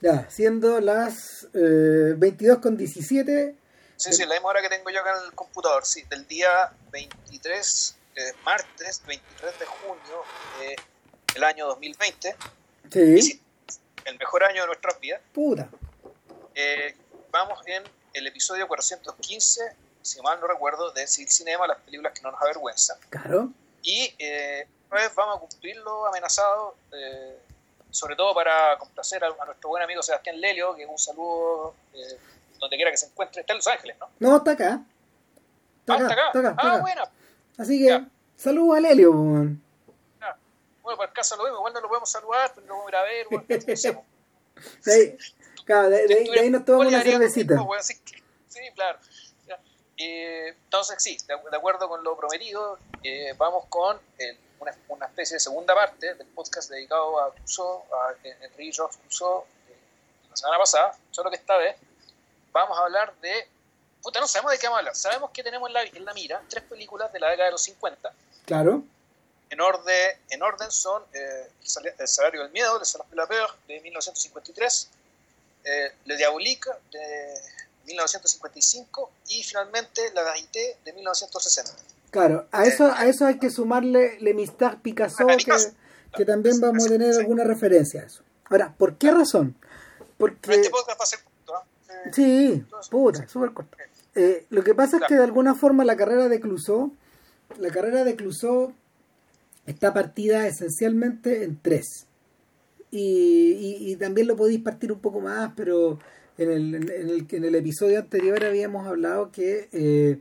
Ya, siendo las eh, 22 con 17. Sí, sí, la misma hora que tengo yo acá en el computador, sí, del día 23, eh, martes 23 de junio del año 2020. Sí. Sí, el mejor año de nuestras vidas. Puta. Eh, vamos en el episodio 415, si mal no recuerdo, de Civil Cinema, las películas que no nos avergüenzan. Claro. Y eh, vez vamos a cumplir lo amenazado, eh, sobre todo para complacer a, a nuestro buen amigo Sebastián Lelio, que un saludo eh, donde quiera que se encuentre. Está en Los Ángeles, ¿no? No, está acá. Está ah, acá, está acá. está acá, está ah, buena. Así que, Ya. saludos a Lelio. Bueno, por el caso lo mismo, igual no lo podemos saludar, pero lo vamos a ir a ver, bueno. De ahí, claro, de, de de ahí nos tomamos una cervecita. weón, así que- Sí, claro. Eh, entonces, sí, de, de acuerdo con lo prometido, eh, vamos con el- una, una especie de segunda parte del podcast dedicado a Clouseau, a Henry Georges Clouseau, eh, la semana pasada, solo que esta vez vamos a hablar de... Puta, no sabemos de qué vamos a hablar. Sabemos que tenemos en la, en la mira tres películas de la década de los 50. Claro. En orden, en orden son eh, el, sal- El salario del miedo, de Salaf la Peur, de 1953, eh, Le Diabolique, de 1955, y finalmente La Garité, de 1960. Claro, a eso, a eso hay que sumarle Le Mystère Picasso, que, también vamos a tener alguna referencia a eso. Ahora, ¿por qué razón? Porque... este podcast va a ser corto. Eh, Sí, puta, súper corto. Eh, lo que pasa es que de alguna forma la carrera de Clouseau, la carrera de Clouseau está partida esencialmente en tres. Y, y- y también lo podéis partir un poco más, pero en el, en el, en el episodio anterior habíamos hablado que eh,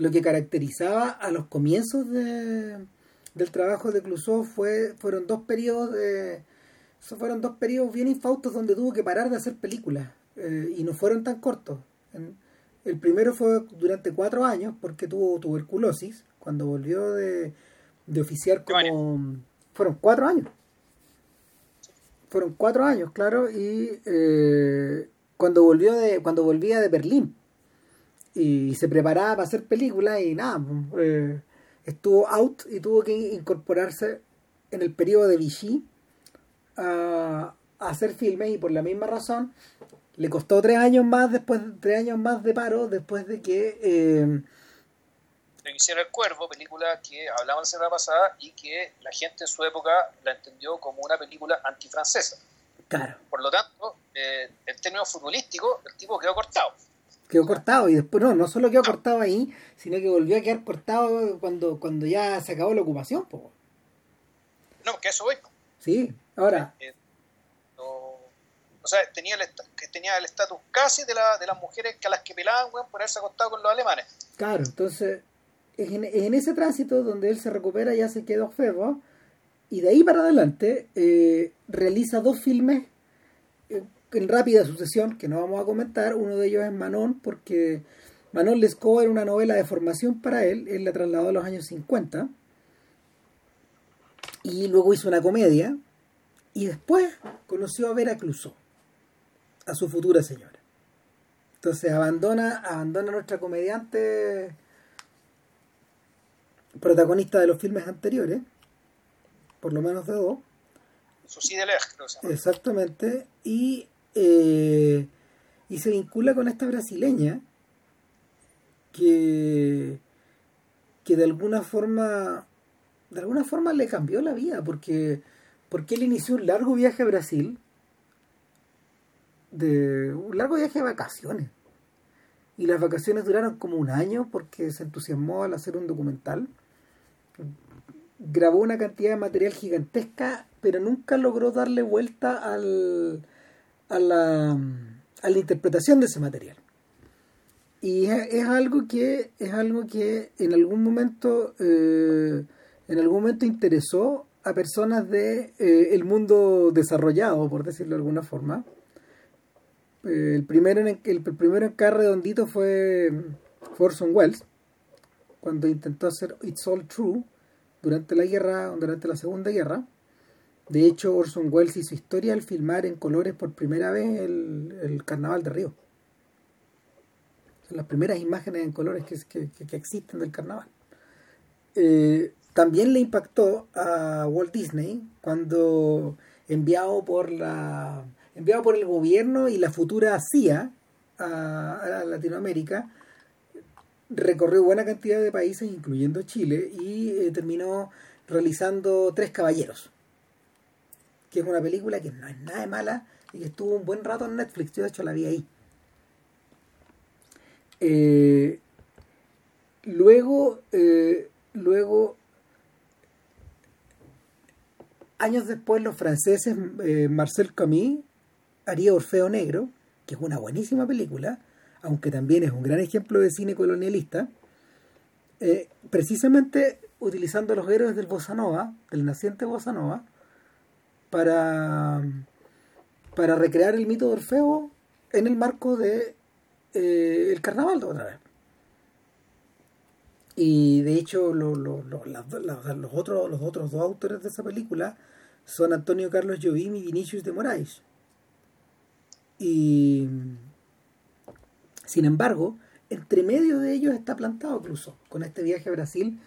lo que caracterizaba a los comienzos de- del trabajo de Clouseau fue, fueron dos periodos de, esos fueron dos periodos bien infautos donde tuvo que parar de hacer películas eh, y no fueron tan cortos. El primero fue durante cuatro años porque tuvo tuberculosis cuando volvió de, de oficiar como... Fueron cuatro años. Fueron cuatro años, claro, y eh, cuando volvió de cuando volvía de Berlín y se preparaba para hacer películas y nada, eh, estuvo out y tuvo que incorporarse en el periodo de Vichy a, a hacer filmes y por la misma razón le costó tres años más después tres años más de paro después de que eh, El Cuervo, película que hablamos la semana pasada y que la gente en su época la entendió como una película antifrancesa. claro Por lo tanto, eh, en términos futbolísticos, el tipo quedó cortado. Quedó cortado y después no no solo quedó cortado ahí sino que volvió a quedar cortado cuando cuando ya se acabó la ocupación po. No, que eso voy. po. sí ahora Eh, no- o sea, tenía el, tenía el estatus casi de, la, de las mujeres que a las que pelaban, weón, por haberse acostado con los alemanes. Claro, entonces es en, es en ese tránsito donde él se recupera, ya se quedó feo, y de ahí para adelante eh, realiza dos filmes eh, en rápida sucesión que no vamos a comentar. Uno de ellos es Manon, porque Manon Lescaut era una novela de formación para él, él la trasladó a los años 50, y luego hizo una comedia, y después conoció a Vera Clouseau, a su futura señora. Entonces abandona, abandona a nuestra comediante protagonista de los filmes anteriores, por lo menos de dos, Susi de exactamente, y, eh, y se vincula con esta brasileña que, que de alguna forma de alguna forma le cambió la vida porque porque él inició un largo viaje a Brasil de un largo viaje de vacaciones. Y las vacaciones duraron como un año porque se entusiasmó al hacer un documental. Grabó una cantidad de material gigantesca pero nunca logró darle vuelta al, a, la, a la interpretación de ese material. Y es, algo que es algo que en algún momento eh, en algún momento interesó a personas de eh, el mundo desarrollado por decirlo de alguna forma. Eh, el primero en el, primero en redondito fue fue Orson Welles cuando intentó hacer It's All True durante la guerra durante la segunda guerra de hecho Orson Welles hizo historia al filmar en colores por primera vez el, el carnaval de Río son las primeras imágenes en colores que, existen del carnaval. Eh, también le impactó a Walt Disney cuando enviado por la enviado por el gobierno y la futura CIA a, a Latinoamérica, recorrió buena cantidad de países, incluyendo Chile, y eh, terminó realizando Tres Caballeros, que es una película que no es nada de mala y que estuvo un buen rato en Netflix, yo de hecho la vi ahí. Eh, luego, eh, luego, años después, los franceses, eh, Marcel Camus haría Orfeo Negro, que es una buenísima película, aunque también es un gran ejemplo de cine colonialista, precisamente utilizando los héroes del Bossa Nova, del naciente Bossa Nova, para, para recrear el mito de Orfeo en el marco de eh, el carnaval de otra vez. Y de hecho lo, lo, lo, los, otros, los otros dos autores de esa película son Antonio Carlos Jobim y Vinicius de Moraes. Y sin embargo, entre medio de ellos está plantado incluso con este viaje a Brasil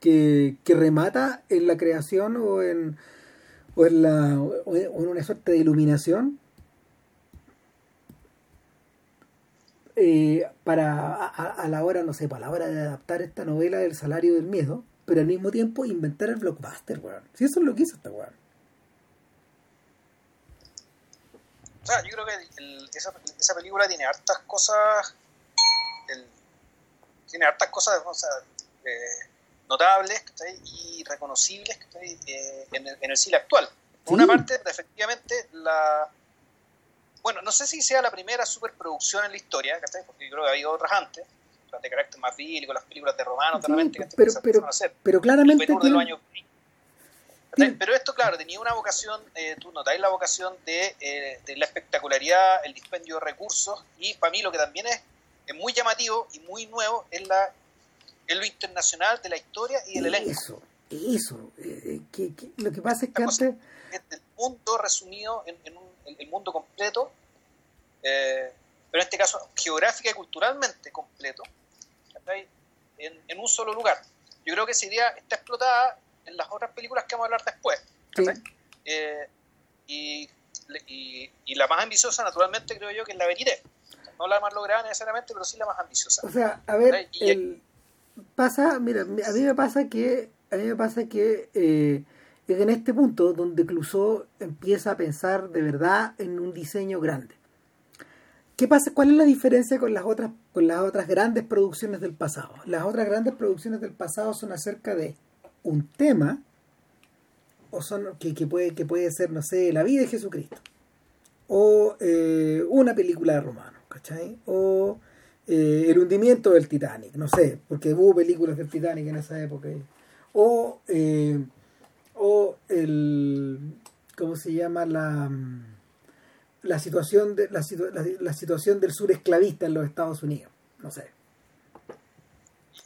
que, que remata en la creación o en, o en, la, o en una suerte de iluminación eh, para a, la hora, no sé, para la hora de adaptar esta novela del salario del miedo, pero al mismo tiempo inventar el blockbuster, weón. Si eso es lo que hizo esta weón. O sea, yo creo que esa, esa, película tiene hartas cosas, el, tiene hartas cosas, o sea, notables y reconocibles eh, en, el, en, el, cine actual. Por una parte, efectivamente, la, bueno, no sé si sea la primera superproducción en la historia, porque yo creo que ha habido otras antes, de carácter más bíblico, las películas de romanos, de repente, pero, pero, pero claramente. Pero esto, claro, tenía una vocación, eh, tú notáis la vocación de, eh, de, la espectacularidad, el dispendio de recursos, y para mí lo que también es, es muy llamativo y muy nuevo es, la, es lo internacional de la historia y del elenco. Eso, eso. Eh, que, lo que pasa es que antes... El mundo resumido en, en un el, mundo completo, eh, pero en este caso geográfica y culturalmente completo, en, en, un solo lugar. Yo creo que esa idea está explotada en las otras películas que vamos a hablar después. Eh, y, y, la más ambiciosa, naturalmente, creo yo que es la Veniré. No la más lograda necesariamente, pero sí la más ambiciosa. O sea, a ver, el, pasa, mira, a mí me pasa que, a mí me pasa que eh, en este punto donde Clouseau empieza a pensar de verdad en un diseño grande. ¿Qué pasa? ¿Cuál es la diferencia con las otras con las otras grandes producciones del pasado? Las otras grandes producciones del pasado son acerca de un tema o son que, puede que puede ser no sé la vida de Jesucristo o eh, una película de romano, ¿cachai? O eh, el hundimiento del Titanic, no sé, porque hubo películas del Titanic en esa época. O eh, o el cómo se llama la la situación de la, la, situación del sur esclavista en los Estados Unidos no sé.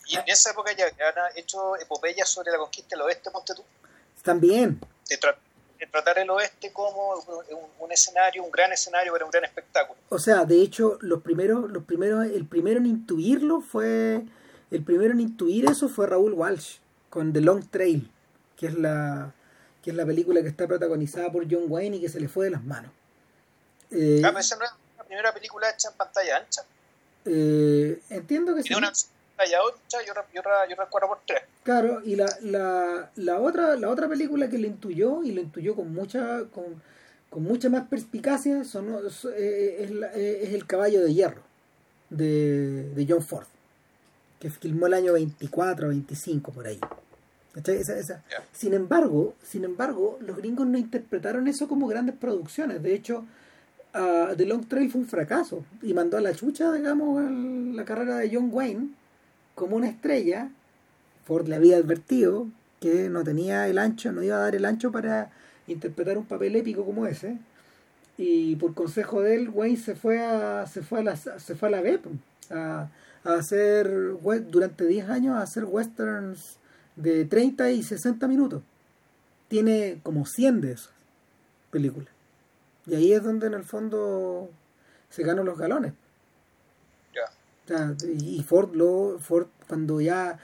Y en esa época ya, han hecho epopeyas sobre la conquista del oeste ponte tú. También. De, tratar el oeste como un, escenario un gran escenario para un gran espectáculo o sea de hecho los primeros los primeros el primero en intuirlo fue el primero en intuir eso fue Raúl Walsh con The Long Trail que es la que es la película que está protagonizada por John Wayne y que se le fue de las manos. Eh, esa no es la primera película hecha en pantalla ancha. Eh, entiendo que sí. una pantalla ancha, yo, yo, yo, recuerdo por tres. Claro, y la, la, la, otra, la otra película que le intuyó, y lo intuyó con mucha, con, con mucha más perspicacia, son, eh, es, eh, es, El caballo de hierro, de, de John Ford, que filmó el año 24 o 25 por ahí. Sin embargo, sin embargo, los gringos no interpretaron eso como grandes producciones. De hecho, uh, The Long Trail fue un fracaso y mandó a la chucha, digamos, la carrera de John Wayne como una estrella. Ford le había advertido que no tenía el ancho, no iba a dar el ancho para interpretar un papel épico como ese. Y por consejo de él, Wayne se fue a, se fue a la, se fue a la a hacer, durante 10 años, a hacer westerns de 30 y 60 minutos. Tiene como 100 de esas películas. Y ahí es donde en el fondo se ganan los galones. Y Ford, lo, Ford cuando ya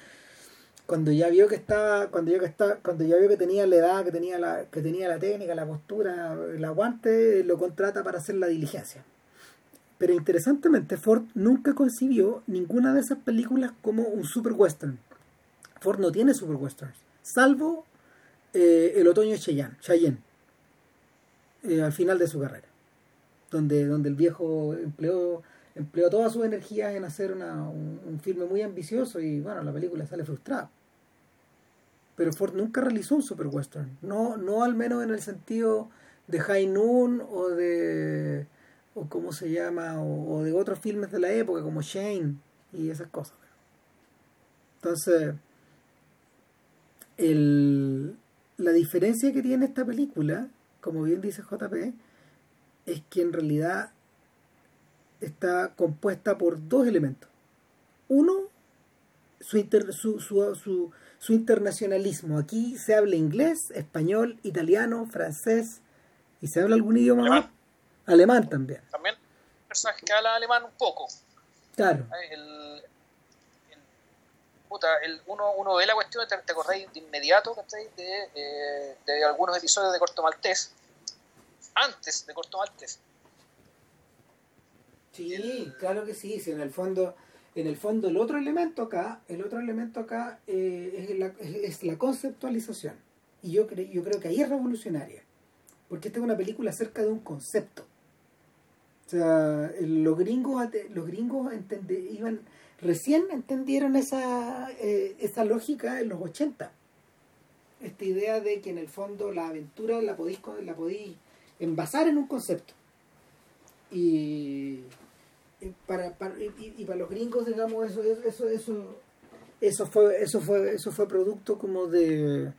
cuando ya vio que estaba, cuando ya que estaba, cuando ya vio que tenía la edad, que tenía la, que tenía la técnica, la postura, el aguante, lo contrata para hacer la diligencia. Pero interesantemente, Ford nunca concibió ninguna de esas películas como un super western. Ford no tiene super westerns, salvo eh, El otoño de Cheyenne, Cheyenne eh, al final de su carrera, donde, donde el viejo empleó empleó toda su energía en hacer una, un, filme muy ambicioso y bueno, la película sale frustrada. Pero Ford nunca realizó un super western, no, no al menos en el sentido de High Noon o de o cómo se llama o, de otros filmes de la época como Shane y esas cosas. Entonces, el, la diferencia que tiene esta película, como bien dice JP, es que en realidad está compuesta por dos elementos. Uno, su, su, su, su, internacionalismo. Aquí se habla inglés, español, italiano, francés y se habla algún idioma alemán. más. Alemán también. También personaje que habla alemán un poco. Claro. El, puta, el, uno, uno ve la cuestión, te, te acordáis de inmediato de, eh, de algunos episodios de Corto Maltés, antes de Corto Maltés Sí, claro que sí, sí, en el fondo, en el fondo el otro elemento acá, el otro elemento acá eh, es, la, es, la, conceptualización. Y yo, creo yo creo que ahí es revolucionaria, porque esta es una película acerca de un concepto. O sea, los gringos, los gringos iban, recién entendieron esa, eh, esa lógica en los 80. Esta idea de que en el fondo la aventura la podéis, la podéis envasar en un concepto. Y, para, para y, para los gringos digamos eso eso eso eso fue eso fue eso fue producto como de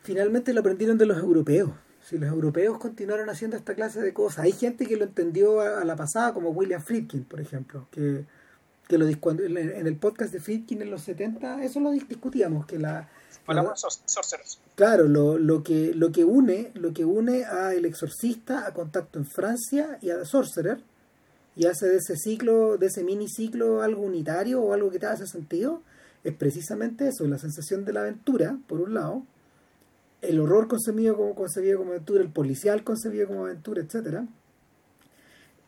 finalmente lo aprendieron de los europeos. Si los europeos continuaron haciendo esta clase de cosas hay gente que lo entendió a, la pasada como William Friedkin por ejemplo que que lo en el podcast de Friedkin en los 70 eso lo discutíamos que la, claro lo, lo que lo que une lo que une a el exorcista a contacto en Francia y a Sorcerer y hace de ese ciclo, de ese mini ciclo algo unitario o algo que te hace sentido, es precisamente eso, la sensación de la aventura, por un lado, el horror concebido como, concebido como aventura, el policial concebido como aventura, etcétera.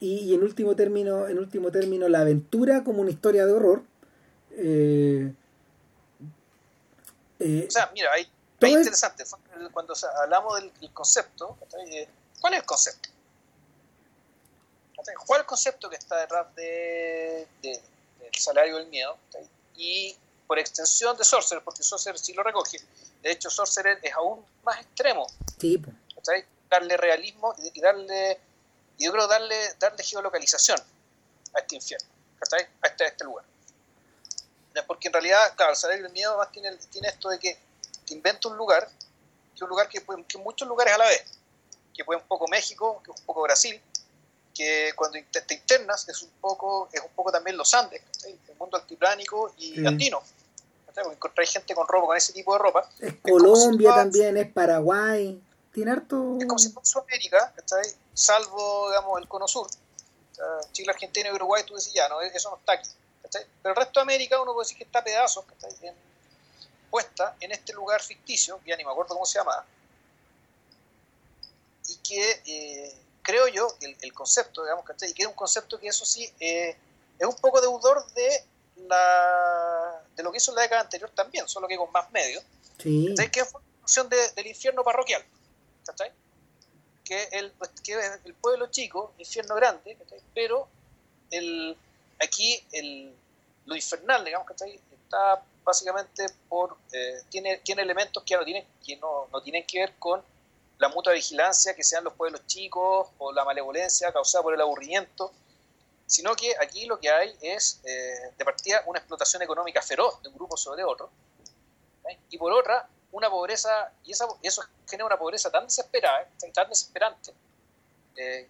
Y, en último término, en último término, la aventura como una historia de horror. Eh, eh, o sea, mira, hay, es interesante. Cuando hablamos del concepto, ¿cuál es el concepto? ¿Cuál es el concepto que está detrás de, del salario del miedo? Y por extensión de Sorcerer, porque Sorcerer sí lo recoge. De hecho, Sorcerer es aún más extremo. Sí. Darle realismo y darle, yo creo darle, darle geolocalización a este infierno, a este, a este lugar. Porque en realidad, claro, el salario del miedo más tiene, tiene esto de que, inventa un lugar, que un lugar que, que muchos lugares a la vez, que fue un poco México, que un poco Brasil, que cuando te internas es un poco es un poco también los Andes, el mundo altiplánico y andino. Encontrar gente con ropa, con ese tipo de ropa. Es, Colombia también, es Paraguay, tiene harto... Es como si fuera Sudamérica, salvo digamos, el cono sur. Chile, Argentina y Uruguay, tú decís ya, no, eso no está aquí. Pero el resto de América uno puede decir que está a pedazos, en, puesta en este lugar ficticio, ya ni me acuerdo cómo se llama, y que eh, creo yo, el, el concepto, digamos, ¿cachai? Y que es un concepto que eso sí eh, es un poco deudor de la de lo que hizo en la década anterior también, solo que con más medios. Sí. Que fue una función del infierno parroquial, ¿cachai? Que el, que el pueblo chico, infierno grande, ¿cachai? Pero el, aquí el, lo infernal, digamos, ¿cachai? Está básicamente por, eh, tiene, tiene elementos que, no tienen, que no, no tienen que ver con la mutua vigilancia que sean los pueblos chicos o la malevolencia causada por el aburrimiento, sino que aquí lo que hay es, eh, de partida, una explotación económica feroz de un grupo sobre otro, y por otra, una pobreza, y eso genera una pobreza tan desesperada, tan desesperante, eh,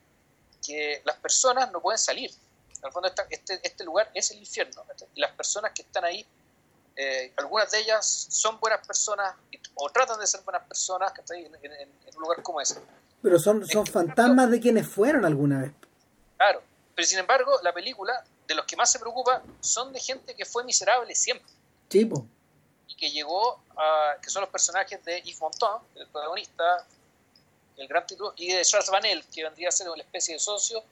que las personas no pueden salir. En fondo, este, este lugar es el infierno, y las personas que están ahí eh, algunas de ellas son buenas personas o tratan de ser buenas personas que están en, un lugar como ese. Pero son, son fantasmas de quienes fueron alguna vez. Claro, pero sin embargo, la película, de los que más se preocupa, son de gente que fue miserable siempre. Tipo. y que llegó a, que son los personajes de Yves Montand, el protagonista, el gran título, y de Charles Vanel, que vendría a ser una especie de socio,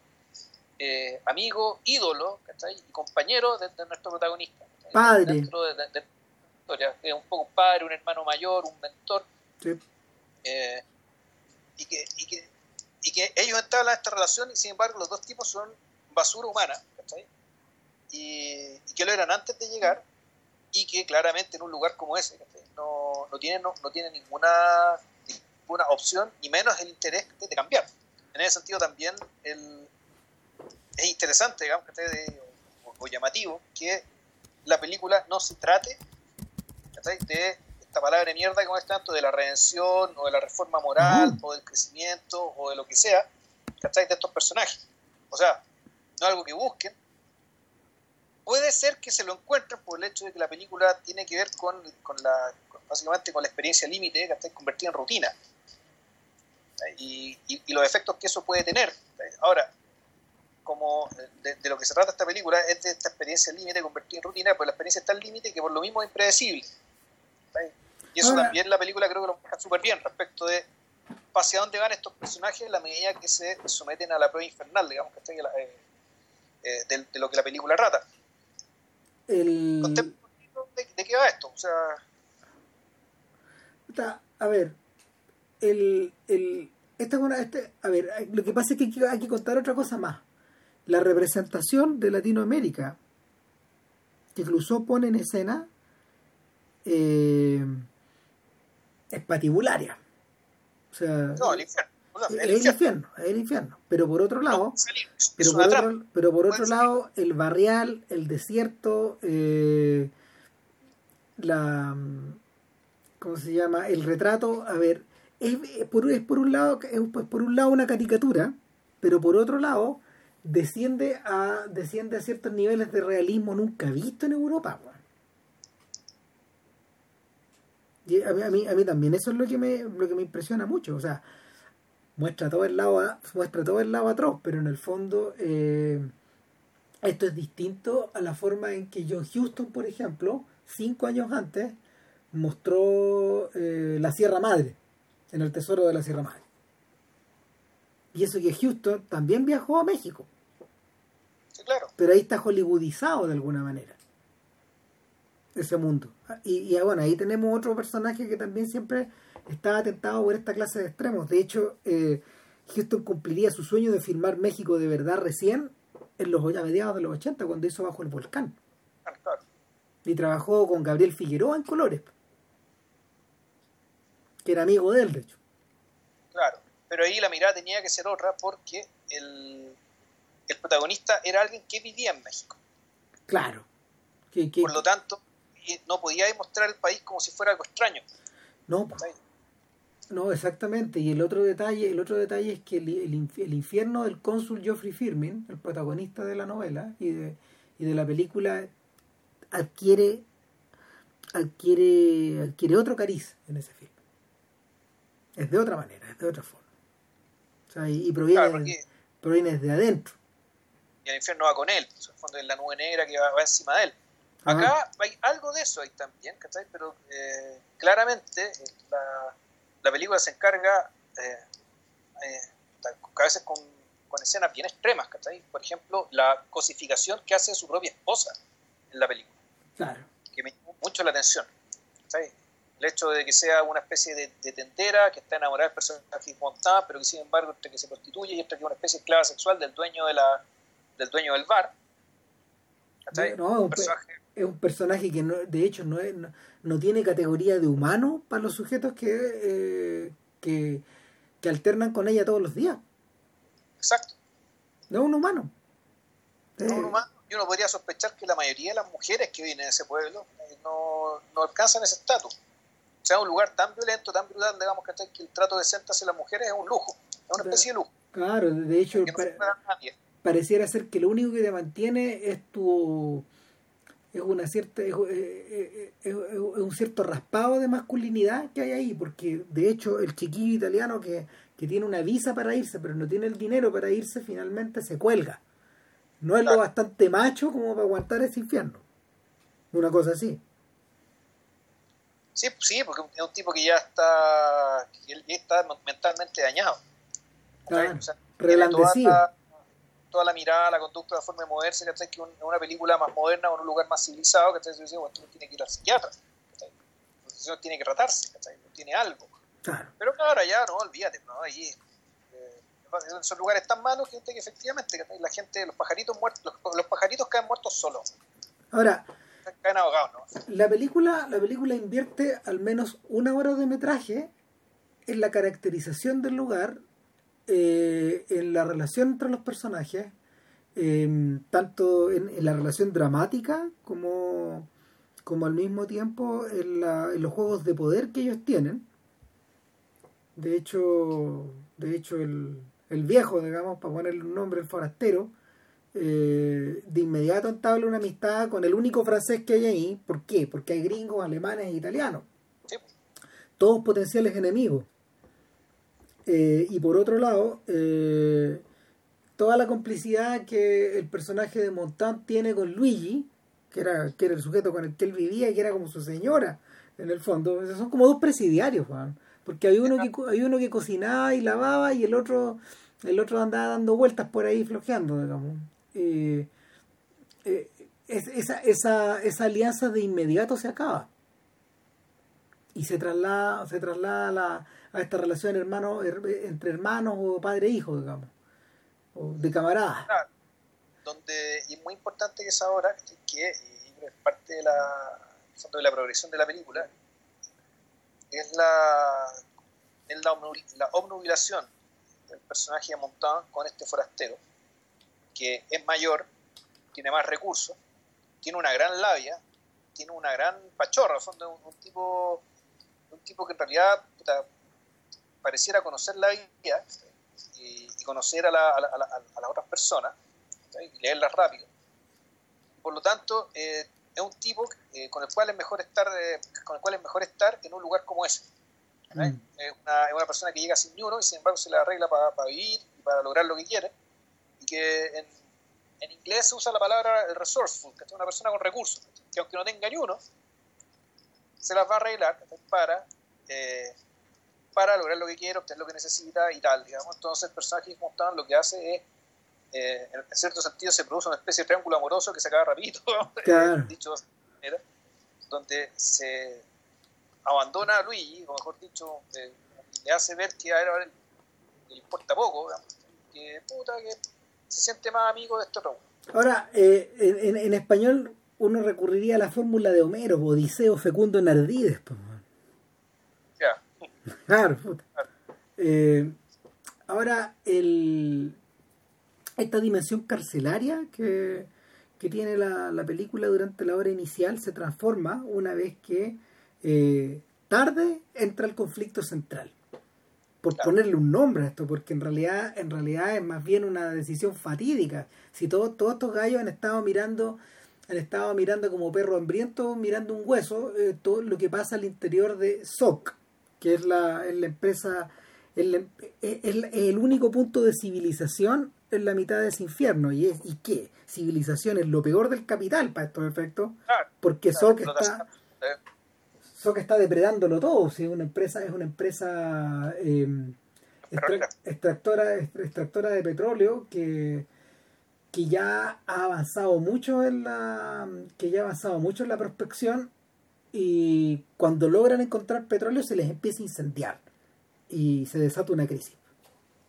eh, amigo, ídolo, y compañero de, nuestro protagonista. Padre. Dentro de, la historia. Es un poco un padre, un hermano mayor, un mentor. Eh, y, que, y, que, y que ellos entablan esta relación y sin embargo los dos tipos son basura humana, Y, y, que lo eran antes de llegar y que claramente en un lugar como ese no, no, tiene, no, no tiene ninguna, ninguna opción y menos el interés de, cambiar. En ese sentido también el, es interesante, digamos, o, llamativo, que la película no se trate de esta palabra de mierda como es tanto de la redención o de la reforma moral o del crecimiento o de lo que sea, de estos personajes. O sea, no es algo que busquen, puede ser que se lo encuentren por el hecho de que la película tiene que ver con, con la, básicamente con la experiencia límite que está convertida en rutina. Y, y, los efectos que eso puede tener. Ahora, como de, lo que se trata esta película es de esta experiencia límite convertida en rutina, pues la experiencia está al límite que por lo mismo es impredecible. Y eso también la película creo que lo deja súper bien respecto de hacia dónde van estos personajes en la medida que se someten a la prueba infernal, digamos, que eh, eh, de, de, lo que la película trata. El... ¿De, qué va esto? O sea... a ver, el, el, esta es una, este, a ver, lo que pasa es que hay, que contar otra cosa más. La representación de Latinoamérica que Clouseau pone en escena eh, es patibularia. O sea, no, el infierno. el, infierno. el infierno. Pero por otro lado, pero, por otro, pero por otro lado, el barrial, el desierto, eh, la ¿cómo se llama? el retrato, a ver, es, por, es por un lado es por un lado una caricatura, pero por otro lado desciende a desciende a ciertos niveles de realismo nunca visto en Europa. Y a mí, a mí, también eso es lo que me lo que me impresiona mucho, o sea, muestra todo el lado muestra todo el lado atroz pero en el fondo eh, esto es distinto a la forma en que John Houston por ejemplo cinco años antes mostró eh, la Sierra Madre en el Tesoro de la Sierra Madre y eso que Houston también viajó a México sí, claro. pero ahí está hollywoodizado de alguna manera ese mundo y, y bueno ahí tenemos otro personaje que también siempre estaba atentado por esta clase de extremos. De hecho, eh, Houston cumpliría su sueño de filmar México de verdad recién en los a mediados de los 80, cuando hizo Bajo el Volcán. Y trabajó con Gabriel Figueroa en Colores, que era amigo de él, de hecho. Claro, pero ahí la mirada tenía que ser otra porque el, el protagonista era alguien que vivía en México. Claro. Por lo tanto, no podía demostrar el país como si fuera algo extraño. No, no, exactamente. Y el otro detalle, el otro detalle es que el, el, infierno del cónsul Geoffrey Firmin, el protagonista de la novela y de, y de la película, adquiere adquiere adquiere otro cariz en ese film. Es de otra manera, es de otra forma. O sea, y, proviene, proviene desde adentro. Y el infierno va con él, en el fondo es la nube negra que va, encima de él. Acá hay algo de eso ahí también, ¿cachai? Pero eh, claramente eh, la, la película se encarga eh, eh, a veces con, con, escenas bien extremas, ¿cachai? Por ejemplo, la cosificación que hace su propia esposa en la película. Claro. Que me llamó mucho la atención. ¿cachai? El hecho de que sea una especie de, de tendera que está enamorada del personaje montada, pero que sin embargo entre que se prostituye y entre que es una especie de esclava sexual del dueño de la del dueño del bar. No, un, personaje es un personaje que no, de hecho no, es, no, tiene categoría de humano para los sujetos que, eh, que, que, alternan con ella todos los días. Exacto. No es un humano. No es un humano. Y uno podría sospechar que la mayoría de las mujeres que viven en ese pueblo eh, no, no alcanzan ese estatus. O sea, un lugar tan violento, tan brutal, digamos que el trato decente hacia las mujeres es un lujo, es una especie de lujo. Claro, de hecho, pareciera ser que lo único que te mantiene es tu es una cierta es, un cierto raspado de masculinidad que hay ahí porque de hecho el chiquillo italiano que, tiene una visa para irse pero no tiene el dinero para irse finalmente se cuelga. No es lo bastante macho como para aguantar ese infierno. Una cosa así. Sí, sí, porque es un tipo que ya está, que él está mentalmente dañado. Claro, O sea. Toda la, mirada, la conducta, la forma de moverse, ¿cachai? Que un- en una película más moderna o en un lugar más civilizado, ¿cachai? Se dice, bueno, tiene que ir al psiquiatra, ¿cachai? Entonces, tiene que tratarse, ¿cachai? Tiene algo. Claro. Pero claro, allá no, olvídate, ¿no? Allí eh, son lugares tan malos que, que efectivamente ¿cachai? la gente, los pajaritos muertos, los, los pajaritos caen muertos solos, Ahora, caen ahogados, ¿no? la película, la película invierte al menos una hora de metraje en la caracterización del lugar, eh, en la relación entre los personajes, eh, tanto en, en la relación dramática como, como al mismo tiempo en, la- en los juegos de poder que ellos tienen. De hecho, de hecho el, el viejo, digamos, para ponerle un nombre, el forastero, eh, de inmediato entabla una amistad con el único francés que hay ahí. ¿Por qué? Porque hay gringos, alemanes e italianos. Sí, Todos potenciales enemigos. Eh, y por otro lado, eh, toda la complicidad que el personaje de Montant tiene con Luigi, que era, que era el sujeto con el que él vivía y que era como su señora, en el fondo. Son como dos presidiarios, Juan. Porque hay uno que hay uno que cocinaba y lavaba y el otro el otro andaba dando vueltas por ahí flojeando, digamos. Eh, es- esa, esa, esa alianza de inmediato se acaba y se traslada se traslada la- a esta relación hermano her- entre hermanos o padre e hijo digamos o de camaradas claro. Donde, y es muy importante que esa hora, ¿cachai? que que es parte de la, de la progresión de la película, es la, es la, la obnubilación del personaje de Montan con este forastero, que es mayor, tiene más recursos, tiene una gran labia, tiene una gran pachorra, fondo un, un tipo un tipo que en realidad puta, pareciera conocer la vida y, y conocer a, la- a la- a la- a las otras personas y leerlas rápido. Por lo tanto, eh, es un tipo eh, con el cual es mejor estar eh, con el cual es mejor estar en un lugar como ese. Mm. Es, una, es una persona que llega sin ni uno y sin embargo se la arregla para vivir y para lograr lo que quiere. Y que en, en inglés se usa la palabra resourceful, que es una persona con recursos, que aunque no tenga ni uno, se las va a arreglar para, eh, para lograr lo que quiere, obtener lo que necesita y tal, digamos. Entonces el personaje como lo que hace es, eh, en cierto sentido, se produce una especie de triángulo amoroso que se acaba rapidito, Claro. dicho de manera, donde se abandona a Luigi, o mejor dicho, eh, le hace ver que a él, le importa poco, digamos, que puta, que se siente más amigo de este otro. ahora eh, en, en- en español uno recurriría a la fórmula de Homero Odiseo Fecundo en Ardides man. Ya, Claro, puta. Eh, ahora, el, esta dimensión carcelaria que, que tiene la, la película durante la hora inicial se transforma una vez que eh, tarde entra el conflicto central. Por Claro. ponerle un nombre a esto, porque en realidad, en realidad es más bien una decisión fatídica. Si todos, todos estos gallos han estado mirando, han estado mirando como perro hambriento, mirando un hueso, eh, todo lo que pasa al interior de SOC, que es la, es la empresa, es, la- es- es la- es el único punto de civilización en la mitad de ese infierno. ¿Y, es, ¿Y qué? Civilización es lo peor del capital para estos efectos, claro. porque claro, SOC está, SOC está depredándolo todo. Si es una empresa, es una empresa eh, extractora, extractora de petróleo que que ya ha avanzado mucho en la que ya ha avanzado mucho en la prospección y cuando logran encontrar petróleo se les empieza a incendiar y se desata una crisis.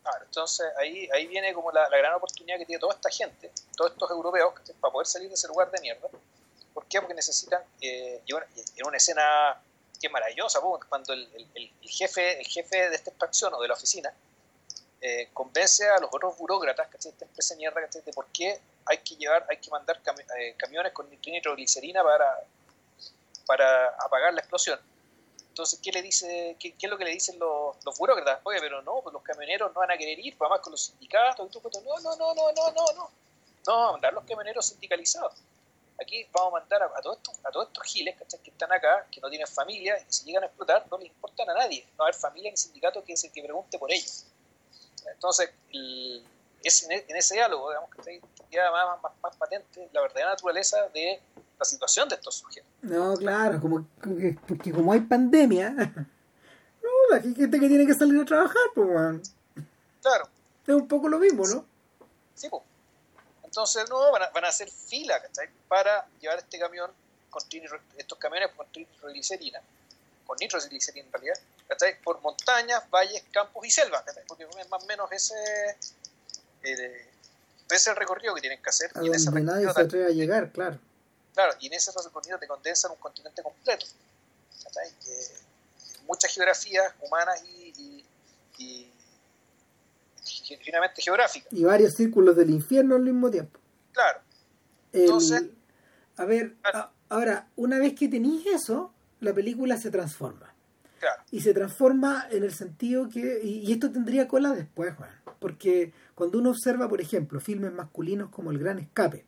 Claro, entonces ahí, ahí viene como la, gran oportunidad que tiene toda esta gente, todos estos europeos, para poder salir de ese lugar de mierda. ¿Por qué? Porque necesitan, eh, en una escena que es maravillosa, cuando el- el- el jefe, el jefe de esta extracción o de la oficina eh, convence a los otros burócratas, ¿cachai? esta empresa mierda, ¿cachai? de por qué hay que llevar, hay que mandar cami- eh, camiones con nitroglicerina para, para apagar la explosión. Entonces, ¿qué le dice, qué, qué es lo que le dicen los, los burócratas? Oye, pero no, pues los camioneros no van a querer ir, pues, además con los sindicatos y todo, pues, no, no, no, no, no, no, no. No vamos a mandar los camioneros sindicalizados. Aquí vamos a mandar a, a todos estos, a todos estos giles ¿cachai? que están acá, que no tienen familia y que si llegan a explotar no les importan a nadie. No va a haber familia ni sindicato que, se, que pregunte por ellos. Entonces, el- es en, e- en ese diálogo, digamos, que queda más, más, más patente la verdadera naturaleza de la situación de estos sujetos. No, claro, como, porque como hay pandemia, no, la gente que tiene que salir a trabajar, pues, bueno. Claro. Es un poco lo mismo, ¿no? Sí, pues. Entonces, no, van a, van a hacer fila, ¿cachai? Para llevar este camión, con estos camiones con nitroglicerina, con nitroglicerina en realidad, ¿cachai? Por montañas, valles, campos y selvas, ¿cachai? Porque es más o menos ese, eh, ese es el recorrido que tienen que hacer. A y donde nadie se atreve a llegar, claro. Claro, y en ese recorrido te condensan un continente completo. ¿cachai? Que, muchas geografías humanas y, y, y, finalmente geográficas. Y varios círculos del infierno al mismo tiempo. Claro. Entonces, a ver, ahora, una vez que tenéis eso, la película se transforma. Claro. Y se transforma en el sentido que, y, esto tendría cola después, Juan, porque cuando uno observa, por ejemplo, filmes masculinos como El Gran Escape,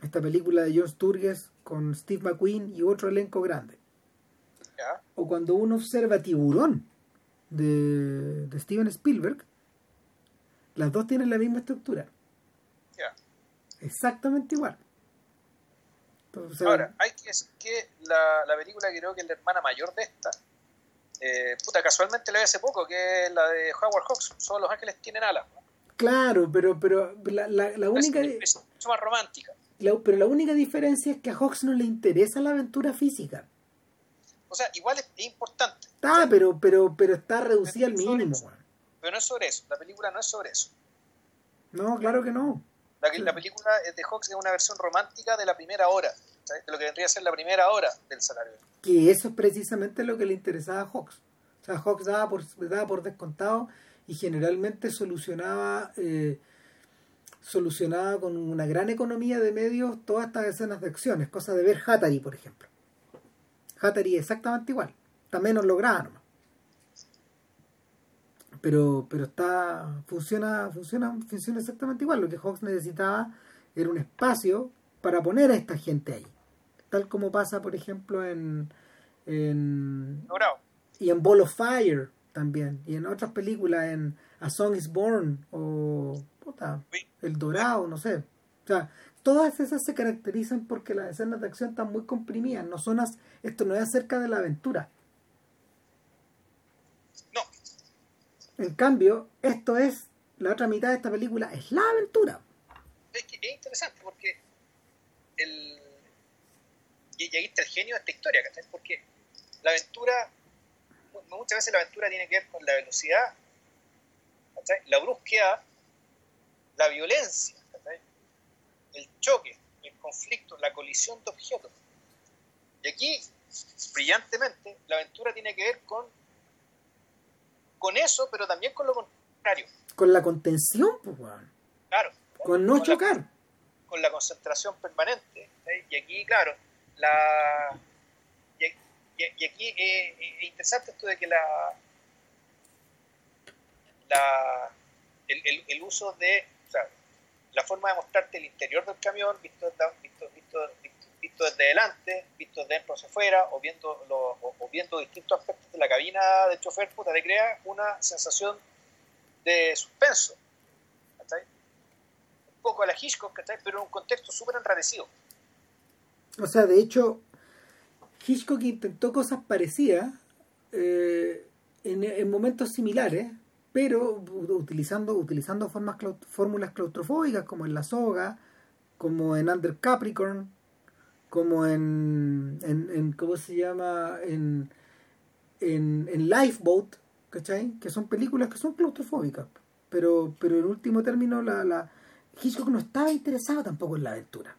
esta película de John Sturges con Steve McQueen y otro elenco grande, o cuando uno observa Tiburón de, de, Steven Spielberg, las dos tienen la misma estructura. Exactamente igual. Ahora, hay que decir que la, la, película creo que es la hermana mayor de esta, eh, puta, casualmente la vi hace poco, que es la de Howard Hawks, solo los ángeles tienen alas. Claro, pero, pero la, la, la única... Es, mucho más romántica. pero la única diferencia es que a Hawks no le interesa la aventura física. O sea, igual es, importante. Está, pero, pero, pero está reducida al mínimo. Pero no es sobre eso, la película no es sobre eso. No, claro que no. La, la película de Hawks es una versión romántica de la primera hora, de lo que vendría a ser la primera hora del salario. Que eso es precisamente lo que le interesaba a Hawks. O sea, Hawks daba por, daba por descontado y generalmente solucionaba eh, solucionaba con una gran economía de medios todas estas escenas de acciones, cosa de ver Hatari, por ejemplo. Hatari es exactamente igual, está menos lograda nomás. Pero, pero está, funciona, funciona, funciona exactamente igual. Lo que Hawks necesitaba era un espacio para poner a esta gente ahí. Tal como pasa, por ejemplo, en, en y en Ball of Fire también. Y en otras películas, en A Song is Born o puta, El Dorado, no sé. O sea, todas esas se caracterizan porque las escenas de acción están muy comprimidas. No son esto no es acerca de la aventura. No. En cambio, esto es, la otra mitad de esta película es la aventura. Es, que es interesante porque el... Y, ahí está el genio de esta historia, ¿cachai? Porque la aventura, muchas veces la aventura tiene que ver con la velocidad, ¿cachai? La brusquedad, la violencia, el choque, el conflicto, la colisión de objetos. Y aquí, brillantemente, la aventura tiene que ver con, con eso, pero también con lo contrario. Con la contención, pues, Claro. Con no chocar. con la concentración permanente. Y aquí, claro, la... Y, aquí es interesante esto de que la, la el, el, uso de la forma de mostrarte el interior del camión, visto, visto, visto, visto desde delante, visto desde dentro hacia afuera, o viendo, o, viendo distintos aspectos de la cabina de chofer, puta, te crea una sensación de suspenso. Un poco a la Hitchcock, pero en un contexto súper enrarecido. O sea, de hecho, Hitchcock intentó cosas parecidas eh, en, en momentos similares pero utilizando, utilizando formas, fórmulas claustrofóbicas como en La Soga, como en Under Capricorn, como en, en, ¿cómo se llama? En, en, en Lifeboat, ¿cachai? Que son películas que son claustrofóbicas, pero, pero en último término la, la Hitchcock no estaba interesado tampoco en la aventura.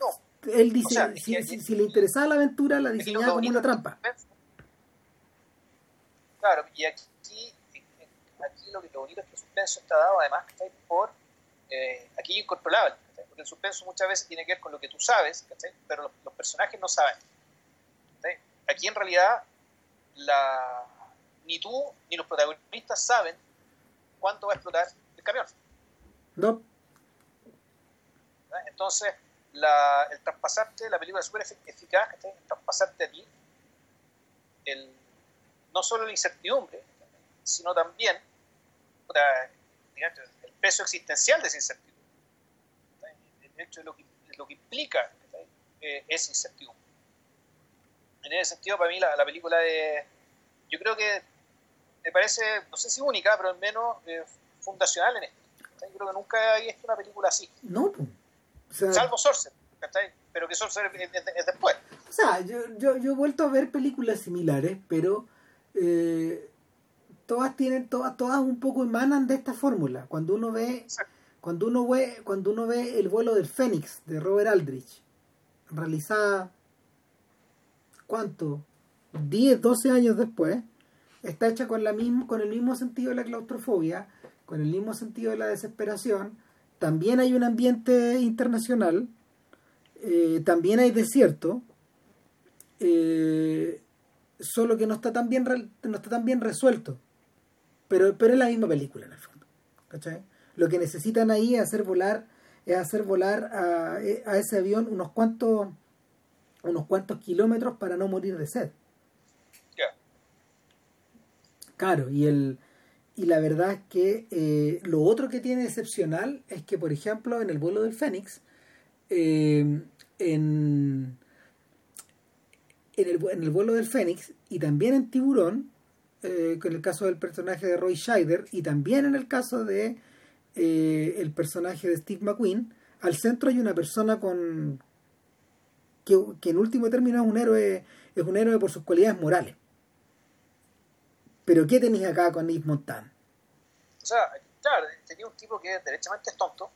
No. Él dice, si, si, le interesaba la aventura, la diseñaba como una trampa. Claro, y aquí, aquí lo que lo bonito es que el suspenso está dado además por eh, aquí incontrolable, porque el suspenso muchas veces tiene que ver con lo que tú sabes, pero los, personajes no saben. Aquí en realidad la, ni tú ni los protagonistas saben cuánto va a explotar el camión. No. Entonces, la, el traspasarte, la película es súper eficaz, el traspasarte a ti, el no solo la incertidumbre, sino también el peso existencial de esa incertidumbre. Hecho de lo que, lo que implica eh, esa incertidumbre. En ese sentido, para mí la, la, película de... Yo creo que me parece, no sé si única, pero al menos eh, fundacional en esto. Yo creo que nunca he visto una película así. No, Salvo Sorcerer, pero que Sorcerer es, es, después. O sea, yo, yo, yo, he vuelto a ver películas similares, pero eh, todas tienen, todas, todas un poco emanan de esta fórmula. Cuando uno ve, cuando uno ve, cuando uno ve el vuelo del Fénix de Robert Aldrich, realizada ¿cuánto? 10, 12 años después, está hecha con, la misma, con el mismo sentido de la claustrofobia, con el mismo sentido de la desesperación. También hay un ambiente internacional, eh, también hay desierto, eh, solo que no está tan bien, no está tan bien resuelto. Pero, pero es la misma película en el fondo. Lo que necesitan ahí es hacer volar, es hacer volar a, a ese avión unos cuantos unos cuantos kilómetros para no morir de sed. Claro, y el y la verdad es que eh, lo otro que tiene excepcional es que, por ejemplo, en el vuelo del Fénix, eh, en, en, el, en el vuelo del Fénix y también en Tiburón, eh, con el caso del personaje de Roy Scheider y también en el caso de el personaje de Steve McQueen, al centro hay una persona con, que, en último término es un héroe, es un héroe por sus cualidades morales. Pero ¿qué tenéis acá con Yves Montan? O sea, claro, tenía un tipo que derechamente es tonto,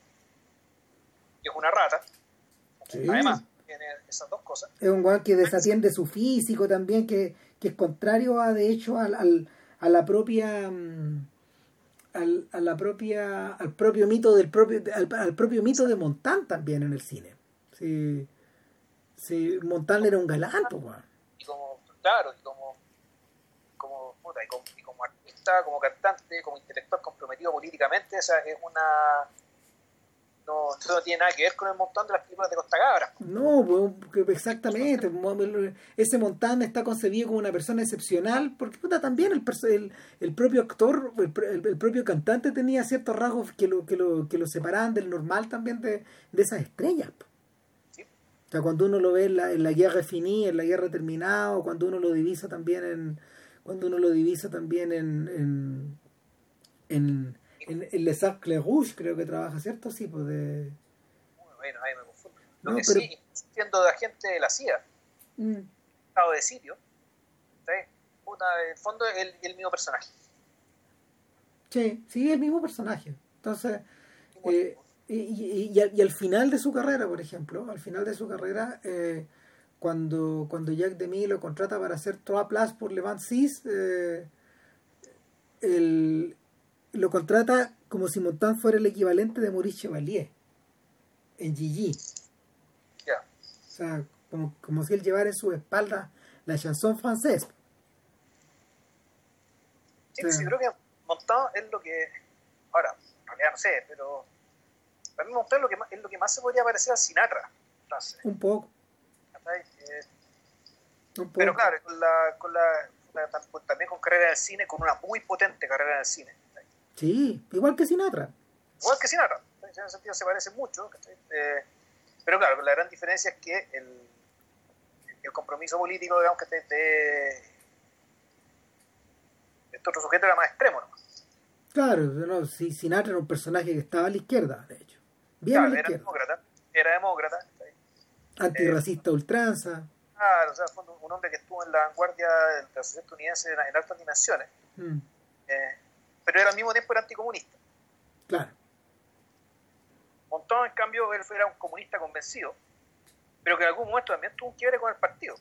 que es una rata. Además, tiene esas dos cosas. Es un guay que desatiende su físico también, que, que es contrario a, de hecho, al, al a la propia... Mm, al, a la propia al propio mito del propio al, al propio mito de Montan también en el cine sí Sí, Montal era un galán, pues, Y como, claro, y como, como, puta, y como, y como, artista, como cantante, como intelectual comprometido políticamente, o sea, es una. No, esto no tiene nada que ver con el montón de las películas de Costa Cabra. No, pues, exactamente. Ese montán está concebido como una persona excepcional, porque puta, también el, el, el propio actor, el, el, propio cantante tenía ciertos rasgos que lo, que lo, que lo separaban del normal también de, de esas estrellas. O sea, cuando uno lo ve en la, en la guerra finí, en la guerra terminada, o cuando uno lo divisa también en cuando uno lo divisa también en en, en, en, en Les Arcs Rouge, creo que trabaja, ¿cierto? Sí, pues de... Bueno, ahí me confundo. Lo no, que pero... sí, siendo de agente de la CIA, mm. estado de sitio, ¿sí? Puta, en el fondo es el, el mismo personaje. Sí, sí, el mismo personaje. Entonces, eh, y, y, al final de su carrera, por ejemplo, al final de su carrera, eh, cuando, cuando Jack Demy lo contrata para hacer Trois Plus por Levant 6, eh, lo contrata como si Montan fuera el equivalente de Maurice Chevalier en Gigi. O sea, como, como si él llevara en su espalda la chanson francesa. Sí, sí, creo que Montan es lo que. Ahora, en realidad no sé, pero para mí Montal lo que más, es lo que más se podría parecer a Sinatra. Un poco. Eh, un Pero claro, con la, con la, también con carrera en el cine, con una muy potente carrera en el cine. Sí, igual que Sinatra. Igual que Sinatra. En ese sentido se parece mucho. Eh, pero claro, la gran diferencia es que el, el compromiso político, digamos, que de, de este otro sujeto era más extremo. ¿no? Claro, no, Sinatra era un personaje que estaba a la izquierda, de hecho. Bien era demócrata, era demócrata. Antirracista ultranza. Claro, o sea, fue un hombre que estuvo en la vanguardia de la sociedad estadounidense en, altas dimensiones. Mm. Eh, pero era al mismo tiempo era anticomunista. Claro. Montón, en cambio, él era un comunista convencido, pero que en algún momento también tuvo un quiebre con el partido.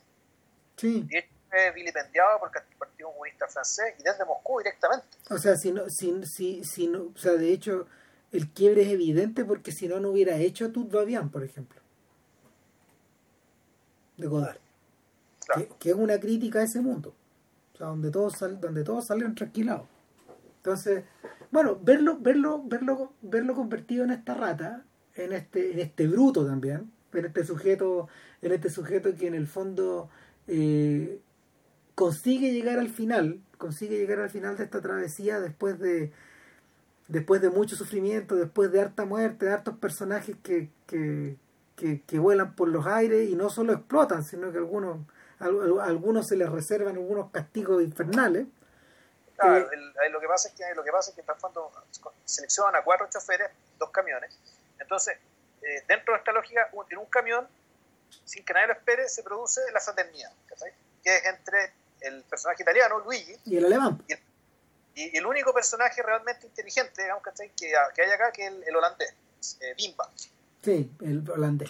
Sí. Y fue vilipendiado por el Partido Comunista Francés y desde Moscú directamente. O sea, si no, si, si, si no, o sea, de hecho, el quiebre es evidente porque si no, no hubiera hecho bien, por ejemplo. De Godard. Que, es una crítica a ese mundo. O sea, donde todos, sal, donde todos salieron tranquilados. Entonces, bueno, verlo, verlo, verlo, verlo convertido en esta rata, en este, en este bruto también, en este sujeto, en este sujeto que en el fondo eh, consigue llegar al final, consigue llegar al final de esta travesía después de después de mucho sufrimiento, después de harta muerte, de hartos personajes que, que, que, vuelan por los aires y no solo explotan, sino que algunos, algunos se les reservan algunos castigos infernales. Claro, eh, lo que pasa es que lo que pasa es que cuando seleccionan a cuatro choferes, dos camiones. Entonces, eh, dentro de esta lógica, en un camión, sin que nadie lo espere, se produce la fraternidad, que es entre el personaje italiano, Luigi, y el alemán. Y, el único personaje realmente inteligente, digamos, que, que hay acá, que es el, holandés, eh, Bimba. Sí, el holandés.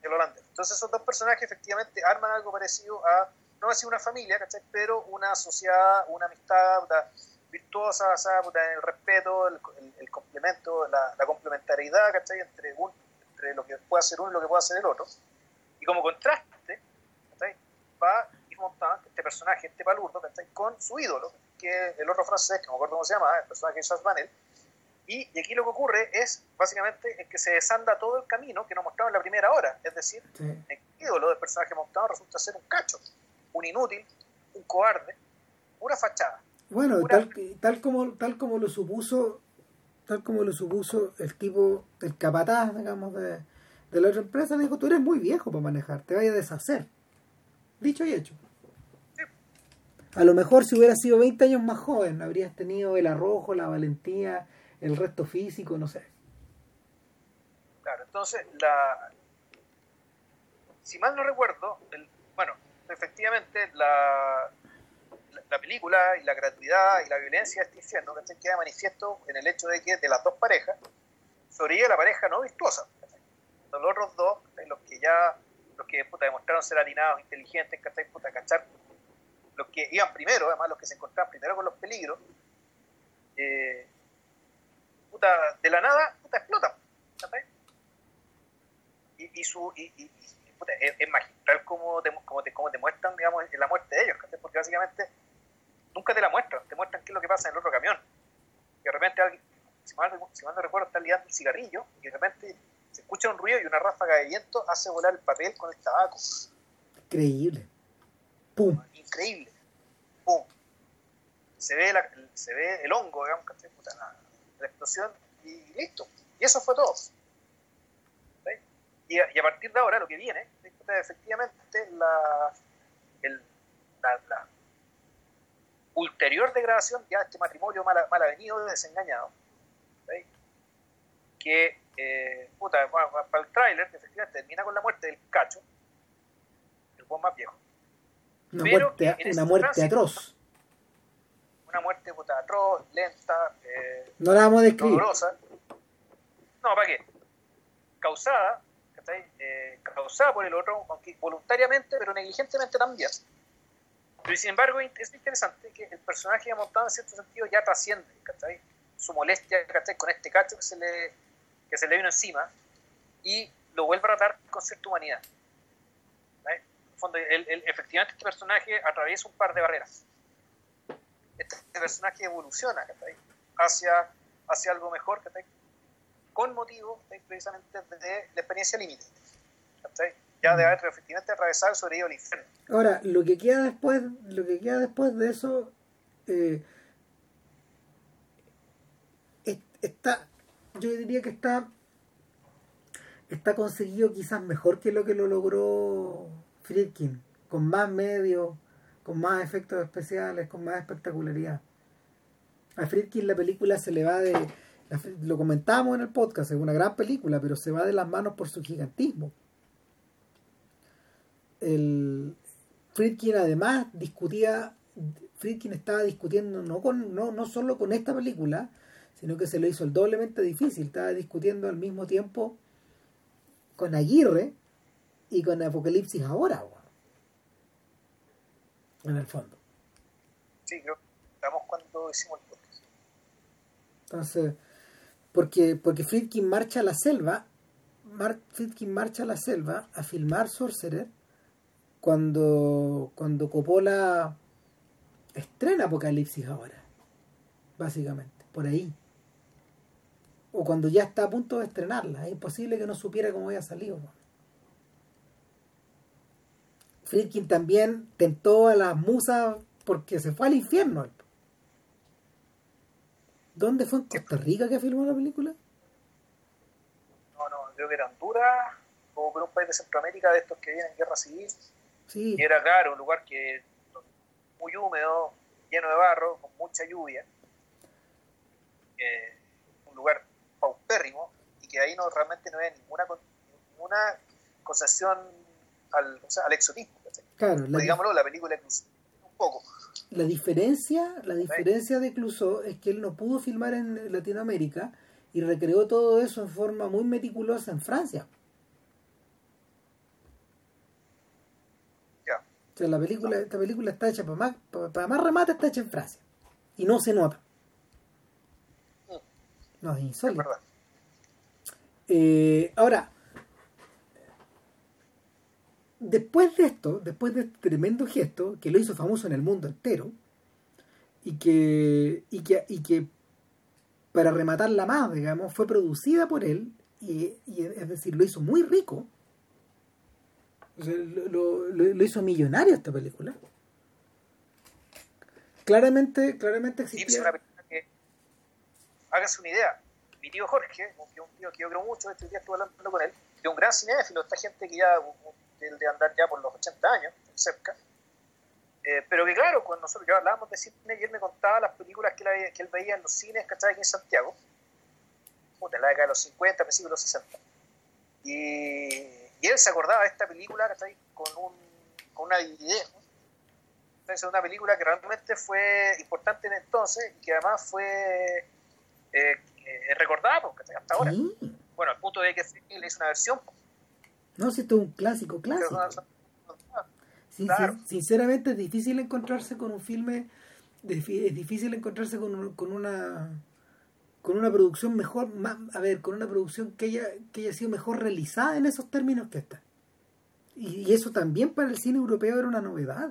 El holandés. Entonces esos dos personajes efectivamente arman algo parecido a, no decir una familia, ¿cachai? Pero una sociedad, una amistad virtuosa, en el respeto, el, complemento, la, complementariedad, ¿cachai? Entre, un, entre lo que puede hacer uno y lo que puede hacer el otro. Y como contraste, ¿cachai? Va ir montando este personaje, este palurdo, ¿cachai? Con su ídolo, que es el otro francés, que no me acuerdo cómo se llama, el personaje de Charles Vanel, y, aquí lo que ocurre es, básicamente, es que se desanda todo el camino que nos mostraba en la primera hora. Es decir, el ídolo del personaje montado resulta ser un cacho, un inútil, un cobarde, una fachada. Bueno, Tal, tal, como, tal como lo supuso tal como lo supuso el tipo, el capataz, digamos, de, de la otra empresa, le dijo, tú eres muy viejo para manejar, te vayas a deshacer. Dicho y hecho. A lo mejor si hubiera sido 20 años más joven, habrías tenido el arrojo, la valentía, el resto físico, no sé. Claro, entonces, la, si mal no recuerdo, el, efectivamente la, la, película y la gratuidad y la violencia de este infierno que queda manifiesto en el hecho de que de las dos parejas sobrevive la pareja no virtuosa. Los otros dos, los que ya, los que puta, demostraron ser atinados, inteligentes, Puta, cachar, los que iban primero, además los que se encontraban primero con los peligros, eh, de la nada, puta, explota. Y, y, su, y, y puta, es, magistral como te, como, te, como te muestran, digamos, la muerte de ellos, porque básicamente nunca te la muestran, te muestran qué es lo que pasa en el otro camión. Y de repente alguien, si mal, si mal no recuerdo, está liando un cigarrillo y de repente se escucha un ruido y una ráfaga de viento hace volar el papel con el tabaco. Increíble. ¡Pum! Increíble. ¡Pum! Se ve, la, se ve el hongo, digamos, que puta, nada la explosión y listo. Y eso fue todo. Y a, partir de ahora lo que viene, efectivamente, la, el, la, ulterior degradación ya este matrimonio mal, mal avenido, desengañado, que, eh, puta, para el tráiler, efectivamente termina con la muerte del cacho, el buen más viejo. Una muerte, una muerte atroz una muerte puta, atroz, lenta, eh, no la vamos a describir. dolorosa. No, ¿para qué? Causada, causada por el otro, aunque voluntariamente, pero negligentemente también. Pero sin embargo, es interesante que el personaje montado en cierto sentido ya trasciende su molestia con este cacho que se, le, que se le vino encima y lo vuelve a tratar con cierta humanidad. efectivamente, este personaje atraviesa un par de barreras este personaje evoluciona hacia, hacia algo mejor con motivo precisamente de la experiencia límite. Ya de haber efectivamente atravesado sobre ello el infierno. Ahora, lo que queda después, lo que queda después de eso eh, está, yo diría que está está conseguido quizás mejor que lo que lo logró Friedkin, con más medios, con más efectos especiales, con más espectacularidad. A Friedkin la película se le va de, lo comentamos en el podcast, es una gran película, pero se va de las manos por su gigantismo. El, Friedkin además discutía, Friedkin estaba discutiendo no, con, no, no solo con esta película, sino que se lo hizo el doblemente difícil, estaba discutiendo al mismo tiempo con Aguirre y con Apocalipsis ahora en el fondo. Sí, creo que estamos cuando hicimos el podcast. Entonces, porque, porque Friedkin marcha a la selva, Mar, Friedkin marcha a la selva a filmar Sorcerer cuando, cuando Coppola estrena Apocalipsis ahora, básicamente, por ahí. O cuando ya está a punto de estrenarla, es imposible que no supiera cómo había salido. Friedkin también tentó a las musas porque se fue al infierno. ¿Dónde fue en Costa Rica que filmó la película? No, no, creo que era Honduras o por un país de Centroamérica de estos que vienen en guerra civil. Sí. Y era claro, un lugar que muy húmedo, lleno de barro, con mucha lluvia. Eh, un lugar paupérrimo y que ahí no realmente no había ninguna, ninguna concesión al, o sea, al exotismo. la, Pues, digámoslo, la película incluso un poco. la diferencia, la diferencia de Clouseau es que él no pudo filmar en Latinoamérica y recreó todo eso en forma muy meticulosa en Francia. Sea, la película, esta película está hecha para más, para, más remate está hecha en Francia. Y no se nota. No, es insólito. Eh, ahora, después de esto, después de este tremendo gesto que lo hizo famoso en el mundo entero, y que, y que, y que para rematarla más, digamos, fue producida por él, y, y es decir, lo hizo muy rico. O sea, lo, lo- hizo millonario esta película. Claramente, claramente existía. que, hágase una idea, mi tío Jorge, un tío que yo creo mucho, este día estuve hablando con él, es un gran cinéfilo, esta gente que ya el de andar ya por los 80 años, cerca, eh, pero que claro, cuando nosotros ya hablábamos de cine y él me contaba las películas que él, había- que él veía en los cines, ¿cachai? Aquí en Santiago, en la década de los 50, principios de los 60. Y, y él se acordaba de esta película, ¿cachai? Con, un, con una video. Entonces, una película que realmente fue importante en entonces y que además fue eh, eh, recordada pues, ¿cachai? hasta ahora. Sí. Bueno, al punto de que le hizo una versión. pues, No, si esto es un clásico, clásico. Sí, Claro. sinceramente es difícil encontrarse con un filme, es difícil encontrarse con, con una con una producción mejor, más, a ver, con una producción que haya, que haya sido mejor realizada en esos términos que esta. Y, y eso también para el cine europeo era una novedad,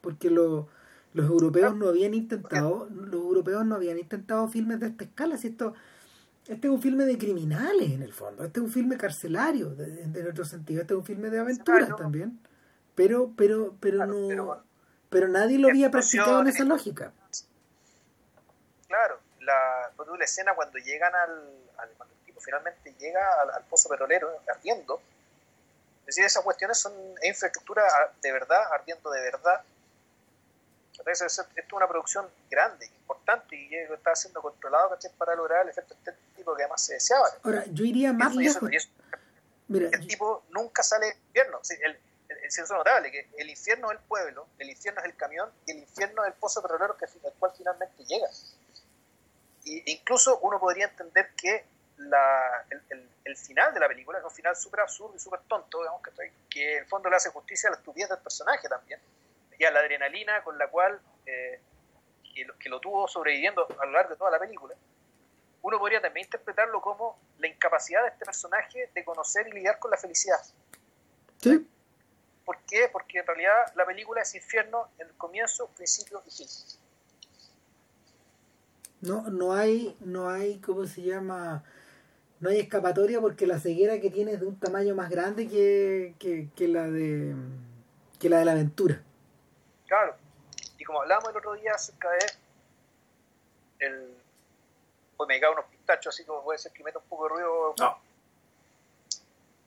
porque lo- los europeos no habían intentado, los europeos no habían intentado filmes de esta escala, si esto este es un filme de criminales en el fondo, este es un filme carcelario en otro sentido, este es un filme de aventuras también, pero pero pero no pero- nadie lo había practicado en esa lógica. Claro, la, escena cuando llegan al, al- cuando el tipo finalmente llega al, al pozo petrolero ardiendo, es decir, esas cuestiones son es infraestructura de verdad, ardiendo de verdad. Entonces, es- esto es una producción grande, importante, y está siendo controlado ¿cachai? para lograr el efecto estético que además se deseaba. Ahora, yo iría más eso- lejos. eso- Mira, el tipo nunca sale del infierno. Sí, el, el- es notable, que el infierno es el pueblo, el infierno es el camión y el infierno es el pozo petrolero que, al cual finalmente llega. Y incluso uno podría entender que la, el, el- el final de la película es un final súper absurdo y súper tonto, digamos, que, que en el fondo le hace justicia a la estupidez del personaje también y a la adrenalina con la cual eh, que, lo, que lo tuvo sobreviviendo a lo largo de toda la película uno podría también interpretarlo como la incapacidad de este personaje de conocer y lidiar con la felicidad. sí, ¿Por qué? Porque en realidad la película es infierno en el comienzo, principio y fin. No no hay no hay cómo se llama no hay escapatoria porque la ceguera que tiene es de un tamaño más grande que, que, que la de que la de la aventura. Claro. Y como hablábamos el otro día acerca de el pues me cago unos pistachos, así como puede ser que meta un poco de ruido. No.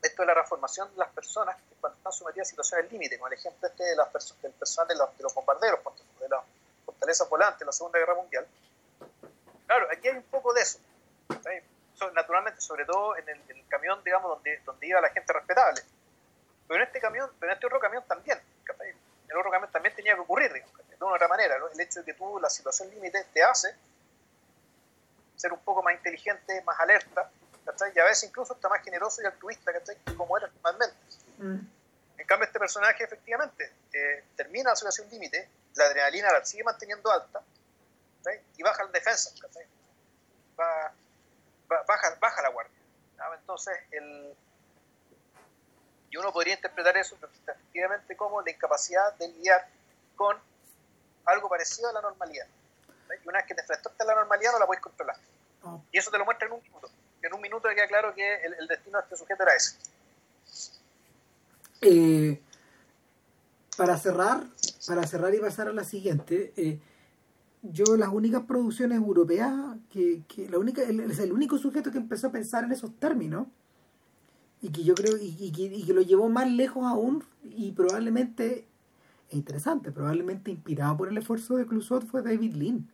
Esto de la transformación de las personas que cuando están sometidas a situaciones límite, como el ejemplo este de las perso- del personal de los, de los bombarderos, de las fortalezas volantes en la Segunda Guerra Mundial. Claro, aquí hay un poco de eso. ¿sí? So- naturalmente, sobre todo en el, en el camión, digamos, donde, donde iba la gente respetable. Pero en este camión, pero en este otro camión también. ¿cachai? El otro camión también tenía que ocurrir, digamos, de una otra manera. ¿no? El hecho de que tú, la situación límite, te hace ser un poco más inteligente, más alerta, ¿cachai? y a veces incluso está más generoso y altruista, ¿cachai? como era normalmente. Mm. En cambio, este personaje efectivamente eh, termina la situación límite, la adrenalina la sigue manteniendo alta. Y baja la defensa. Va- va- baja, baja la guardia. Entonces, el, y uno podría interpretar eso efectivamente como la incapacidad de lidiar con algo parecido a la normalidad. Y una vez que te enfrentaste a la normalidad no la puedes controlar. Oh. Y eso te lo muestra en un minuto. En un minuto queda claro que el, el destino de este sujeto era ese. Eh, para cerrar, para cerrar y pasar a la siguiente, eh, yo las únicas producciones europeas que, que la única es el único sujeto que empezó a pensar en esos términos y que yo creo y, y, y que lo llevó más lejos aún y probablemente es interesante probablemente inspirado por el esfuerzo de Clusot fue David Lean.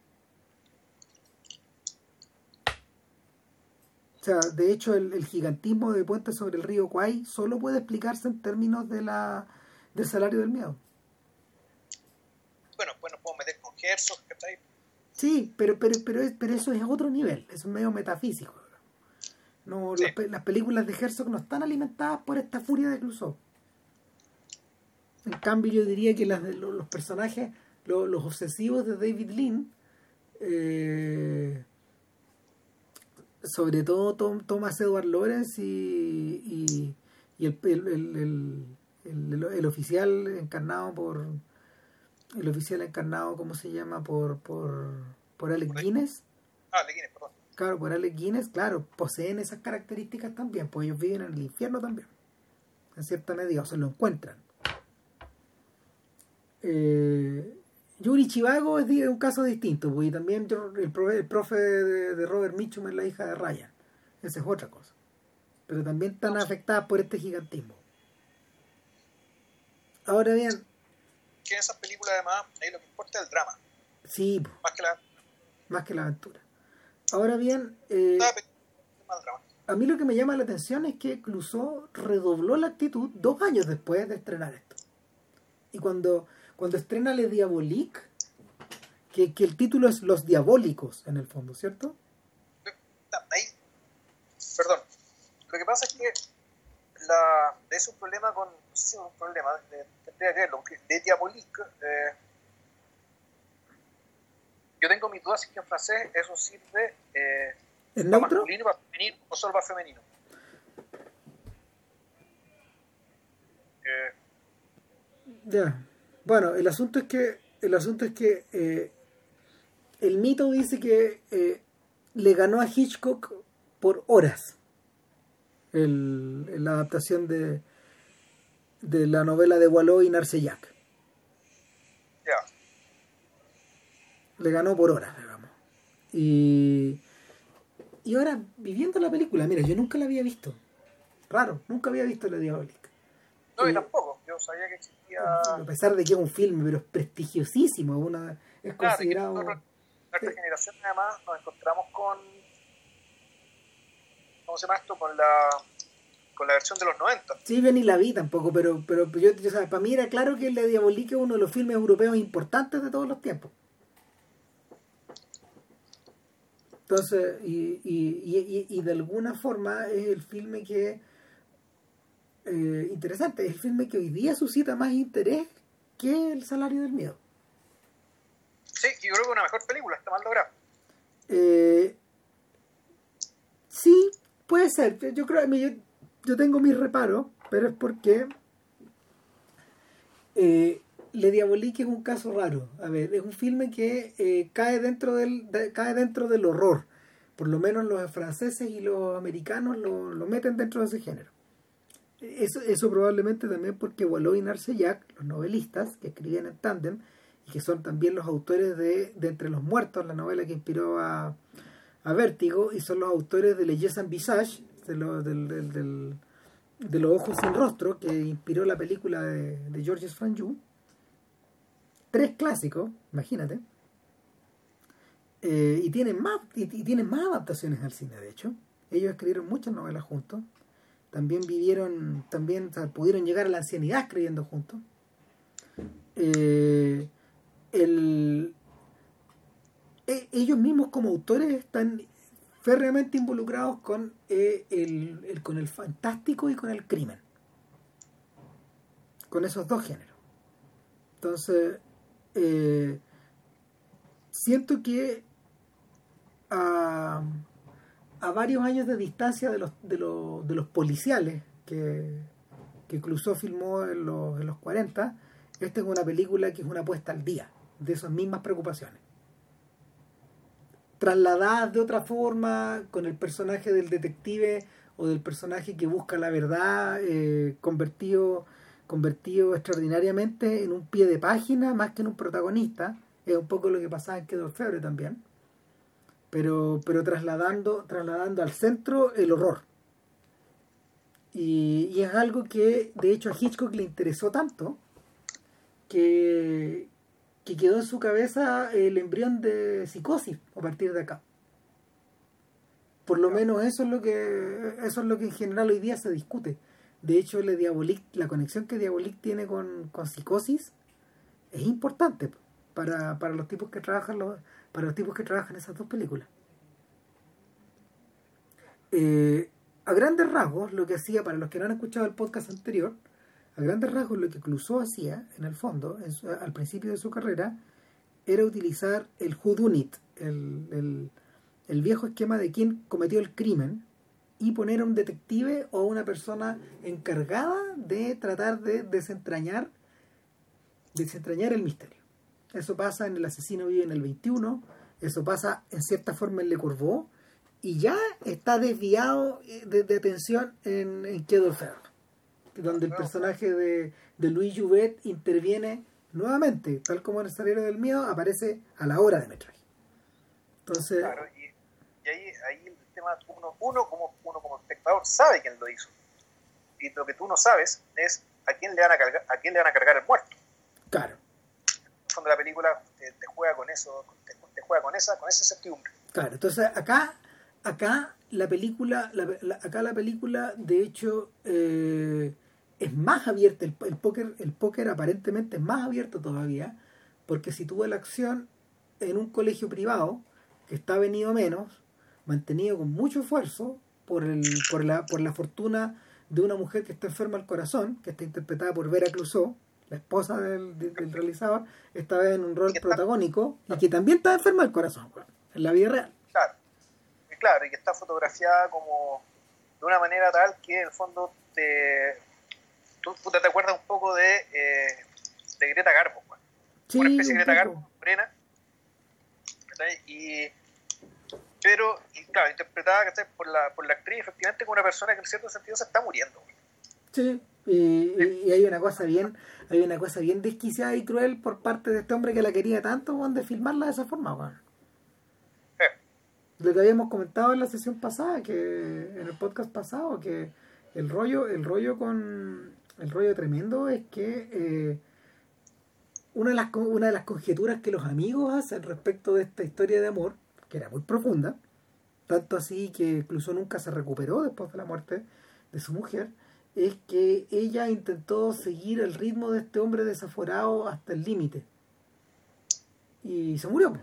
O sea de hecho el, el gigantismo de Puente sobre el río Kwai solo puede explicarse en términos de la del salario del miedo bueno pues nos ahí Sí, pero, pero, pero, pero eso es otro nivel, es un medio metafísico. No, Sí. las, pe- las películas de Herzog no están alimentadas por esta furia de Clouseau. En cambio, yo diría que las los, personajes, lo- los obsesivos de David Lean, eh, sobre todo Tom- Thomas Edward Lawrence y, y, y el, el- el- el oficial encarnado por el oficial encarnado, ¿cómo se llama? Por, por, por Alec Por. Guinness. ah le Guinness, perdón Claro, por Alec Guinness, claro, poseen esas características también, pues ellos viven en el infierno también. En cierta medida, o se lo encuentran. Eh, Yuri Chivago es un caso distinto, y también yo- el, profe, el profe de, de Robert Mitchum es la hija de Ryan. Esa es otra cosa. Pero también están afectadas por este gigantismo. Ahora bien, que en esas películas además ahí lo que importa es el drama sí, más que la más que la aventura. Ahora bien, eh, a mí lo que me llama la atención es que Clouseau redobló la actitud dos años después de estrenar esto. Y cuando, cuando estrena Le Diabolique, que, que el título es Los Diabólicos, en el fondo, ¿cierto? ahí perdón lo que pasa es que la es un problema con no sé si es un problema de- que de Diabolique eh, yo tengo mis dudas si que en francés eso sirve eh, ¿Es para neutro? masculino para femenino o solo para femenino Eh, Ya. Bueno, el asunto es que el asunto es que eh, el mito dice que eh, le ganó a Hitchcock por horas el, la adaptación de de la novela de Wallo y Narcellac. ya le ganó por horas, digamos. Y, y ahora, viviendo la película, mira, yo nunca la había visto. Raro, nunca había visto La Diabólica. no Eh, yo tampoco yo sabía que existía A pesar de que es un filme, pero es prestigiosísimo, es una, es Claro, considerado... nosotros, nuestra generación además nos encontramos con ¿cómo se llama esto? con la con la versión de los 90 Sí, yo ni la vi tampoco, pero, pero yo, yo sabes, para mí era claro que La Diabólica es uno de los filmes europeos importantes de todos los tiempos. Entonces, y, y, y, de alguna forma es el filme que eh, interesante, es el filme que hoy día suscita más interés que el salario del miedo. sí, yo creo que es una mejor película está mal lograda Eh, sí, puede ser. Yo, yo creo, yo, yo tengo mis reparos, pero es porque eh, Le Diabolique es un caso raro. A ver, es un filme que eh, cae dentro del de- cae dentro del horror. Por lo menos los franceses y los americanos lo, lo meten dentro de ese género. Eso, eso probablemente también porque Boileau y Narcellac, los novelistas que escribían en tándem y que son también los autores de, de Entre los Muertos, la novela que inspiró a, a Vértigo, y son los autores de Les en Visage, de, lo- del, del- de Los Ojos sin Rostro, que inspiró la película de, de Georges Franju. Tres clásicos, imagínate. Eh, y tienen más y, tienen más adaptaciones al cine, de hecho. Ellos escribieron muchas novelas juntos. También vivieron, también pudieron llegar a la ancianidad escribiendo juntos. Eh, el, e- ellos mismos como autores están férreamente involucrados con, eh, el, con el fantástico y con el crimen. Con esos dos géneros. Entonces, eh, siento que a, a varios años de distancia de los, de los, de los policiales que, que filmó en los, en los 40, esta es una película que es una puesta al día de esas mismas preocupaciones. Trasladadas de otra forma, con el personaje del detective o del personaje que busca la verdad, eh, convertido, convertido extraordinariamente en un pie de página más que en un protagonista. es un poco lo que pasaba en Quedo Febre también, pero, pero trasladando, trasladando al centro el horror. Y, y es algo que de hecho a Hitchcock le interesó tanto que, que quedó en su cabeza el embrión de psicosis a partir de acá. Por lo menos eso es lo que eso es lo que en general hoy día se discute. De hecho, la, la conexión que Diabolik tiene con, con psicosis es importante para, para los tipos que trabajan los, para los tipos que trabajan esas dos películas. Eh, a grandes rasgos, lo que hacía, para los que no han escuchado el podcast anterior, a grandes rasgos lo que Clouseau hacía, en el fondo, al principio de su carrera, era utilizar el whodunit, el, viejo esquema de quién cometió el crimen, y poner a un detective o una persona encargada de tratar de desentrañar desentrañar el misterio. Eso pasa en El asesino vive en el 21, eso pasa en cierta forma en Le Corbeau y ya está desviado eh, de, atención en, en Quedo donde el personaje de, de Louis Jouvet interviene nuevamente, tal como en El Salero del Miedo, aparece a la hora de metraje. Entonces, claro, y, ahí, ahí, el tema, uno, uno, como, uno como espectador sabe quién lo hizo. Y lo que tú no sabes es a quién le van a cargar, a quién le van a cargar el muerto. Claro. Cuando la película te, juega con eso, te, juega con esa, con esa certidumbre. Claro, entonces acá, acá la película, acá la película, de hecho, eh, es más abierta, el, el, póker, el póker aparentemente es más abierto todavía, porque sitúa la acción en un colegio privado que está venido menos, mantenido con mucho esfuerzo por, el, por, la, por la fortuna de una mujer que está enferma al corazón, que está interpretada por Vera Clouseau, la esposa del, del, realizador, estaba en un rol protagónico y que también está enferma del corazón, en la vida real. Claro, y claro, y que está fotografiada como de una manera tal que en el fondo te, tú, te acuerdas un poco de, eh, de Greta Garbo, sí, una especie de Greta Garbo, Brena, y pero, y claro, interpretada por la, por la actriz efectivamente como una persona que en cierto sentido se está muriendo. Sí, y, hay una cosa bien, hay una cosa bien desquiciada y cruel por parte de este hombre que la quería tanto, de filmarla de esa forma, Lo que habíamos comentado en la sesión pasada, que en el podcast pasado, que el rollo, el rollo con el rollo tremendo es que eh, una de las una de las conjeturas que los amigos hacen respecto de esta historia de amor, que era muy profunda, tanto así que incluso nunca se recuperó después de la muerte de su mujer, es que ella intentó seguir el ritmo de este hombre desaforado hasta el límite. Y se murió.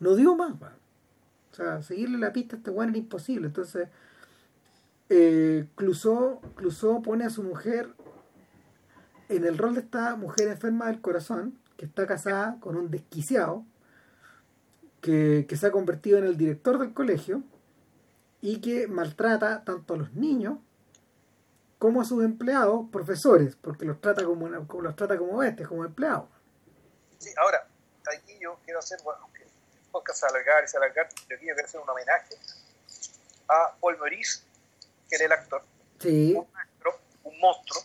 No dio más. O sea, seguirle la pista a este weón era imposible. Entonces, eh, Clouseau, pone a su mujer en el rol de esta mujer enferma del corazón, que está casada con un desquiciado, que, se ha convertido en el director del colegio y que maltrata tanto a los niños como a sus empleados, profesores, porque los trata como, los trata como bestias, como empleados. Sí, ahora, aquí yo quiero hacer, bueno, alargar yo quiero hacer un homenaje a Paul que era el actor. Sí. Un, un monstruo.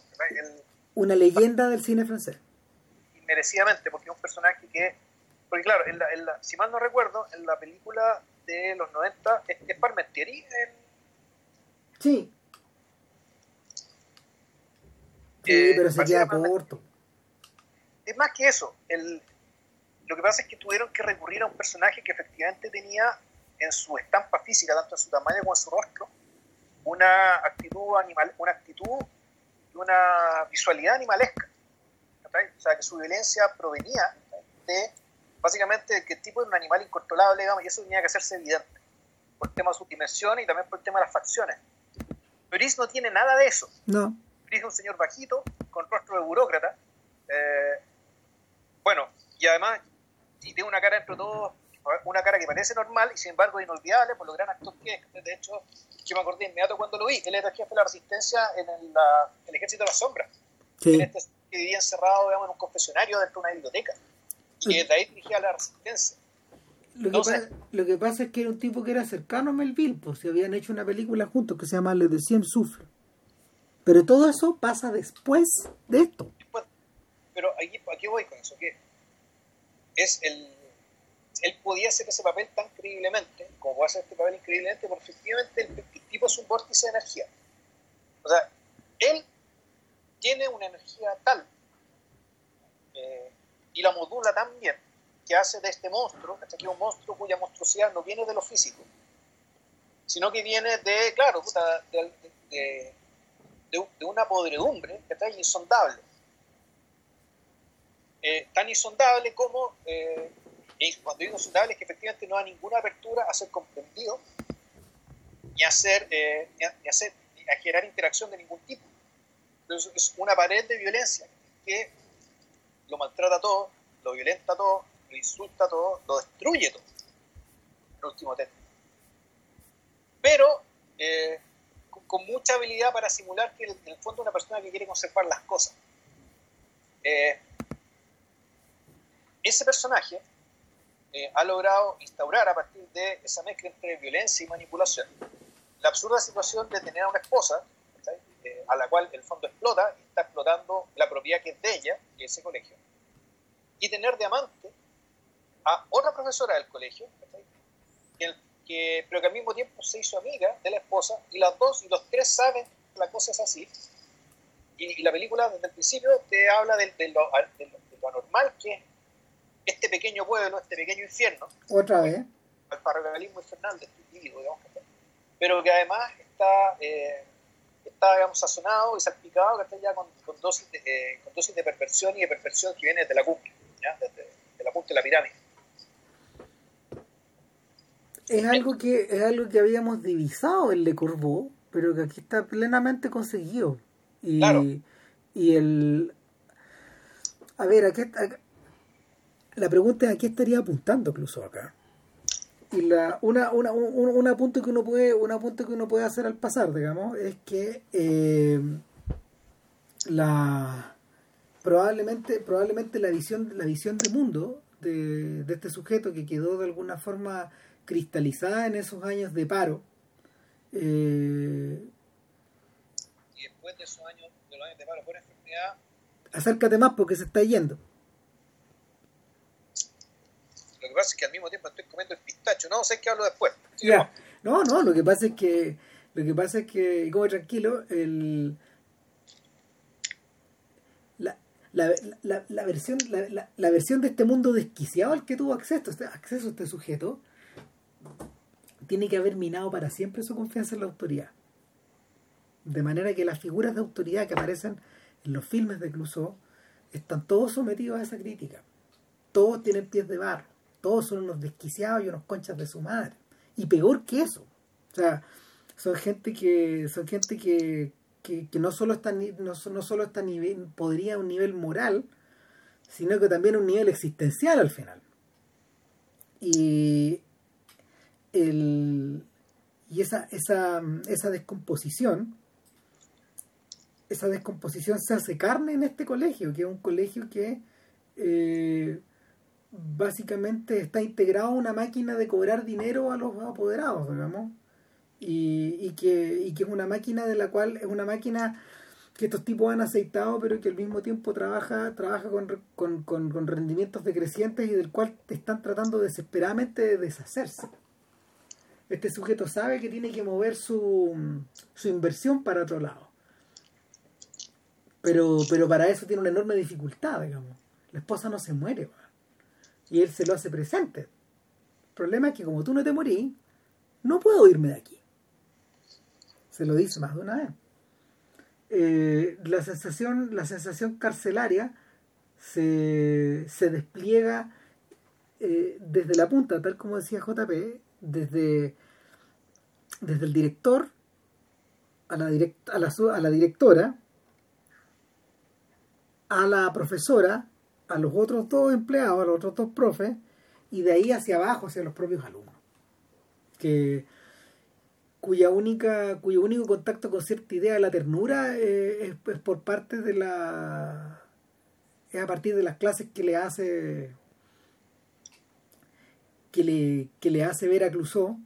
Una leyenda del cine francés. Merecidamente, porque es un personaje que. Porque claro, en la, si mal no recuerdo, en la película de los 90 es, es Parmentieri. Sí, Sí, eh, pero se queda corto. Es más que eso. El, lo que pasa es que tuvieron que recurrir a un personaje que efectivamente tenía en su estampa física, tanto en su tamaño como en su rostro, una actitud animal, una actitud y una visualidad animalesca. O sea, que su violencia provenía de básicamente que el tipo de un animal incontrolable, digamos, y eso tenía que hacerse evidente por el tema de su dimensión y también por el tema de las facciones. Pero no tiene nada de eso. No un señor bajito, con rostro de burócrata. Eh, bueno, y además, y tiene una cara entre todos, una cara que parece normal y sin embargo inolvidable por lo gran actor que es. De hecho, yo me acordé inmediato cuando lo vi. Él era el jefe de la resistencia en el, el Ejército de la Sombra. Sí. Este, que vivía encerrado digamos, en un confesionario dentro de una biblioteca. Y desde ahí dirigía la resistencia. Lo que, pasa, lo que, pasa, es que era un tipo que era cercano a Melville, pues se habían hecho una película juntos que se llama Le Decien Souffle. Pero todo eso pasa después de esto. Pero aquí, aquí voy con eso, que es el, él podía hacer ese papel tan creíblemente, como puede hacer este papel increíblemente, porque efectivamente el, tipo es un vórtice de energía. O sea, él tiene una energía tal eh, y la modula tan bien que hace de este monstruo, que es un monstruo cuya monstruosidad no viene de lo físico, sino que viene de, claro, de, de, una podredumbre que está insondable. Eh, tan insondable como eh, y cuando digo sustentable es que efectivamente no hay ninguna apertura a ser comprendido ni a, hacer, eh, ni a, ni generar interacción de ningún tipo. Entonces es una pared de violencia que lo maltrata todo, lo violenta todo, lo insulta todo, lo destruye todo. En último término. Pero eh, con, mucha habilidad para simular que en el fondo es una persona que quiere conservar las cosas. Eh, ese personaje eh, ha logrado instaurar a partir de esa mezcla entre violencia y manipulación. La absurda situación de tener a una esposa eh, a la cual el fondo explota y está explotando la propiedad que es de ella, y ese colegio, y tener de amante a otra profesora del colegio, que, pero que al mismo tiempo se hizo amiga de la esposa, y las dos y los tres saben que la cosa es así. Y, la película desde el principio te habla de, lo, de lo anormal que es este pequeño pueblo, este pequeño infierno. Otra vez. El paralelismo infernal de este individuo, digamos, pero que además está, eh, está digamos, sazonado y salpicado que está ya con, con, dosis de, eh, con, dosis de, perversión y de perversión que viene desde la cumbre, ¿ya? Desde, la punta de la pirámide. Es algo que es algo que habíamos divisado en Le Corbeau, pero que aquí está plenamente conseguido. Y, claro. y el a ver, aquí, la pregunta es a qué estaría apuntando incluso acá. Y la, una, una, un, un, apunte que uno puede, un apunte que uno puede hacer al pasar, digamos, es que eh, la probablemente, probablemente la visión, la visión de mundo de, de, este sujeto que quedó de alguna forma cristalizada en esos años de paro. Eh, y después de esos años, de los años de paro por enfermedad. Acércate más porque se está yendo. Lo que pasa es que al mismo tiempo estoy comiendo el pistacho. No, sé qué hablo después. No, no, lo que pasa es que, lo que pasa es que, como tranquilo, el, la, la, la, la versión, la, la, versión de este mundo desquiciado al que tuvo acceso, este, acceso este sujeto, tiene que haber minado para siempre su confianza en la autoridad. De manera que las figuras de autoridad que aparecen en los filmes de Clouseau están todos sometidos a esa crítica. Todos tienen pies de barro todos son unos desquiciados y unos conchas de su madre. Y peor que eso. O sea, son gente que, son gente que, que, no solo está no, no solo está nivel, podría un nivel moral, sino que también un nivel existencial al final. Y el, y esa, esa, esa descomposición esa descomposición se hace carne en este colegio, que es un colegio que eh, básicamente está integrado una máquina de cobrar dinero a los apoderados, digamos, y, y, que, y que es una máquina de la cual es una máquina que estos tipos han aceitado, pero que al mismo tiempo trabaja, trabaja con, con, con, con rendimientos decrecientes y del cual están tratando desesperadamente de deshacerse. Este sujeto sabe que tiene que mover su, su inversión para otro lado. Pero, pero para eso tiene una enorme dificultad, digamos. La esposa no se muere y él se lo hace presente. El problema es que como tú no te morís, no puedo irme de aquí. Se lo dice más de una vez. Eh, la, sensación, la sensación carcelaria se, se despliega eh, desde la punta, tal como decía JP, desde, desde el director a la, direct, a, la, a la directora, a la profesora, a los otros dos empleados, a los otros dos profes, y de ahí hacia abajo, hacia los propios alumnos. Que, cuya única, cuyo único contacto con cierta idea de la ternura eh, es, por parte de la. es a partir de las clases que le hace. que le, que le hace ver a Clouseau.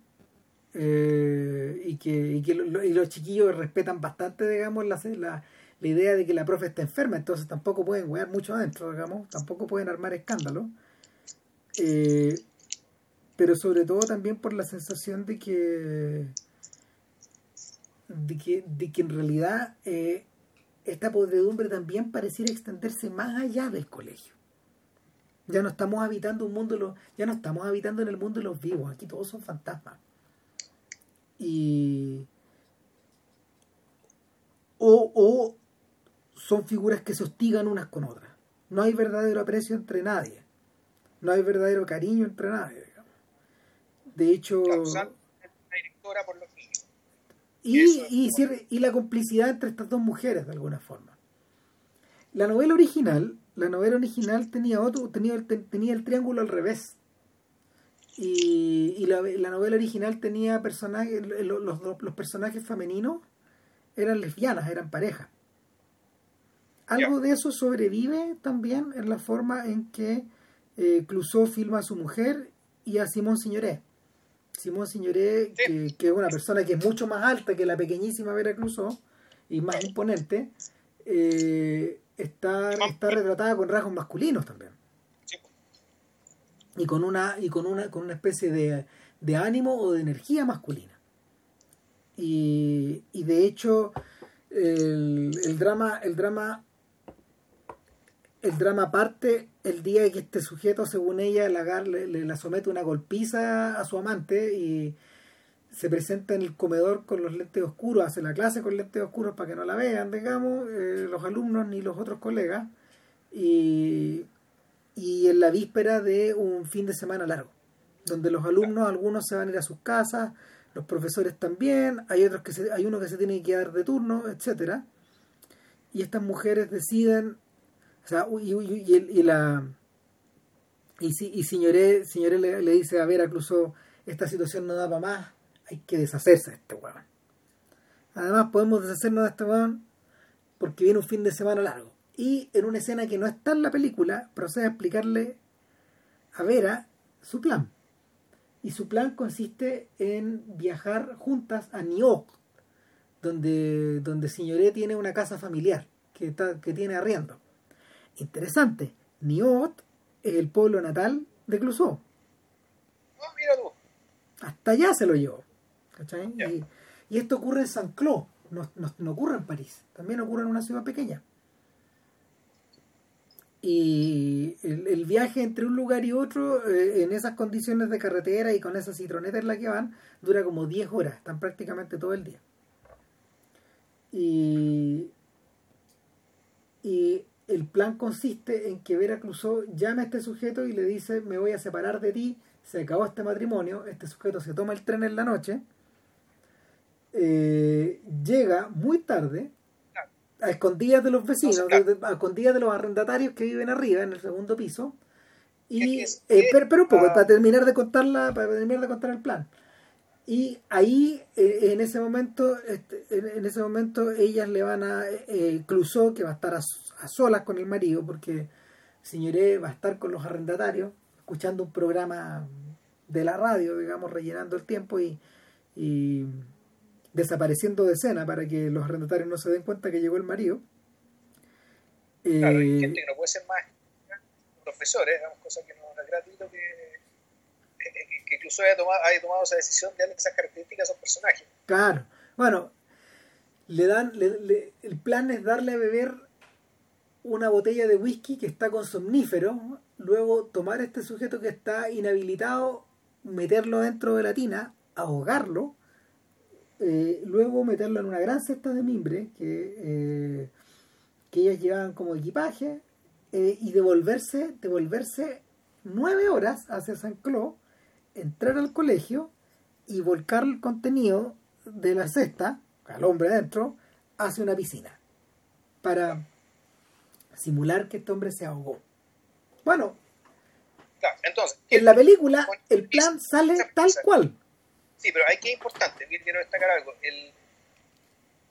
Eh, y que, y que y los chiquillos respetan bastante, digamos, la, la la idea de que la profe está enferma, entonces tampoco pueden wear mucho adentro, digamos, tampoco pueden armar escándalo. Eh, pero sobre todo también por la sensación de que de que, de que en realidad eh, esta podredumbre también pareciera extenderse más allá del colegio. Ya no estamos habitando un mundo, los, ya no estamos habitando en el mundo de los vivos, aquí todos son fantasmas. Y o, o son figuras que se hostigan unas con otras. No hay verdadero aprecio entre nadie. No hay verdadero cariño entre nadie. Digamos. De hecho... y, y, y, la complicidad entre estas dos mujeres, de alguna forma. La novela original, la novela original tenía otro, tenía, tenía el triángulo al revés. Y, y la, la, novela original tenía personajes, los, los, los personajes femeninos eran lesbianas, eran pareja. Algo de eso sobrevive también en la forma en que eh, Clouseau filma a su mujer y a Simón Signoret. Simón Signoret, que, es una persona que es mucho más alta que la pequeñísima Vera Clouseau y más imponente, eh, está, está retratada con rasgos masculinos también. Y con una, y con una, con una especie de, de ánimo o de energía masculina. Y, y de hecho, el, el, drama, el drama, el drama parte el día que este sujeto, según ella, la, le, le, la somete una golpiza a su amante y se presenta en el comedor con los lentes oscuros, hace la clase con lentes oscuros para que no la vean, digamos, eh, los alumnos ni los otros colegas, y, y en la víspera de un fin de semana largo, donde los alumnos, algunos se van a ir a sus casas, los profesores también, hay otros que se, hay uno que se tiene que quedar de turno, etcétera Y estas mujeres deciden, o sea, y, y, la y, si, y le, dice a Vera incluso esta situación no da para más, hay que deshacerse de este weón. Además podemos deshacernos de este weón porque viene un fin de semana largo. Y en una escena que no está en la película, procede a explicarle a Vera su plan y su plan consiste en viajar juntas a Niort, donde, donde Signoret tiene una casa familiar que, está, que tiene arriendo. Interesante, Niort es el pueblo natal de Clouseau. Oh, mira tú. Hasta allá se lo llevó. Y, y, esto ocurre en Saint-Cloud, no, no, no ocurre en París, también ocurre en una ciudad pequeña y el, el, viaje entre un lugar y otro eh, en esas condiciones de carretera y con esa citroneta en la que van dura como 10 horas, están prácticamente todo el día. Y, y el plan consiste en que Vera Clouseau llama a este sujeto y le dice me voy a separar de ti, se acabó este matrimonio, este sujeto se toma el tren en la noche, eh, llega muy tarde, a escondidas de los vecinos, a escondidas de los arrendatarios que viven arriba, en el segundo piso. Y, eh, pero, pero, un poco, para terminar de contarla, para terminar de contar el plan. Y ahí, eh, en ese momento, este, en, ese momento, ellas le van a, eh, Clusó, que va a estar a, a, solas con el marido, porque señoré va a estar con los arrendatarios, escuchando un programa de la radio, digamos, rellenando el tiempo y, y desapareciendo de escena para que los arrendatarios no se den cuenta que llegó el marido. Claro, hay eh, gente que no puede ser más profesores, digamos, cosa que no es gratuito que, que, incluso haya tomado, haya tomado esa decisión de darle esas características a esos personajes. Claro, bueno, le dan, le, le, el plan es darle a beber una botella de whisky que está con somnífero, luego tomar a este sujeto que está inhabilitado, meterlo dentro de la tina, ahogarlo, eh, luego meterlo en una gran cesta de mimbre que, eh, que ellas llevaban como equipaje eh, y devolverse, devolverse nueve horas hacia San Clos, entrar al colegio y volcar el contenido de la cesta, al hombre adentro, hacia una piscina. Para simular que este hombre se ahogó. Bueno, entonces, en la película el plan sale tal cual. Sí, pero hay que importante, quiero destacar algo. El,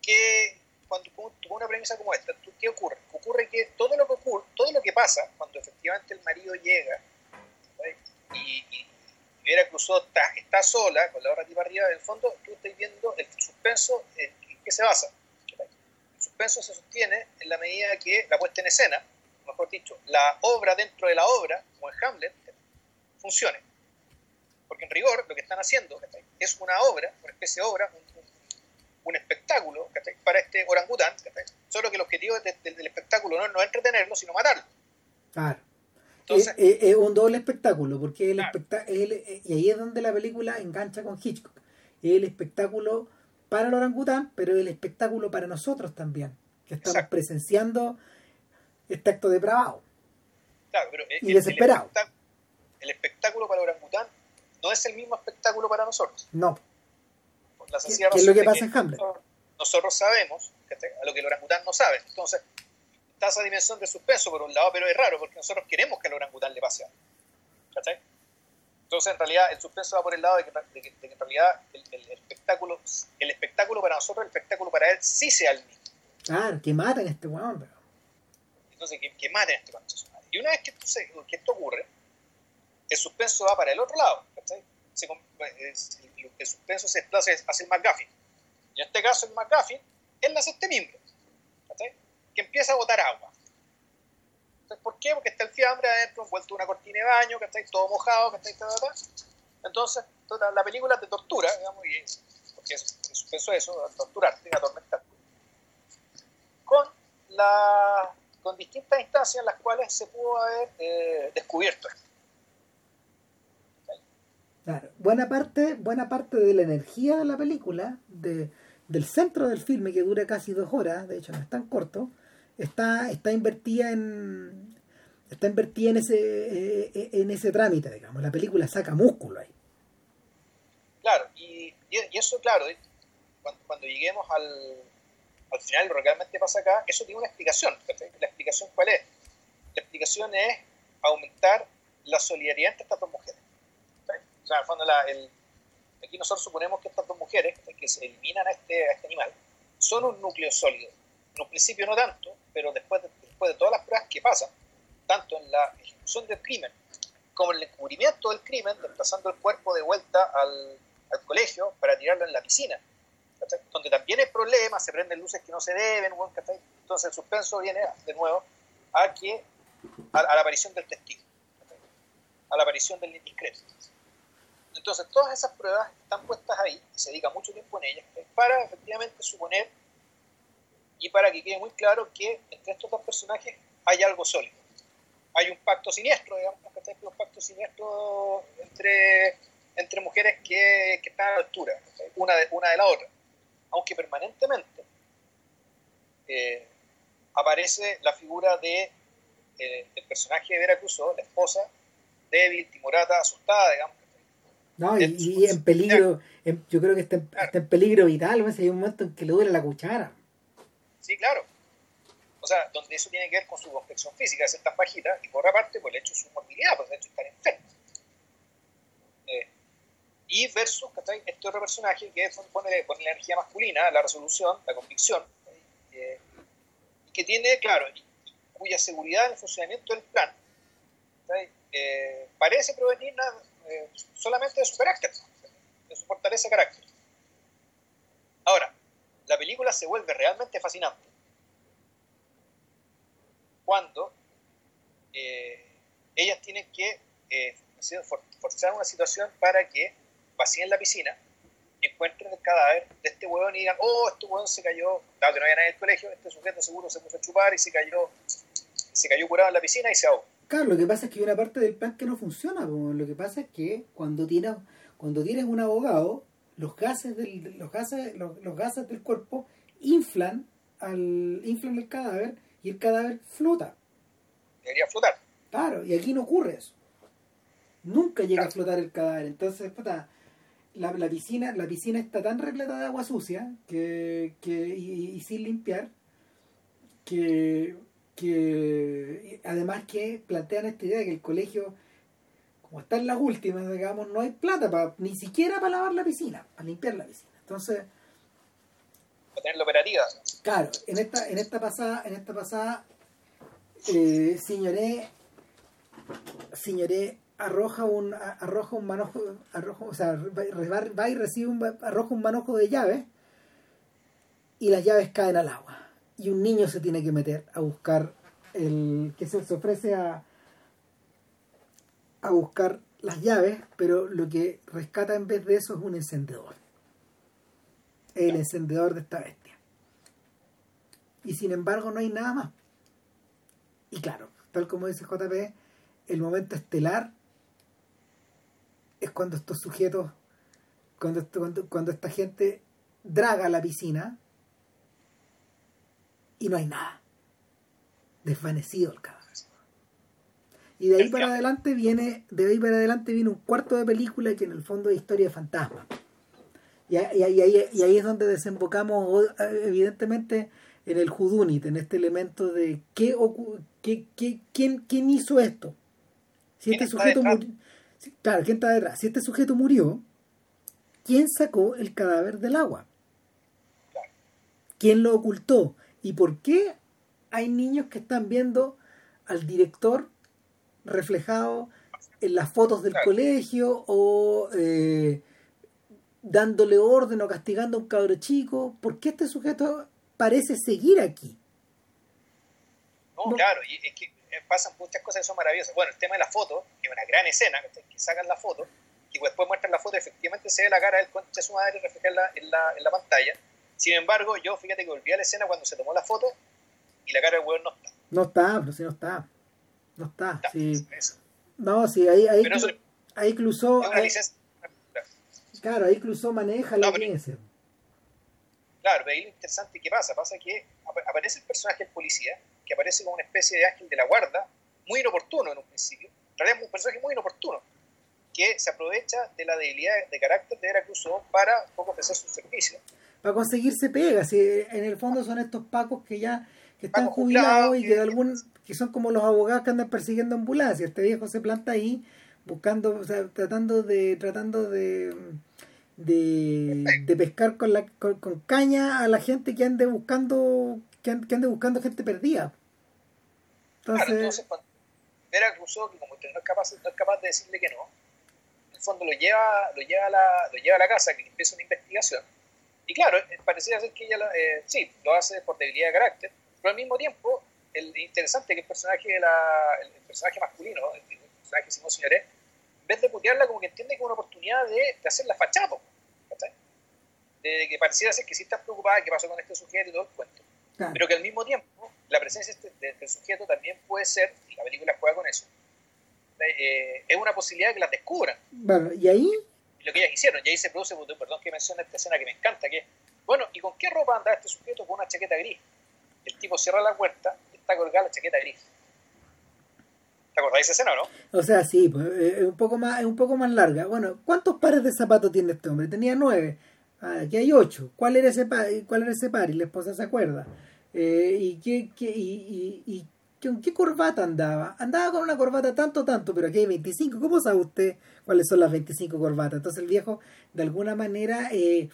que cuando con una premisa como esta, ¿qué ocurre? Ocurre que todo lo que ocurre, todo lo que pasa cuando efectivamente el marido llega y, y, Vera Cruzó está, está, sola con la tipa arriba, del fondo tú estás viendo el suspenso en qué se basa. El suspenso se sostiene en la medida que la puesta en escena, mejor dicho, la obra dentro de la obra, como en Hamlet, funcione. Porque en rigor lo que están haciendo es una obra, una especie de obra, un, un espectáculo para este orangután, solo que el objetivo del espectáculo no, es entretenerlo, sino matarlo. Claro. Entonces, es, un doble espectáculo, porque el y ahí es donde la película engancha con Hitchcock. Es el espectáculo para el orangután, pero el espectáculo para nosotros también, que estamos presenciando este acto depravado. Claro, pero y desesperado. El, espectáculo para el orangután no es el mismo espectáculo para nosotros. No. ¿Qué, es lo que pasa en Hamlet? Nosotros sabemos a lo que el orangután no sabe. Entonces, está esa dimensión de suspenso por un lado, pero es raro porque nosotros queremos que al orangután le pase algo. Entonces, en realidad, el suspenso va por el lado de que, en realidad el, espectáculo, el espectáculo para nosotros, el espectáculo para él sí sea el mismo. Claro, que maten a este weón. Entonces, que, que maten a este weón. Y una vez que esto, que esto ocurre, el suspenso va para el otro lado. Se, el suspenso se desplaza hacia el McGuffin. Y en este caso, el McGuffin es la este miembro, que empieza a botar agua. ¿Por qué? Porque está el fiambre adentro, envuelto en una cortina de baño, que está todo mojado, que está Entonces, toda la película te tortura, digamos, y, porque es, es suspenso eso, torturarte, atormentarte. Con, la, con distintas instancias en las cuales se pudo haber eh, descubierto esto. Claro. Buena parte, buena parte de la energía de la película, de, del centro del filme, que dura casi dos horas, de hecho no es tan corto, está, está invertida en está invertida en ese eh, eh, en ese trámite, digamos. La película saca músculo ahí. Claro, y, y eso, claro, cuando, cuando lleguemos al, al final, lo que realmente pasa acá, eso tiene una explicación. ¿La explicación cuál es? La explicación es aumentar la solidaridad entre estas dos mujeres. O sea, fondo el, aquí nosotros suponemos que estas dos mujeres que se eliminan a este, a este animal son un núcleo sólido. En un principio no tanto, pero después de, después de todas las pruebas que pasan, tanto en la ejecución del crimen como en el encubrimiento del crimen, desplazando el cuerpo de vuelta al, al colegio para tirarlo en la piscina, donde también hay problemas, se prenden luces que no se deben, entonces el suspenso viene de nuevo a, que, a, la aparición del testigo, a la aparición del indiscreto. Entonces, todas esas pruebas están puestas ahí, se dedica mucho tiempo en ellas, para efectivamente suponer y para que quede muy claro que entre estos dos personajes hay algo sólido. Hay un pacto siniestro, digamos, un pacto siniestro entre, entre mujeres que, están a la altura, una de, una de la otra. Aunque permanentemente eh, aparece la figura de eh, el personaje de Veracruz, la esposa, débil, timorata, asustada, digamos, no, y, en peligro, yo creo que está en, peligro vital, ¿ves? hay un momento en que le duele la cuchara. Sí, claro. O sea, donde eso tiene que ver con su complexión física, de ser tan bajita, y por otra parte, por el hecho de su morbilidad, por el hecho de estar enfermo. Eh, y versus este otro personaje que pone, pone, la energía masculina, la resolución, la convicción, eh, que tiene, claro, cuya seguridad en el funcionamiento del plan eh, parece provenir eh, solamente de su carácter, de su fortaleza de carácter. Ahora, la película se vuelve realmente fascinante cuando eh, ellas tienen que eh, forzar una situación para que vacíen la piscina, encuentren el cadáver de este huevón y digan, oh, este huevón se cayó, dado que no había nadie en el colegio, este sujeto seguro se puso a chupar y se cayó, se cayó curado en la piscina y se ahogó. Claro, lo que pasa es que hay una parte del plan que no funciona. Lo que pasa es que cuando tienes, cuando tienes un abogado, los gases del, los gases, los, gases del cuerpo inflan al, inflan el cadáver y el cadáver flota. Debería flotar. Claro, y aquí no ocurre eso. Nunca llega a flotar el cadáver. Entonces, puta, la, la, piscina, la piscina está tan repleta de agua sucia que, que y sin limpiar que que además que plantean esta idea de que el colegio, como está en las últimas, digamos, no hay plata para, ni siquiera para lavar la piscina, para limpiar la piscina. Entonces, para tener la operativa. Claro, en esta, en esta pasada, en esta pasada, eh, señoré, señoré arroja un arroja un manojo, arroja, o sea, va, y recibe un arroja un manojo de llaves y las llaves caen al agua y un niño se tiene que meter a buscar el que se, ofrece a a buscar las llaves, pero lo que rescata en vez de eso es un encendedor. El encendedor de esta bestia. Y sin embargo no hay nada más. Y claro, tal como dice JP, el momento estelar es cuando estos sujetos, cuando, cuando, esta gente draga la piscina y no hay nada. Desvanecido el cadáver. Y de ahí para adelante viene, de ahí para adelante viene un cuarto de película que en el fondo es historia de fantasma. Y, ahí, es donde desembocamos evidentemente en el Judunit, en este elemento de qué, qué, qué quién, quién hizo esto. Si este sujeto murió, claro, ¿quién está detrás? Si este sujeto murió, ¿quién sacó el cadáver del agua? ¿Quién lo ocultó? ¿Y por qué hay niños que están viendo al director reflejado en las fotos del colegio o eh, dándole orden o castigando a un cabro chico. ¿Por qué este sujeto parece seguir aquí? No, claro, y es que eh, pasan muchas cosas que son maravillosas. Bueno, el tema de la foto, que es una gran escena, que sacan la foto, y después muestran la foto, efectivamente se ve la cara del concha de su madre reflejada en la, en la, pantalla. Sin embargo, yo fíjate que volví a la escena cuando se tomó la foto y la cara del hueón no está. No está, pero sí no está. No está. sí. No, sí, ahí, ahí, ahí incluso. claro, ahí incluso maneja la audiencia. Claro, pero ahí lo interesante que pasa, pasa que aparece el personaje del policía, que aparece como una especie de ángel de la guarda, muy inoportuno en un principio, en realidad es un personaje muy inoportuno, que se aprovecha de la debilidad de carácter de Vera Cruzó para poco ofrecer su servicio. Para conseguirse pega, si en el fondo son estos pacos que ya que están jubilados y que de algún que son como los abogados que andan persiguiendo ambulancias. Este viejo se planta ahí buscando, o sea, tratando de tratando de de, pescar con la con, caña a la gente que ande buscando que, ande, buscando gente perdida. Entonces, claro, entonces cuando Vera Cruzó, que como usted no es capaz, no es capaz de decirle que no, en el fondo lo lleva, lo lleva a la, lo lleva a la casa que empieza una investigación. Y claro, eh, parecía ser que ella eh, sí, lo hace por debilidad de carácter, pero al mismo tiempo, el interesante que el personaje, de la, el, personaje masculino, el, personaje Simón Señores, en vez de putearla, como que entiende que es una oportunidad de, de hacerla fachada, de que pareciera ser que sí está preocupada, qué pasó con este sujeto y todo el cuento. Pero que al mismo tiempo, la presencia de este, este sujeto también puede ser, y la película juega con eso, eh, es una posibilidad de que las descubran. Bueno, y ahí... Lo que ellas hicieron, y ahí se produce, perdón que mencione esta escena que me encanta, que bueno, ¿y con qué ropa andaba este sujeto? Con una chaqueta gris el tipo cierra la puerta está colgada la chaqueta gris. ¿Te acordáis de esa escena no? O sea, sí, pues, eh, es un poco más, es un poco más larga. Bueno, ¿cuántos pares de zapatos tiene este hombre? Tenía nueve. Ah, aquí hay ocho. ¿Cuál era ese par? ¿Cuál era ese par? Y la esposa se acuerda. Eh, ¿Y qué, y, con qué corbata andaba? Andaba con una corbata tanto, tanto, pero aquí hay 25. ¿Cómo sabe usted cuáles son las 25 corbatas? Entonces el viejo, de alguna manera, eh,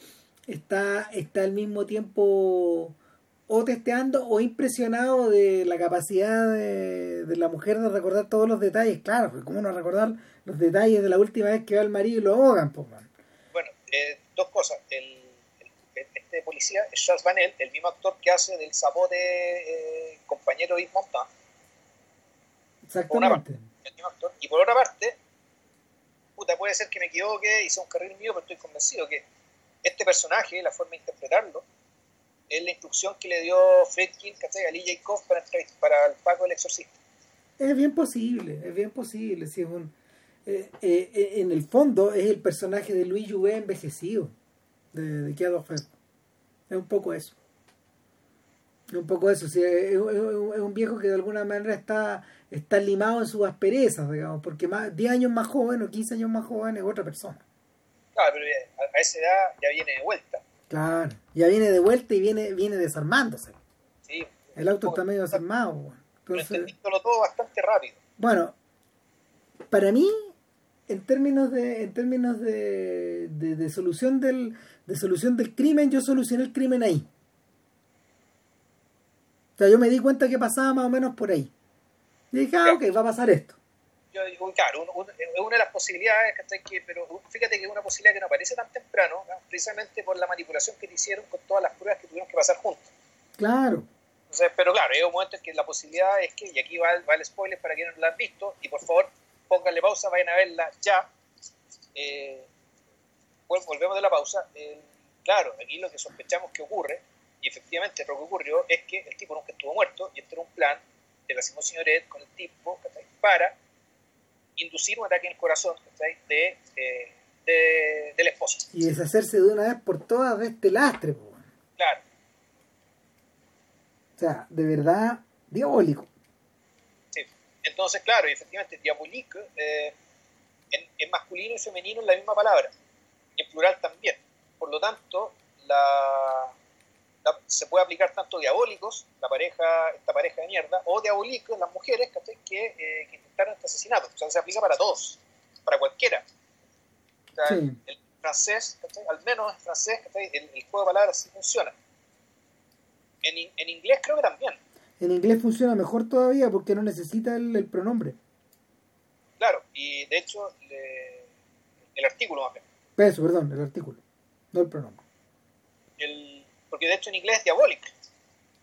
está, está al mismo tiempo o testeando o impresionado de la capacidad de, la mujer de recordar todos los detalles. Claro, porque cómo no recordar los detalles de la última vez que va el marido y lo ahogan, pues, Bueno, eh, dos cosas. El, este policía es Charles Vanel, el mismo actor que hace del sabote eh, compañero Yves Montand. Exactamente. el mismo actor. Y por otra parte, puta, puede ser que me equivoque, hice un carril mío, pero estoy convencido que este personaje, la forma de interpretarlo, es la instrucción que le dio Fredkin a Lee Jacob para, para el Paco del Exorcista. Es bien posible, es bien posible. Si es un, eh, eh, eh, en el fondo es el personaje de Luis Jouvet envejecido, de, de Es un poco eso. Es un poco eso. es, un viejo que de alguna manera está, está limado en sus asperezas, digamos, porque más, 10 años más joven o 15 años más joven es otra persona. Claro, pero a esa edad ya viene de vuelta. Claro, ya viene de vuelta y viene, viene desarmándose. Sí. El auto está medio desarmado. Entonces, todo bastante rápido. Bueno, para mí, en términos de, en términos de, de, solución del, de solución del crimen, yo solucioné el crimen ahí. O sea, yo me di cuenta que pasaba más o menos por ahí. Y dije, ah, ok, va a pasar esto yo digo, claro, es una de las posibilidades, que, pero fíjate que es una posibilidad que no aparece tan temprano, precisamente por la manipulación que te hicieron con todas las pruebas que tuvieron que pasar juntos. Claro. Entonces, pero claro, hay un momento en que la posibilidad es que, y aquí va, el spoiler para quienes no lo han visto, y por favor, pónganle pausa, vayan a verla ya. Eh, volvemos de la pausa. claro, aquí lo que sospechamos que ocurre, y efectivamente lo que ocurrió, es que el tipo nunca estuvo muerto, y este era un plan de la Simón Signoret con el tipo para inducir un ataque en el corazón de, eh, de, de, la esposa. Y deshacerse de una vez por todas de este lastre. Claro. O sea, de verdad, diabólico. Sí. Entonces, claro, y efectivamente, diabólico eh, en, masculino y femenino es la misma palabra, y en plural también. Por lo tanto, la, se puede aplicar tanto diabólicos, la pareja, esta pareja de mierda, o diabólicos, las mujeres que, eh, que intentaron este asesinato. O sea, se aplica para todos, para cualquiera. el, francés, al menos en francés, el, el, juego de palabras sí funciona. En, en, inglés creo que también. En inglés funciona mejor todavía porque no necesita el, pronombre. Claro, y de hecho el artículo más bien. Eso, perdón, el artículo, no el pronombre. El, porque de hecho en inglés es diabolic.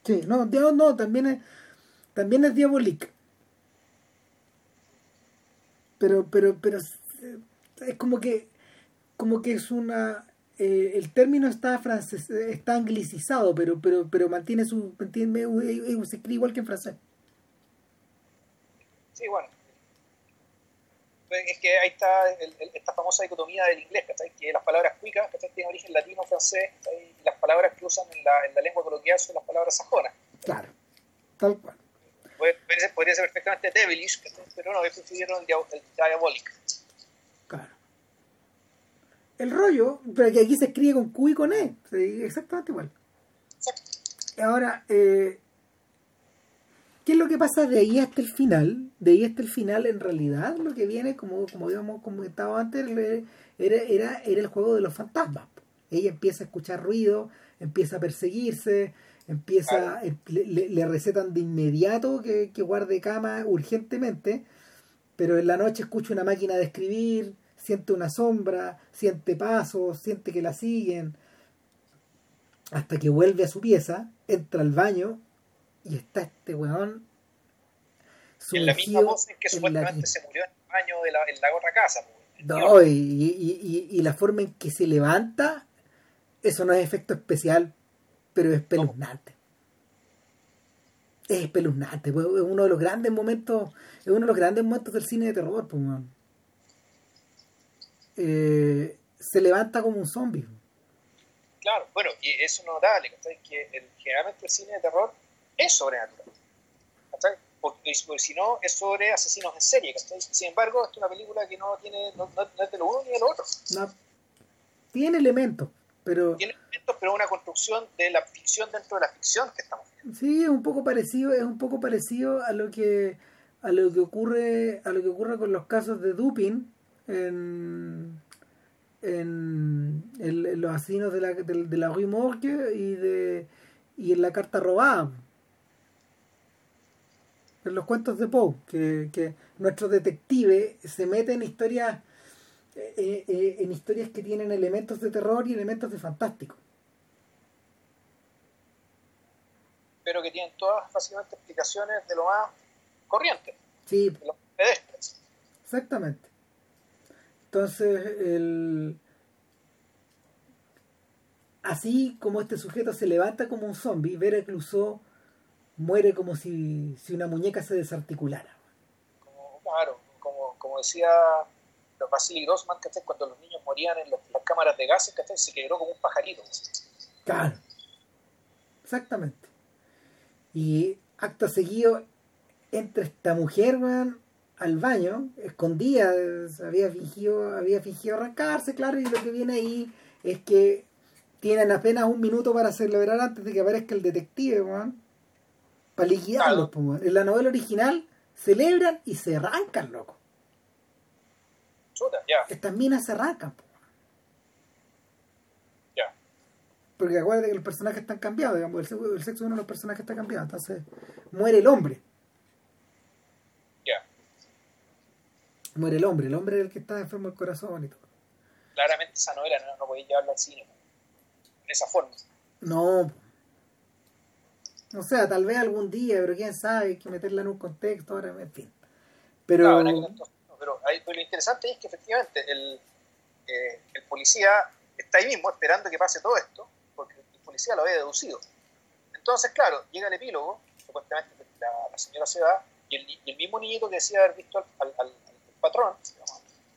Sí, no, no, también es, también es diabolic. Pero, pero, pero es como que, como que es una, eh, el término está francés, está anglicizado, pero, pero, pero mantiene su, mantiene, se escribe igual que en francés. Sí, bueno. Es que ahí está esta famosa dicotomía del inglés, que las palabras cuicas tienen origen latino, francés, y las palabras que usan en la, en la lengua coloquial son las palabras sajonas. Claro, tal cual. Podría ser, perfectamente devilish, pero no, prefirieron el, el diabolic. Claro. El rollo, pero que aquí se escribe con Q y con E, exactamente igual. Ahora, eh, ¿Qué es lo que pasa de ahí hasta el final? De ahí hasta el final, en realidad, lo que viene, como, como habíamos comentado antes, era, era, era el juego de los fantasmas. Ella empieza a escuchar ruido, empieza a perseguirse, empieza em, le, recetan de inmediato que, que, guarde cama urgentemente, pero en la noche escucha una máquina de escribir, siente una sombra, siente pasos, siente que la siguen, hasta que vuelve a su pieza, entra al baño y está este weón. En la misma voz en que supuestamente se murió en el baño de la, en la otra casa. No, y, y, y, la forma en que se levanta, eso no es efecto especial, pero es espeluznante. Es espeluznante, es uno de los grandes momentos, es uno de los grandes momentos del cine de terror, pues, eh, se levanta como un zombie. Claro, bueno, y eso notable, que generalmente el cine de terror es sobrenatural. Porque, si no, es sobre asesinos en serie. Sin embargo, es una película que no tiene no, es de lo uno ni de lo otro. No. Tiene elementos, pero... Tiene elementos, pero una construcción de la ficción dentro de la ficción que estamos viendo. Sí, es un poco parecido, es un poco parecido a lo que a lo que ocurre a lo que ocurre con los casos de Dupin en en, los asesinos de la, de, la Rue Morgue y de y en la carta robada en los cuentos de Poe, que, que nuestro detective se mete en historias eh, eh, en historias que tienen elementos de terror y elementos de fantástico. Pero que tienen todas básicamente explicaciones de lo más corriente. Sí. De los pedestres. Exactamente. Entonces, el... así como este sujeto se levanta como un zombie, Vera Clouseau muere como si, si una muñeca se desarticulara. Como, claro, como, como decía Vasily Grossman, que cuando los niños morían en, las cámaras de gases, que se quebró como un pajarito. Claro, exactamente. Y acto seguido entra esta mujer al baño, escondida, había fingido, había fingido arrancarse, claro, y lo que viene ahí es que tienen apenas un minuto para celebrar antes de que aparezca el detective, man para liquidarlos. En la novela original celebran y se arrancan, loco. Chuta, ya. Estas minas se arrancan. Ya. Porque acuérdate que los personajes están cambiados, digamos, el sexo, de uno de los personajes está cambiado, entonces muere el hombre. Ya. Muere el hombre, el hombre es el que está enfermo del corazón y todo. Claramente esa novela no, no podéis llevarla al cine. De esa forma. No, o sea, tal vez algún día, pero quién sabe, hay que meterla en un contexto, ahora, en fin. Pero, pero pero lo interesante es que efectivamente el, eh, el policía está ahí mismo esperando que pase todo esto, porque el policía lo había deducido. Entonces, claro, llega el epílogo, supuestamente la, la señora se va, y el, y el, mismo niñito que decía haber visto al, al, al patrón,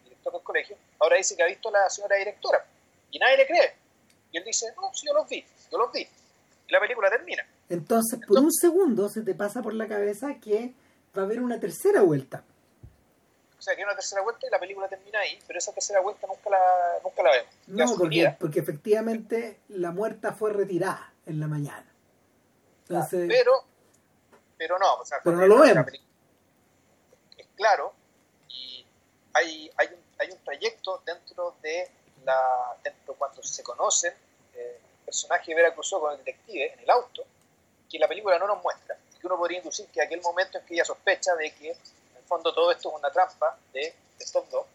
el director del colegio, ahora dice que ha visto a la señora directora, y nadie le cree. Y él dice, no, sí, yo los vi, yo los vi. Y la película termina. Entonces, por un segundo se te pasa por la cabeza que va a haber una tercera vuelta. O sea, que hay una tercera vuelta y la película termina ahí, pero esa tercera vuelta nunca la, nunca la vemos. No, porque, porque, efectivamente la muerta fue retirada en la mañana. Entonces, pero, pero no, o sea, pero no lo vemos. Es claro, y hay, hay, un, hay un trayecto dentro de la dentro cuando se conocen eh, el personaje de Vera Cruzó con el detective en el auto, que la película no nos muestra, y que uno podría inducir que aquel momento en que ella sospecha de que en el fondo todo esto es una trampa de, de estos dos,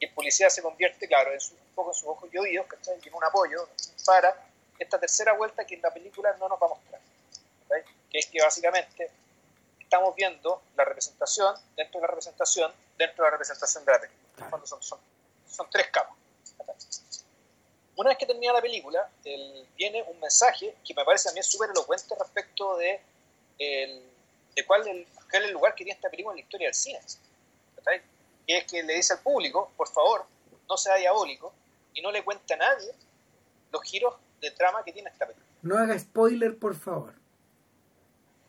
y el policía se convierte, claro, en su, un poco en sus ojos y oídos, ¿cachai? En un apoyo para esta tercera vuelta que en la película no nos va a mostrar, ¿cachai? que es que básicamente estamos viendo la representación dentro de la representación dentro de la representación de la película. En el fondo son, son, son tres capas. Una vez que termina la película, el, viene un mensaje que me parece a mí súper elocuente respecto de, el, de cuál, el, cuál es el lugar que tiene esta película en la historia del cine. ¿verdad? Que es que le dice al público, por favor, no sea diabólico y no le cuente a nadie los giros de trama que tiene esta película. No haga spoiler, por favor.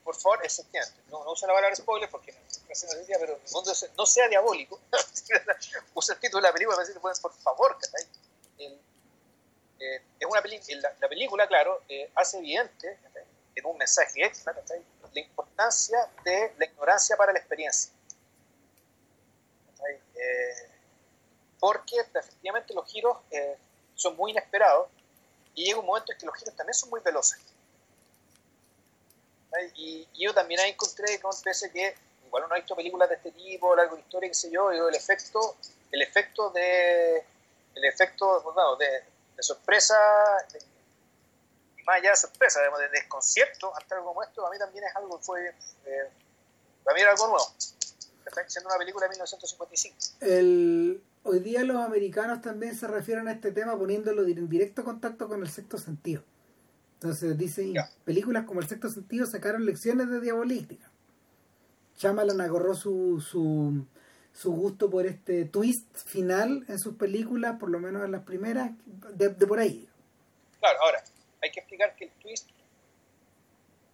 Por favor, efectivamente. No, no usa la palabra spoiler porque no noticia, pero no sea diabólico. usa el título de la película para decirle, por favor, ¿cachai? Eh, es una la, la, película, claro, eh, hace evidente, en un mensaje extra, la importancia de la ignorancia para la experiencia. Eh, porque efectivamente los giros son muy inesperados y llega un momento en que los giros también son muy veloces. Y, yo también ahí encontré con pese que igual uno ha visto películas de este tipo, largo de historia, qué sé yo, el efecto, el efecto de el efecto bueno, de, de, sorpresa, de, y más allá de sorpresa, digamos, de desconcierto ante algo como esto, a mí también es algo que fue, eh, para mí era algo nuevo, siendo una película de 1955. El, hoy día los americanos también se refieren a este tema poniéndolo en directo contacto con el sexto sentido. Entonces dicen, yeah. películas como el sexto sentido sacaron lecciones de diabolística. Shyamalan agarró su, su, su gusto por este twist final en sus películas, por lo menos en las primeras, de, de por ahí. Claro, ahora, hay que explicar que el twist,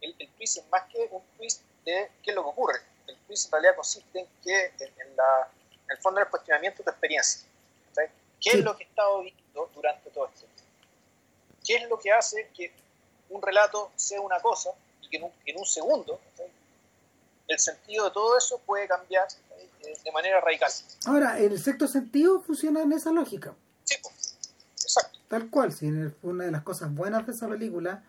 el, el, twist es más que un twist de qué es lo que ocurre. El twist en realidad consiste en que, en, en la, en el fondo del cuestionamiento de tu experiencia. ¿sabes? ¿Qué sí. es lo que he estado viendo durante todo esto? ¿Qué es lo que hace que un relato sea una cosa y que en un, en un segundo ¿sabes? El sentido de todo eso puede cambiar eh, de manera radical. Ahora, el sexto sentido funciona en esa lógica. Sí, pues, exacto. Tal cual, si una de las cosas buenas de esa película,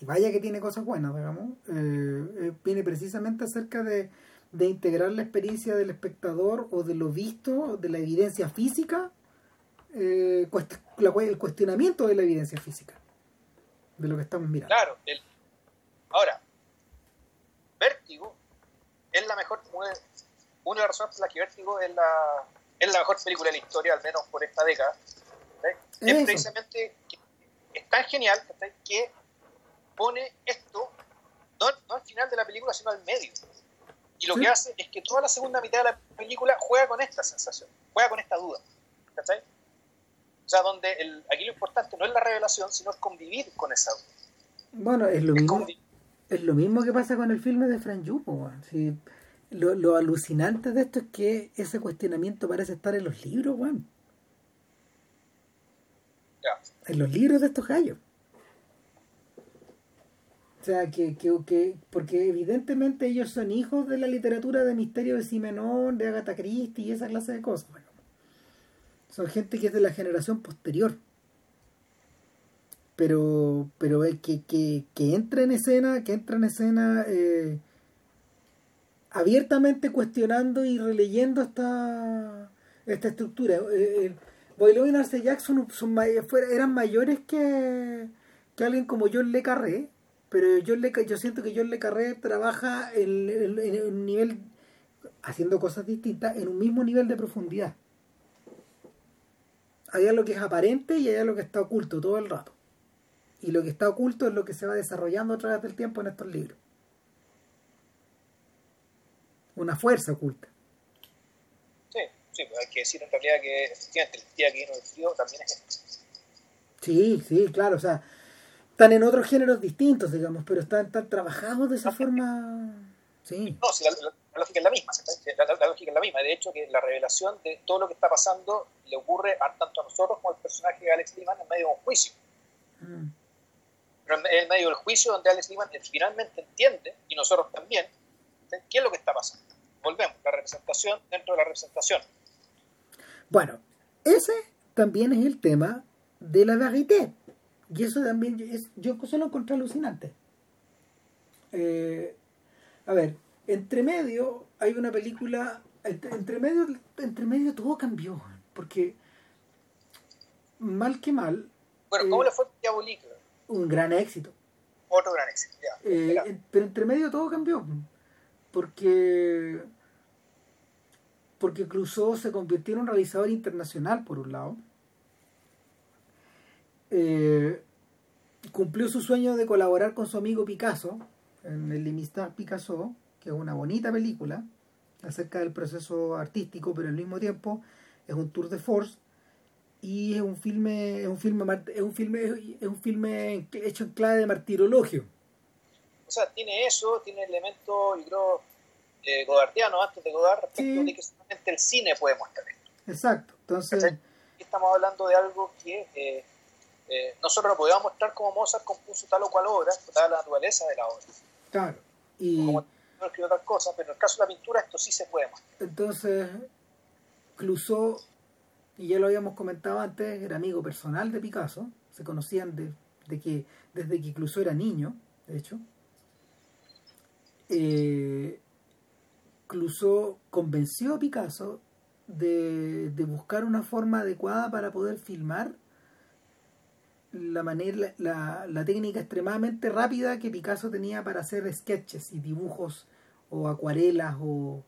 y vaya que tiene cosas buenas, digamos, eh, viene precisamente acerca de, de, integrar la experiencia del espectador o de lo visto, de la evidencia física, eh, cuest la, el cuestionamiento de la evidencia física, de lo que estamos mirando. Claro, el, ahora, Vértigo es la mejor, una de las razones por las que Vértigo es la, es la mejor película de la historia, al menos por esta década, ¿sí? es precisamente que es tan genial ¿sí? que pone esto no, no, al final de la película, sino al medio. Y lo ¿Sí? que hace es que toda la segunda mitad de la película juega con esta sensación, juega con esta duda. O sea, donde el, aquí lo importante no es la revelación, sino es convivir con esa duda. Bueno, es lo es mismo. Es lo mismo que pasa con el filme de Frank Yupo. ¿sí? lo, lo, alucinante de esto es que ese cuestionamiento parece estar en los libros, Juan. Yeah. En los libros de estos gallos. O sea, que, que, que, porque evidentemente ellos son hijos de la literatura de misterio de Simenón, de Agatha Christie y esa clase de cosas. Bueno, son gente que es de la generación posterior. Pero, pero que, que, que entra en escena, que entra en escena eh, abiertamente cuestionando y releyendo esta, esta estructura. Eh, Boyleau y Narce Jackson son, eran mayores que, que alguien como John Le Carré, pero John Le, yo siento que John Le Carré trabaja en un nivel haciendo cosas distintas en un mismo nivel de profundidad. Hay algo que es aparente y hay algo que está oculto todo el rato. Y lo que está oculto es lo que se va desarrollando a través del tiempo en estos libros. Una fuerza oculta. Sí, sí, pues hay que decir en realidad que efectivamente el día que vino el frío también es esto. Sí, sí, claro, o sea, están en otros géneros distintos, digamos, pero están, están trabajados de esa forma. Sí. No, sí, la, la, la lógica es la misma, la, la, lógica es la misma. De hecho, que la revelación de todo lo que está pasando le ocurre a, tanto a nosotros como al personaje de Alex Liman en medio de un juicio. Mm. Pero en, en, medio del juicio donde Alex Liman finalmente entiende, y nosotros también, qué es lo que está pasando. Volvemos, la representación dentro de la representación. Bueno, ese también es el tema de la verité. Y eso también es, yo eso lo encontré alucinante. Eh, a ver, entre medio hay una película, entre, entre, medio, entre medio todo cambió, porque mal que mal. Bueno, ¿cómo eh, le fue? Un gran éxito. Otro gran éxito, ya. Eh, pero entre medio todo cambió, porque porque Clouseau se convirtió en un realizador internacional, por un lado. Eh, cumplió su sueño de colaborar con su amigo Picasso en el Limistad Picasso, que es una bonita película acerca del proceso artístico, pero al mismo tiempo es un tour de force y es un filme es un filme es un filme es un filme hecho en clave de martirologio. O sea, tiene eso, tiene elementos, yo creo, eh, godardiano antes de Godard respecto sí. de que solamente el cine puede mostrar esto. Exacto. Entonces, Aquí estamos hablando de algo que eh, eh, nosotros no podíamos mostrar como Mozart compuso tal o cual obra, dada la naturaleza de la obra. Claro. Y... Como no escribió otras cosas, pero en el caso de la pintura esto sí se puede mostrar. Entonces, Clouseau, y ya lo habíamos comentado antes, era amigo personal de Picasso, se conocían de, de que desde que Clouseau era niño, de hecho. Eh, Clouseau convenció a Picasso de, de, buscar una forma adecuada para poder filmar la manera la, la, técnica extremadamente rápida que Picasso tenía para hacer sketches y dibujos o acuarelas o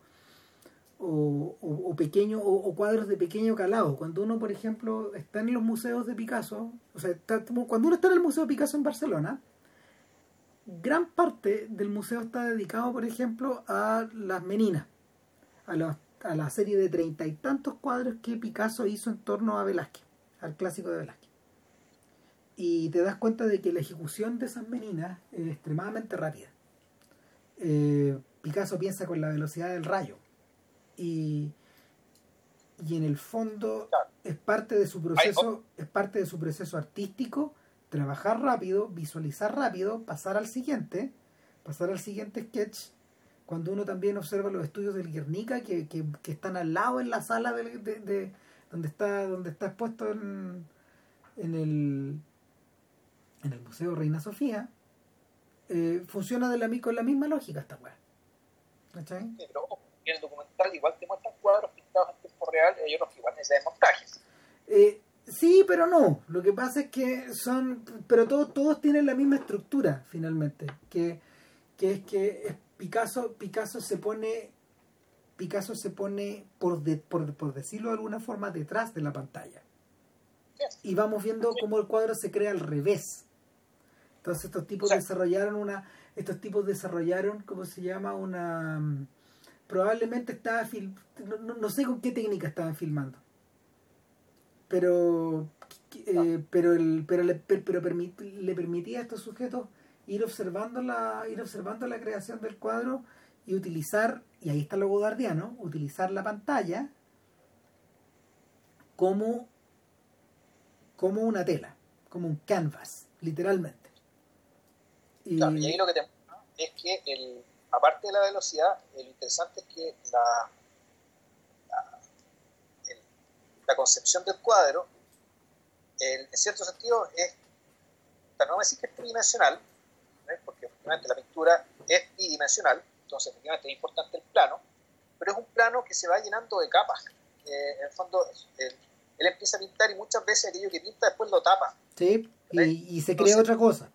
o, o, o pequeños o, o, cuadros de pequeño calado cuando uno por ejemplo está en los museos de Picasso o sea cuando uno está en el museo de Picasso en Barcelona gran parte del museo está dedicado, por ejemplo, a las meninas, a, a la serie de treinta y tantos cuadros que Picasso hizo en torno a Velázquez, al clásico de Velázquez. Y te das cuenta de que la ejecución de esas meninas es extremadamente rápida. Eh, Picasso piensa con la velocidad del rayo. Y, y en el fondo es parte de su proceso, es parte de su proceso artístico trabajar rápido, visualizar rápido, pasar al siguiente, pasar al siguiente sketch. Cuando uno también observa los estudios del Guernica que, que, que están al lado en la sala de, de, de, donde está donde está expuesto en, en el en el Museo Reina Sofía, eh, funciona de la, con la misma lógica esta weá. ¿Cachai? Sí, pero en el documental igual te muestran cuadros pintados en tiempo real y hay otros que igual necesitan montajes. Eh, Sí, pero no. Lo que pasa es que son, pero todos todos tienen la misma estructura finalmente, que, que es que Picasso Picasso se pone Picasso se pone por, de, por, por decirlo de alguna forma detrás de la pantalla y vamos viendo cómo el cuadro se crea al revés. Entonces estos tipos desarrollaron una, estos tipos desarrollaron, ¿cómo se llama? Una probablemente estaba film, no, no sé con qué técnica estaban filmando. Pero eh, pero el pero le pero permit, le permitía a estos sujetos ir observando la ir observando la creación del cuadro y utilizar y ahí está lo godardiano utilizar la pantalla como como una tela como un canvas literalmente. Y, claro, y ahí lo que te es que el aparte de la velocidad lo interesante es que la la concepción del cuadro, el, en cierto sentido, es, no decir que es tridimensional, ¿eh? porque efectivamente la pintura es bidimensional, entonces efectivamente es importante el plano, pero es un plano que se va llenando de capas. Eh, en el fondo, él, él, empieza a pintar y muchas veces aquello que pinta después lo tapa. Sí, y, y, se crea otra cosa.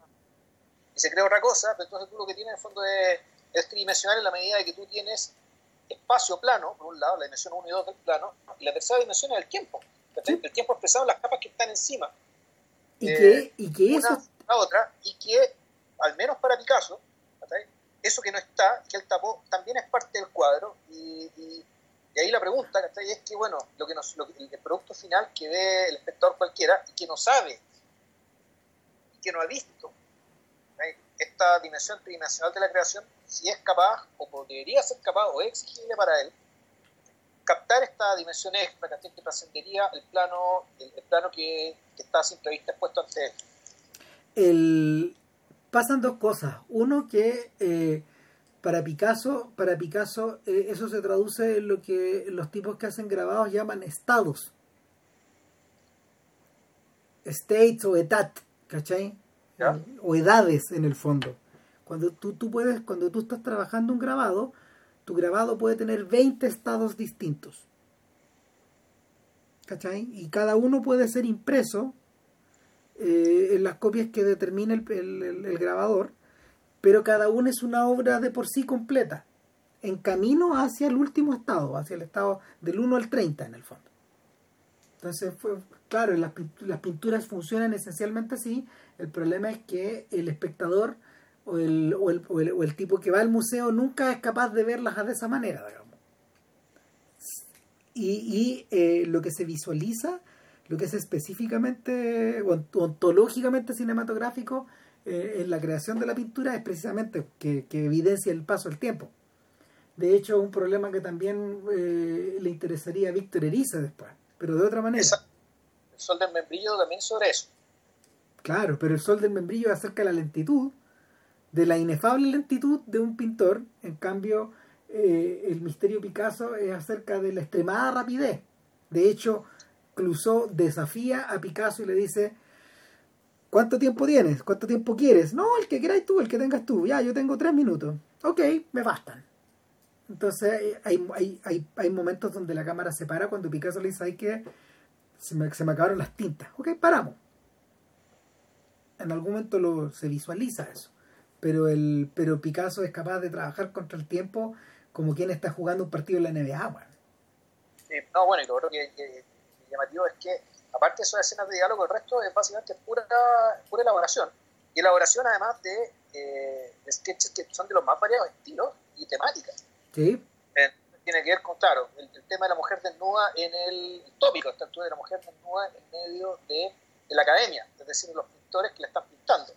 Y se crea otra cosa, pero entonces tú lo que tienes en el fondo es, es tridimensional en la medida de que tú tienes espacio plano, por un lado, la dimensión 1 y 2 del plano, y la tercera dimensión es el tiempo. El tiempo expresado en las capas que están encima. Y que, y que eso... La otra, y que, al menos para Picasso, eso que no está, que él tapó, también es parte del cuadro, y, y, ahí la pregunta es que, bueno, lo que nos, el producto final que ve el espectador cualquiera, y que no sabe, y que no ha visto, esta dimensión tridimensional de la creación, si es capaz, o debería ser capaz, o es exigible para él, captar esta dimensión extra que trascendería el plano, el, plano que, está simplemente expuesto ante él. El... Pasan dos cosas. Uno que eh, para Picasso, para Picasso eh, eso se traduce en lo que los tipos que hacen grabados llaman estados. States o etat, ¿cachai? o edades en el fondo. Cuando tú, tú puedes, cuando tú estás trabajando un grabado, tu grabado puede tener 20 estados distintos. ¿Cachai? Y cada uno puede ser impreso eh, en las copias que determina el, el, grabador, pero cada uno es una obra de por sí completa, en camino hacia el último estado, hacia el estado del 1 al 30 en el fondo. Entonces, fue, claro, las, las pinturas funcionan esencialmente así, el problema es que el espectador o el, o el, o el, tipo que va al museo nunca es capaz de verlas de esa manera, digamos. Y, y eh, lo que se visualiza, lo que es específicamente, ontológicamente cinematográfico eh, en la creación de la pintura es precisamente que, que, evidencia el paso del tiempo. De hecho, un problema que también eh, le interesaría a Víctor Eriza después, pero de otra manera. El sol del membrillo también sobre eso. Claro, pero el sol del membrillo acerca de la lentitud, de la inefable lentitud de un pintor. En cambio, eh, el misterio Picasso es acerca de la extremada rapidez. De hecho, Clouseau desafía a Picasso y le dice, ¿cuánto tiempo tienes? ¿Cuánto tiempo quieres? No, el que quieras tú, el que tengas tú. Ya, yo tengo tres minutos. Ok, me bastan. Entonces hay, hay, hay, hay momentos donde la cámara se para cuando Picasso le dice, hay que se me, se me acabaron las tintas. Ok, paramos en algún momento lo, se visualiza eso. Pero, el, pero Picasso es capaz de trabajar contra el tiempo como quien está jugando un partido en la NBA. Bueno. Sí, no, bueno, y lo otro que, que, llamativo es que, aparte de esas escenas de diálogo, el resto es básicamente pura, pura elaboración. Y elaboración además de, eh, sketches que son de los más variados estilos y temáticas. Sí. Eh, tiene que ver con, claro, el, tema de la mujer desnuda en el, tópico, el tópico de la mujer desnuda en medio de, de la academia, es decir, los que la están pintando.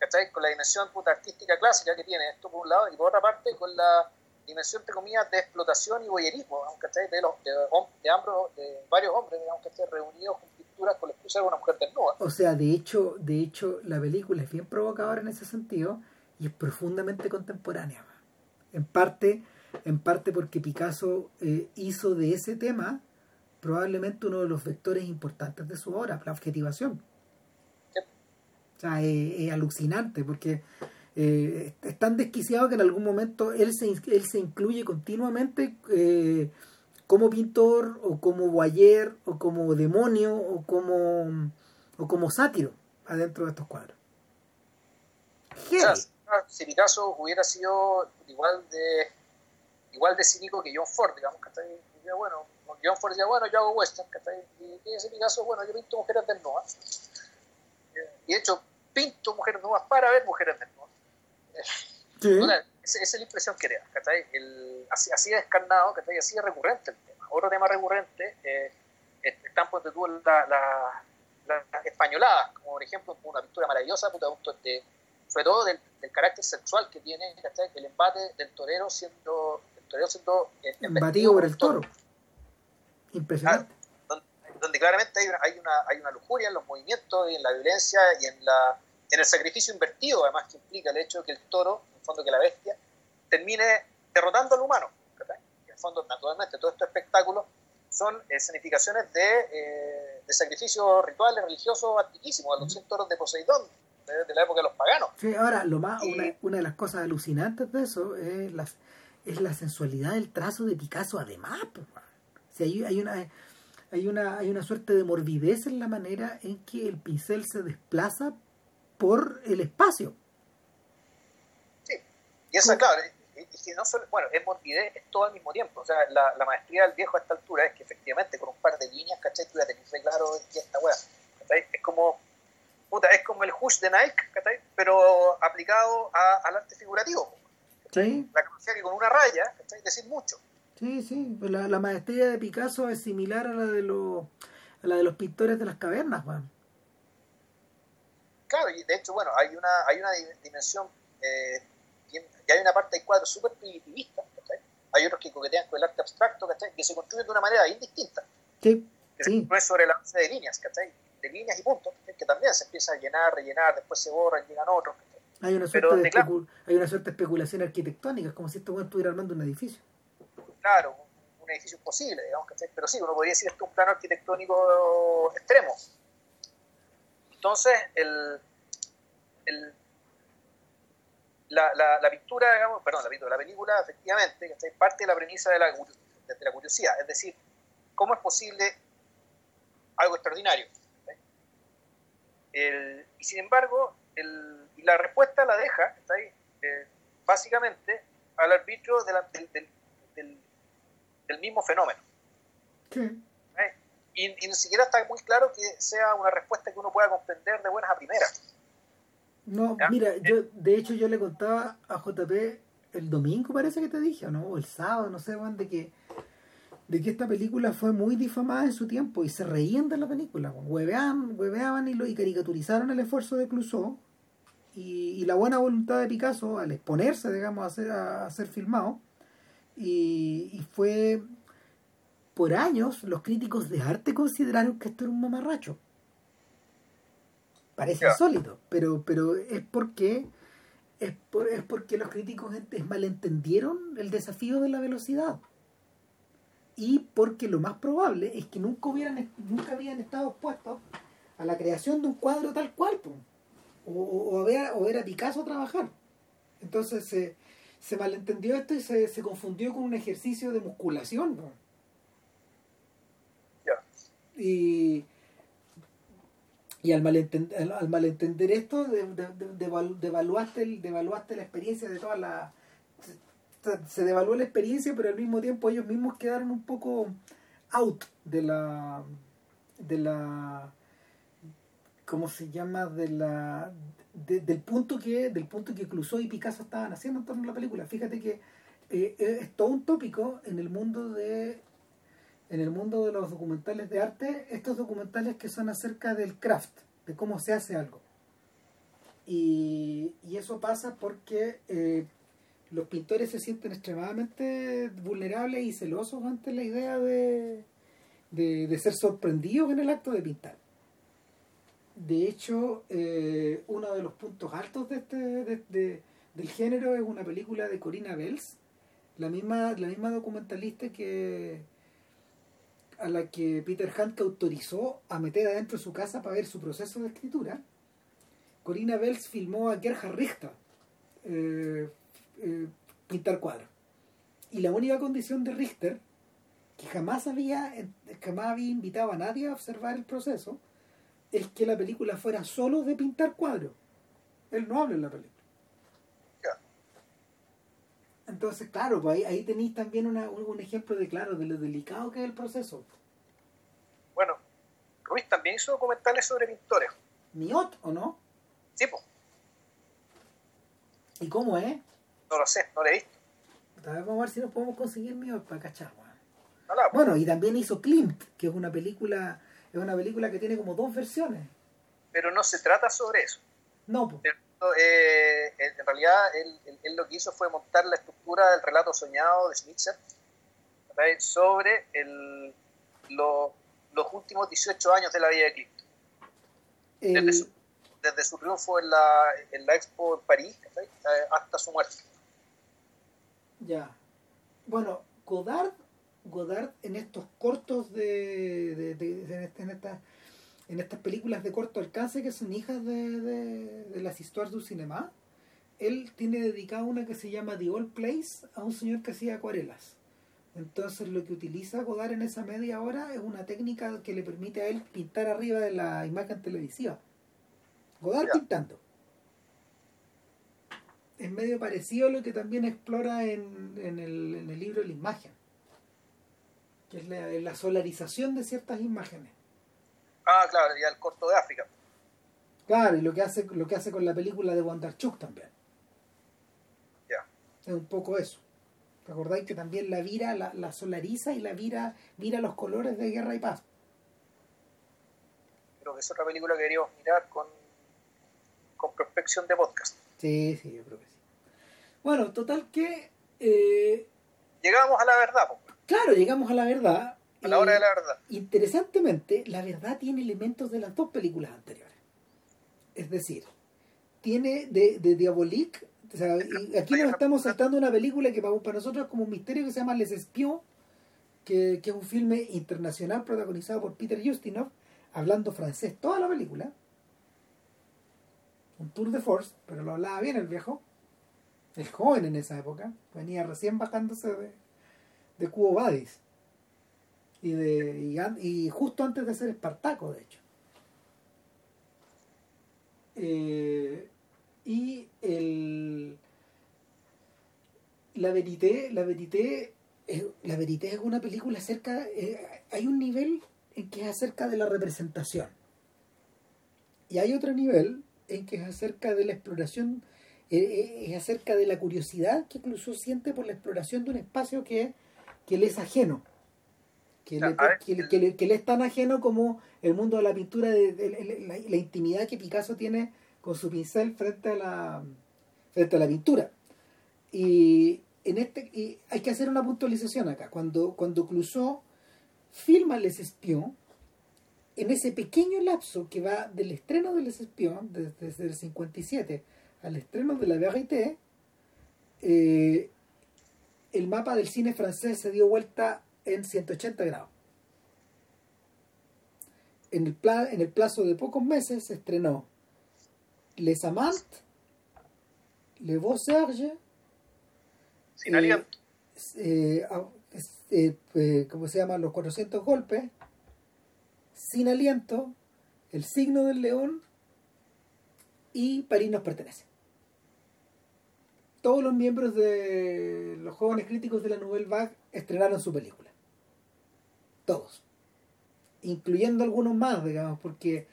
¿Cachai? Con la dimensión puta, artística clásica que tiene esto por un lado y por otra parte con la dimensión, entre comillas, de explotación y boyerismo, ¿cachai? De, los, de, de, de varios hombres, digamos, reunidos con pinturas con la excusa de una mujer desnuda. O sea, de hecho, de hecho, la película es bien provocadora en ese sentido y es profundamente contemporánea. En parte, en parte porque Picasso eh, hizo de ese tema probablemente uno de los vectores importantes de su obra, la objetivación. O sea, es, alucinante porque eh, es tan desquiciado que en algún momento él se, él se incluye continuamente eh, como pintor o como boyer o como demonio o como, o como sátiro adentro de estos cuadros. si Picasso hubiera sido igual de igual de cínico que John Ford, digamos, que bueno, John Ford decía, bueno, yo hago western, y ese Picasso, bueno, yo pinto mujeres desnudas. Y de hecho, pinto mujeres nuevas para ver mujeres desnudas. esa, es la impresión que da, El, así, así es descarnado, así es recurrente el tema. Otro tema recurrente eh, están donde tuvo la, la, la, españolada, como por ejemplo una pintura maravillosa, de, sobre todo del, carácter sexual que tiene el embate del torero siendo, el torero siendo eh, embatido por el toro. Impresionante donde claramente hay una, hay, una, hay una lujuria en los movimientos y en la violencia y en, la, en el sacrificio invertido, además que implica el hecho de que el toro, en el fondo que la bestia, termine derrotando al humano. En el fondo, naturalmente, todos estos espectáculos son escenificaciones de, eh, de sacrificios rituales religiosos antiquísimos, a los 100 toros de Poseidón, de, la época de los paganos. Sí, ahora, lo más, una, una, de las cosas alucinantes de eso es la, es la sensualidad del trazo de Picasso, además. Pues, si hay, hay una hay una, hay una suerte de morbidez en la manera en que el pincel se desplaza por el espacio. Sí, y esa, claro, y, que no solo, bueno, es morbidez, es todo al mismo tiempo. O sea, la, la, maestría del viejo a esta altura es que efectivamente con un par de líneas, ¿cachai? Tú ya tenés claro que esta weá. Es como, puta, es como el hush de Nike, ¿cachai? Pero aplicado a, al arte figurativo. Sí. La capacidad que con una raya, ¿cachai? Decir mucho. Sí, sí. La, la, maestría de Picasso es similar a la de los, a la de los pintores de las cavernas, weón. Claro, y de hecho, bueno, hay una, hay una dimensión eh, y hay una parte del cuadro súper primitivista, hay otros que coquetean con el arte abstracto, que se construyen de una manera indistinta. Sí, que sí. se sobre la base de líneas, de líneas y puntos, que también se empieza a llenar, rellenar, después se borran, llegan otros. Hay una, suerte de claro, hay una suerte de especulación arquitectónica, es como si esto estuviera armando un edificio. Claro, un, edificio imposible, digamos, pero sí, uno podría decir esto es un plano arquitectónico extremo. Entonces, el, el, la, la, pintura, digamos, perdón, la, pintura, la película efectivamente parte de la premisa de la, de la curiosidad, es decir, ¿cómo es posible algo extraordinario? y sin embargo, el, la respuesta la deja eh, básicamente al arbitrio del, del, del, mismo fenómeno. ¿Eh? Y, y, ni siquiera está muy claro que sea una respuesta que uno pueda comprender de buenas a primeras. No, mira, yo de hecho yo le contaba a JP el domingo parece que te dije, o no, o el sábado, no sé, Juan, de que de que esta película fue muy difamada en su tiempo y se reían de la película, hueveaban, hueveaban y, lo, y caricaturizaron el esfuerzo de Clouseau y, la buena voluntad de Picasso al exponerse, digamos, a ser, a, ser filmado y, y fue por años los críticos de arte consideraron que esto era un mamarracho Parece insólito, pero, pero es porque es, es porque los críticos malentendieron el desafío de la velocidad. Y porque lo más probable es que nunca hubieran nunca habían estado expuestos a la creación de un cuadro tal cual, o, o, ver, o, ver, a Picasso trabajar. Entonces se, se malentendió esto y se, se confundió con un ejercicio de musculación. Y y al malentender, al malentender esto, devaluaste, de, la experiencia de toda la... Se, devaluó la experiencia, pero al mismo tiempo ellos mismos quedaron un poco out de la... de la ¿cómo se llama? de la del punto que del punto que y Picasso estaban haciendo en torno a la película. Fíjate que eh, es todo un tópico en el mundo de en el mundo de los documentales de arte, estos documentales que son acerca del craft, de cómo se hace algo. Y, eso pasa porque eh, los pintores se sienten extremadamente vulnerables y celosos ante la idea de, de, ser sorprendidos en el acto de pintar. De hecho, eh, uno de los puntos altos de este, de, del género es una película de Corina Bells, la misma, la misma documentalista que, a la que Peter Handke autorizó a meter adentro de su casa para ver su proceso de escritura, Corina Bells filmó a Gerhard Richter eh, eh, pintar cuadros. Y la única condición de Richter, que jamás había, jamás había invitado a nadie a observar el proceso, es que la película fuera solo de pintar cuadros. Él no habla en la película. Entonces, claro, pues ahí, tenéis también un, ejemplo de, claro, de lo delicado que es el proceso. Bueno, Ruiz también hizo documentales sobre pintores. ¿Miot o no? Sí, pues. ¿Y cómo es? No lo sé, no lo he visto. vamos a ver si nos podemos conseguir Miot para cachar, Bueno, y también hizo Klimt, que es una película, es una película que tiene como dos versiones. Pero no se trata sobre eso. No, pues. Eh, en realidad él, lo que hizo fue montar la estructura del relato soñado de Schnitzer sobre el, los últimos 18 años de la vida de Clint. Desde, su, triunfo en la, en la Expo en París eh, hasta su muerte. Ya. Bueno, Godard, Godard en estos cortos de, de, de en, esta, en estas películas de corto alcance que son hijas de, de, las historias del cinema, él tiene dedicado una que se llama The Old Place a un señor que hacía acuarelas. Entonces lo que utiliza Godard en esa media hora es una técnica que le permite a él pintar arriba de la imagen televisiva. Godard pintando. es medio parecido a lo que también explora en, en, el, en el libro La imagen, que es la, la solarización de ciertas imágenes. Ah, claro, ya el corto de África. Claro, y lo que hace, lo que hace con la película de Bondarchuk también. Ya. Es un poco eso. ¿Te acordáis que también la vira, la, la solariza y la vira, vira los colores de guerra y paz? Creo que es otra película que queríamos mirar con, con prospección de podcast. Sí, sí, yo creo que sí. Bueno, total que... eh, Llegamos a la verdad, po, claro, llegamos a la verdad. a la hora de la verdad. Interesantemente, la verdad tiene elementos de las dos películas anteriores. Es decir, tiene de, de Diabolique, o sea, y aquí nos estamos saltando una película que para, nosotros es como un misterio que se llama Les Espions, que, que es un filme internacional protagonizado por Peter Ustinov, hablando francés toda la película. Un tour de force, pero lo hablaba bien el viejo. El joven en esa época. Venía recién bajándose de, de Cubo Badis y de y, justo antes de ser Espartaco de hecho. Eh, y el la verité la verité la verité es una película acerca eh, hay un nivel en que es acerca de la representación. Y hay otro nivel en que es acerca de la exploración eh, es acerca de la curiosidad que incluso siente por la exploración de un espacio que, que le es ajeno que, le, A ver, que, le- que le- que le es tan ajeno como el mundo de la pintura, de, de- de- la, la intimidad que Picasso tiene con su pincel frente a la, frente a la pintura. Y, en este, y hay que hacer una puntualización acá. Cuando, cuando Clouseau filma Les Espions, en ese pequeño lapso que va del estreno de Les Espions, desde, desde el 57 al estreno de La Vérité, eh, el mapa del cine francés se dio vuelta en 180 grados. En el, pla- en el plazo de pocos meses se estrenó Les Amants, Le Beau Serge, Sin Eh, aliento. eh, eh, eh, ¿cómo se llama? Los 400 golpes, Sin Aliento, El Signo del León y París nos pertenece. Todos los miembros de los jóvenes críticos de la Nouvelle Vague estrenaron su película. Todos. Incluyendo algunos más, digamos, porque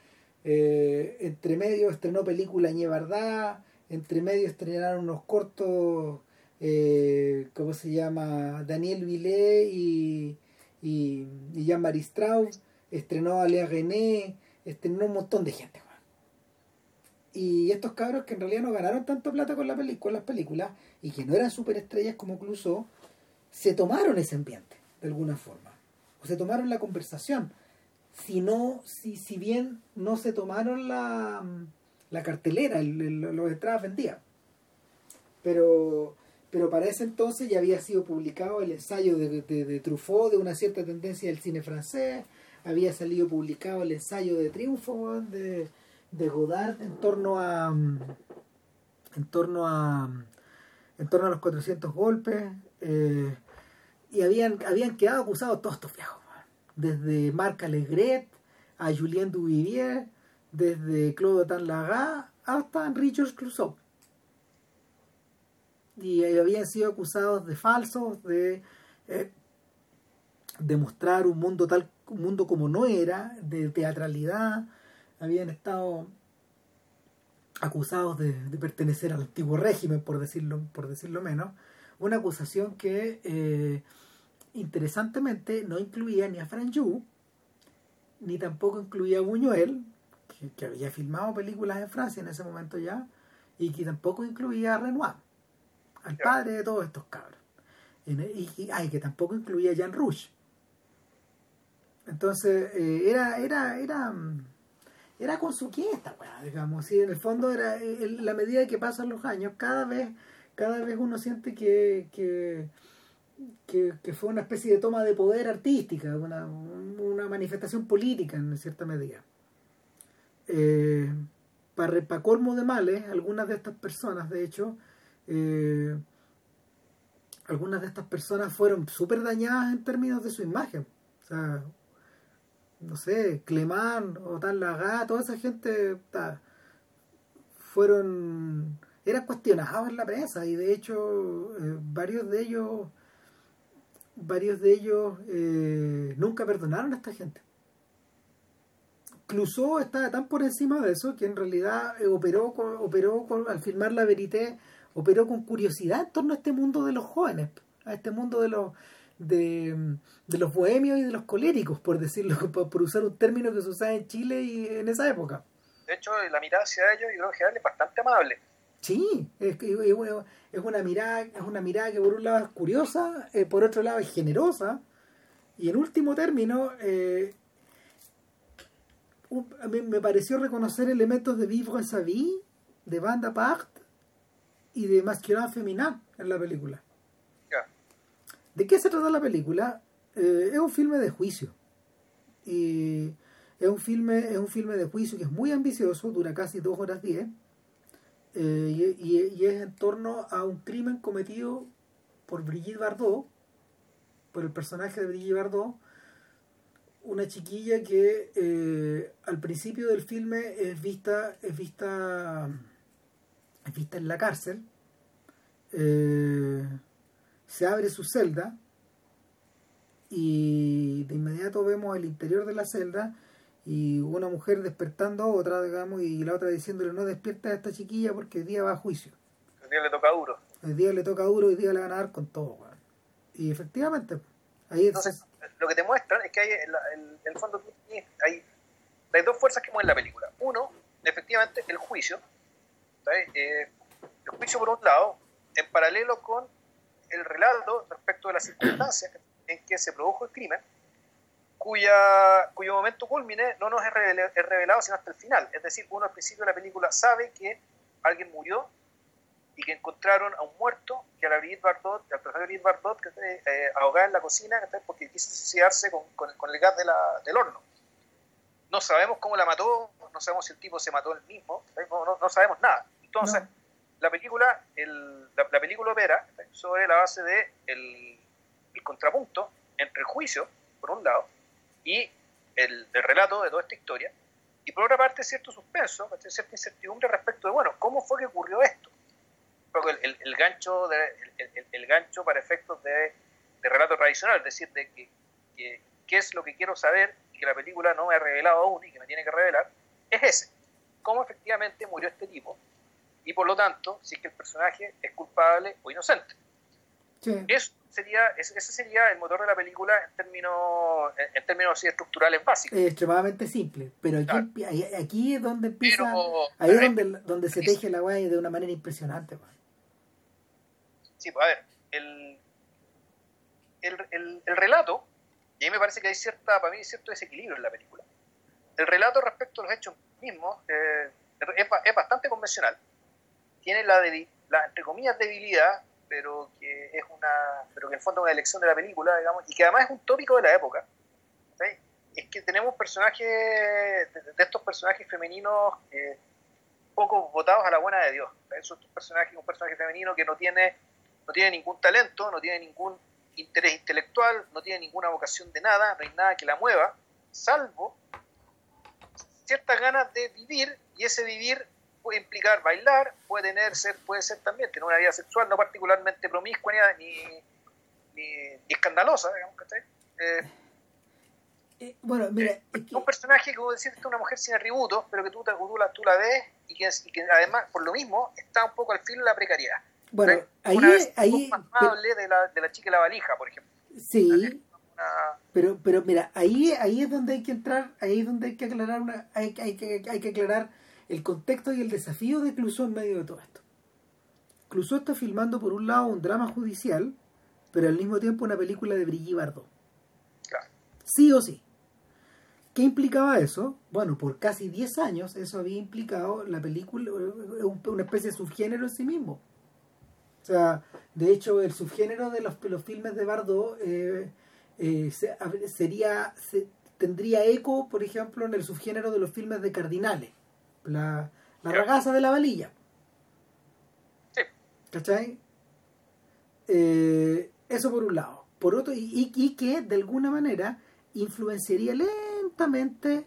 eh, entre medio estrenó película Ñevardá, entre medio estrenaron unos cortos, eh, ¿cómo se llama? Daniel Villet y, y, y Jean-Marie Strauss, estrenó a Lea René, estrenó un montón de gente. Y estos cabros que en realidad no ganaron tanto plata con, la con las películas y que no eran superestrellas como Clouseau, se tomaron ese ambiente de alguna forma. O se tomaron la conversación. Si no, si, si bien no se tomaron la, la cartelera, el, el- los entradas vendidas. Pero, pero para ese entonces ya había sido publicado el ensayo de, de, de Truffaut de una cierta tendencia del cine francés, había salido publicado el ensayo de Triunfo de, de Godard en torno a mm, en torno a en torno a los 400 golpes eh, y habían habían quedado acusados todos estos viejos desde Marc Allegret a Julien Duvivier desde Claude Tanlaga hasta Richard Clouseau y habían sido acusados de falsos de eh, de mostrar un mundo tal un mundo como no era de teatralidad habían estado acusados de, de pertenecer al antiguo régimen por decirlo por decirlo menos. Una acusación que eh, interesantemente no incluía ni a Franju ni tampoco incluía a Buñuel que, que había filmado películas en Francia en ese momento ya y que tampoco incluía a Renoir al padre de todos estos cabros. Y, y- ay, que tampoco incluía a Jean Rouge. Entonces eh, era era era mm, era con su quieta weá, digamos y en el fondo era eh, en la medida que pasan los años cada vez cada vez uno siente que que, que, que fue una especie de toma de poder artística una, una manifestación política en cierta medida. Eh, para, para colmo de males algunas de estas personas de hecho eh, algunas de estas personas fueron súper dañadas en términos de su imagen. O sea no sé, Clemán o tal Laga, toda esa gente fueron eran cuestionados en la prensa y de hecho eh, varios de ellos varios de ellos eh, nunca perdonaron a esta gente. Clouseau estaba tan por encima de eso que en realidad eh, operó, con, operó con, al filmar La Verité, operó con curiosidad en torno a este mundo de los jóvenes, a este mundo de los de, de los bohemios y de los coléricos, por decirlo, por, por, usar un término que se usaba en Chile y en esa época. De hecho, la mirada hacia ellos, yo creo que es bastante amable. Sí, es, es, una mirada, es una mirada que por un lado es curiosa, eh, por otro lado es generosa, y en último término, eh, a mí me pareció reconocer elementos de Vivre sa vie, de Banda Part y de Masculin Feminin en la película. ¿De qué se trata la película? Eh, es un filme de juicio. Y es un filme, es un filme de juicio que es muy ambicioso, dura casi dos horas diez. Eh, y, es en torno a un crimen cometido por Brigitte Bardot, por el personaje de Brigitte Bardot, una chiquilla que eh, al principio del filme es vista, es vista, es vista en la cárcel. Se abre su celda y de inmediato vemos el interior de la celda y una mujer despertando a otra, digamos, y la otra diciéndole no despierta a esta chiquilla porque el día va a juicio. El día le toca duro. El día le toca duro y el día le van a dar con todo. Y efectivamente, ahí Entonces, lo que te muestran es que hay, en el, fondo, hay, hay dos fuerzas que mueven la película. Uno, efectivamente, el juicio. Eh, el juicio por un lado, en paralelo con el relato respecto de las circunstancias en que se produjo el crimen, cuya, cuyo momento culmine no nos es revelado, sino hasta el final. Es decir, uno al principio de la película sabe que alguien murió y que encontraron a un muerto, que a la Brigitte Bardot, al profesor Brigitte Bardot, que eh, ahogada en la cocina porque quiso suicidarse con, con, el gas de la, del horno. No sabemos cómo la mató, no sabemos si el tipo se mató él mismo, no sabemos nada. Entonces, la película, el, la, película opera sobre la base de el, el, contrapunto entre el juicio, por un lado, y el, relato de toda esta historia, y por otra parte cierto suspenso, cierta incertidumbre respecto de, bueno, ¿cómo fue que ocurrió esto? Porque el, el gancho, de, el, gancho para efectos de, de, relato tradicional, es decir, de que, que, qué es lo que quiero saber y que la película no me ha revelado aún y que me tiene que revelar, es ese. ¿Cómo efectivamente murió este tipo? Y por lo tanto, si es que el personaje es culpable o inocente. Eso sería, ese sería el motor de la película en términos, en, términos así estructurales básicos. Es extremadamente simple, pero aquí, aquí es donde empieza, ahí es donde, donde se teje la guay de una manera impresionante. Sí, pues a ver, el, el, el, relato, y ahí me parece que hay cierta, para mí hay cierto desequilibrio en la película. El relato respecto a los hechos mismos eh, es, es bastante convencional tiene la, la, entre comillas, debilidad, pero que es una, pero que en fondo es una elección de la película, digamos, y que además es un tópico de la época, es que tenemos personajes, de, estos personajes femeninos eh, poco votados a la buena de Dios. Esos personajes, un personaje femenino que no tiene, no tiene ningún talento, no tiene ningún interés intelectual, no tiene ninguna vocación de nada, no hay nada que la mueva, salvo ciertas ganas de vivir, y ese vivir puede implicar bailar, puede tener, ser, puede ser también tener una vida sexual no particularmente promiscua ni, ni, escandalosa, digamos, eh, eh, bueno, mira, eh, un personaje que, como decir, es una mujer sin atributos, pero que tú, tú, la, tú la ves y que, y que, además, por lo mismo, está un poco al filo de la precariedad. Bueno, ahí, ahí más amable de, la, de la chica y la valija, por ejemplo. Sí, pero, pero mira, ahí, ahí es donde hay que entrar, ahí es donde hay que aclarar una, hay, hay, que, hay que aclarar el contexto y el desafío de Clouseau en medio de todo esto. Clouseau está filmando por un lado un drama judicial, pero al mismo tiempo una película de Brigitte Bardot. Sí o sí. ¿Qué implicaba eso? Bueno, por casi 10 años eso había implicado la película, una especie de subgénero en sí mismo. O sea, de hecho, el subgénero de los, los filmes de Bardot eh, eh, sería, tendría eco, por ejemplo, en el subgénero de los filmes de Cardinales la, la ragaza de la valilla. Sí. ¿Cachai? Eh, eso por un lado. Por otro, y, y, que de alguna manera influenciaría lentamente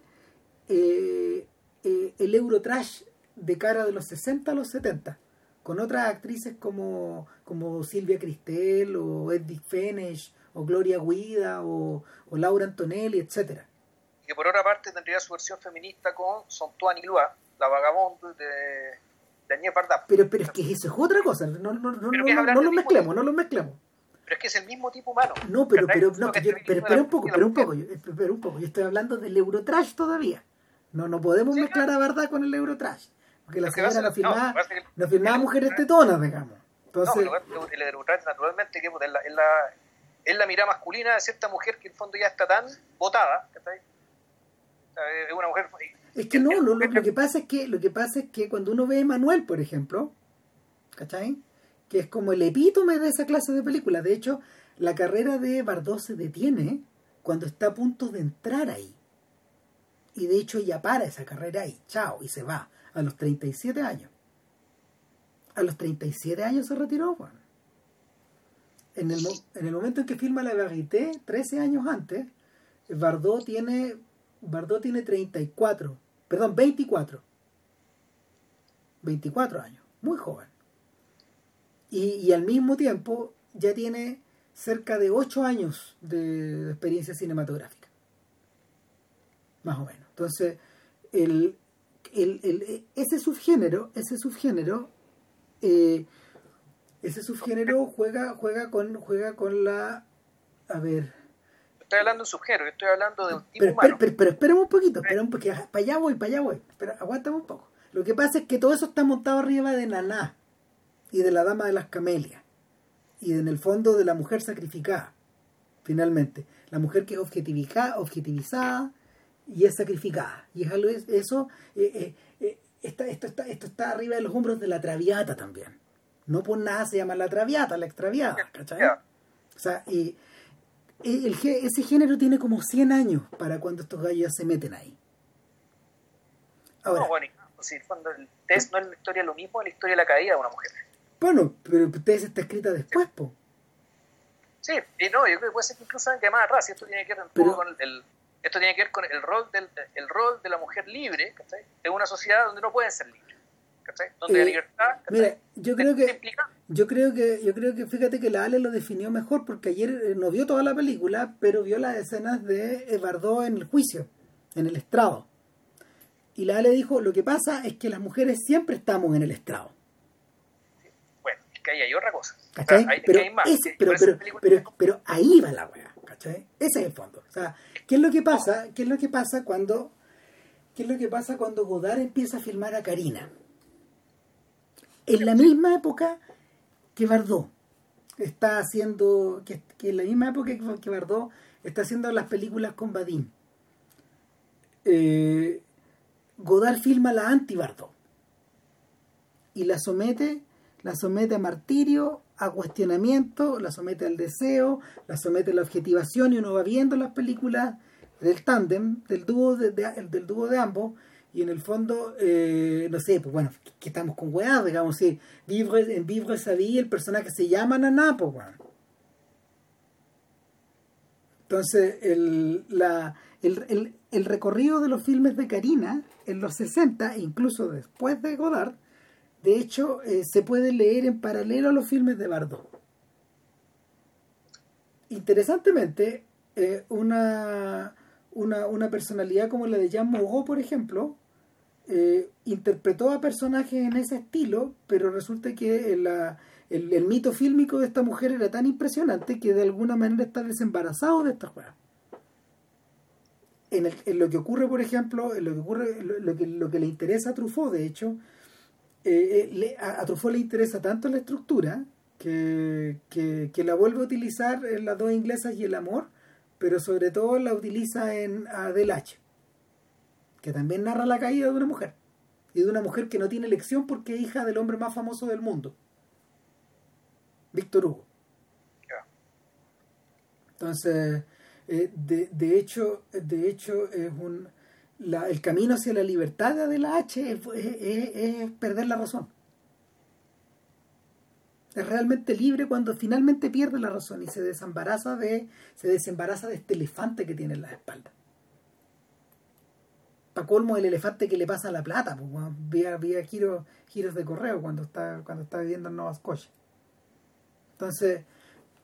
eh, eh, el Eurotrash de cara de los 60 a los 70. con otras actrices como, como Silvia Cristel o Edith Fenesh o Gloria Guida o, o Laura Antonelli, etcétera. Que por otra parte tendría su versión feminista con Sontuani Lua, la vagabonde de, de Agnès Varda. Pero, pero es que eso es otra cosa, no, no, no, no, no, no lo mezclemos, no lo mezclemos. Pero es que es el mismo tipo humano. No, pero, pero, no, yo- pero, pero un poco, pero un poco, yo, pero un poco. Yo estoy hablando del Eurotrash todavía. No, no podemos Sí, mezclar a verdad con el Eurotrash. Porque la señora no es que- no, no el- mujeres tetonas, digamos. No, Entonces, que- el Eurotrash naturalmente que es, la, es, la, es la mirada masculina de cierta mujer que en el fondo ya está tan botada, ¿cachai? Sea, Es una mujer... es que no, lo, lo- que pasa es que lo que pasa es que cuando uno ve a Manuel, por ejemplo, ¿cachai? Que es como el epítome de esa clase de películas. De hecho, la carrera de Bardot se detiene cuando está a punto de entrar ahí. Y de hecho ella para esa carrera y chao, y se va a los 37 años. A los 37 años se retiró, Juan. En el, en el momento en que filma La Verité, 13 años antes, Bardot tiene, Bardot tiene 34, perdón, 24. 24 años, muy joven. Y, y al mismo tiempo ya tiene cerca de 8 años de, experiencia cinematográfica. Más o menos. Entonces, el, el, el- ese subgénero, ese subgénero, eh, ese subgénero juega, juega con, juega con la, a ver, Estoy hablando de un subgénero, estoy hablando de un tipo pero, humano. pero, pero, pero espérame un poquito, espera un poquito, para allá voy, para allá voy, pero aguántame un poco. Lo que pasa es que todo eso está montado arriba de Naná y de la Dama de las Camelias y en el fondo de la mujer sacrificada, finalmente. La mujer que es objetivica- objetivizada y es sacrificada. Y es algo, es- eso, eh, eh, eh, está, esto, está, esto está arriba de los hombros de la Traviata también. No por nada se llama la Traviata, la extraviada, ¿cachai? O sea, y el, el ese género tiene como 100 años para cuando estos gallos ya se meten ahí. Ahora, no, bueno, sí, en el el test no es la historia lo mismo, es la historia de la caída de una mujer. bueno, pero ustedes está escrita después, po. Sí, y no, yo creo que puede ser que incluso en llamada raza, esto tiene que ver Pero- con el, esto tiene que ver con el rol del el rol de la mujer libre, ¿cachai? En una sociedad donde no pueden ser libres, ¿cachai? Donde Eh, la libertad, ¿cachai? Mira, yo creo que yo creo que yo creo que fíjate que la Ale lo definió mejor porque ayer eh, no vio toda la película, pero vio las escenas de Bardot en el juicio, en el estrado. Y la Ale dijo, lo que pasa es que las mujeres siempre estamos en el estrado. Bueno, es que ahí hay otra cosa. O sea, ¿Cachai? ahí- es pero, que hay más. ese- Y pero, pero, pero ahí va la weá, ¿cachai? Ese es el fondo. O sea, ¿qué es lo que pasa? ¿Qué es lo que pasa cuando qué es lo que pasa cuando Godard empieza a filmar a Karina? En la misma época que Bardot está haciendo, que, en la misma época que, Bardot está haciendo las películas con Badin. Eh, Godard filma la anti-Bardot y la somete, la somete a martirio, a cuestionamiento, la somete al deseo, la somete a la objetivación y uno va viendo las películas del tándem, del dúo de- del dúo de ambos y en el fondo, eh, no sé, pues bueno, que, estamos con weá, digamos, sí, Vivre, en Vivre sa vie el personaje se llama Naná, pues. Entonces, el, la, el, el, el recorrido de los filmes de Karina en los 60, incluso después de Godard, de hecho, eh, se puede leer en paralelo a los filmes de Bardot. Interesantemente, eh, una, una, una personalidad como la de Jean Moreau, por ejemplo, eh, interpretó a personajes en ese estilo, pero resulta que el, mito fílmico de esta mujer era tan impresionante que de alguna manera está desembarazado de esta juega. En, lo que ocurre, por ejemplo, en lo que ocurre, lo, que, le interesa a Truffaut, de hecho, eh, eh, a, Truffaut le interesa tanto la estructura que, la vuelve a utilizar en las dos inglesas y el amor, pero sobre todo la utiliza en Adele H, que también narra la caída de una mujer y de una mujer que no tiene elección porque es hija del hombre más famoso del mundo, Víctor Hugo. Ya. Entonces, eh, de, de hecho, de hecho es un la- el camino hacia la libertad de la H es- es perder la razón. Es realmente libre cuando finalmente pierde la razón y se desembaraza de, se desembaraza de este elefante que tiene en la espalda. Para colmo el elefante que le pasa la plata, pues, vía, vía giros, giros de correo cuando está, cuando está viviendo en Nova Scotia. Entonces,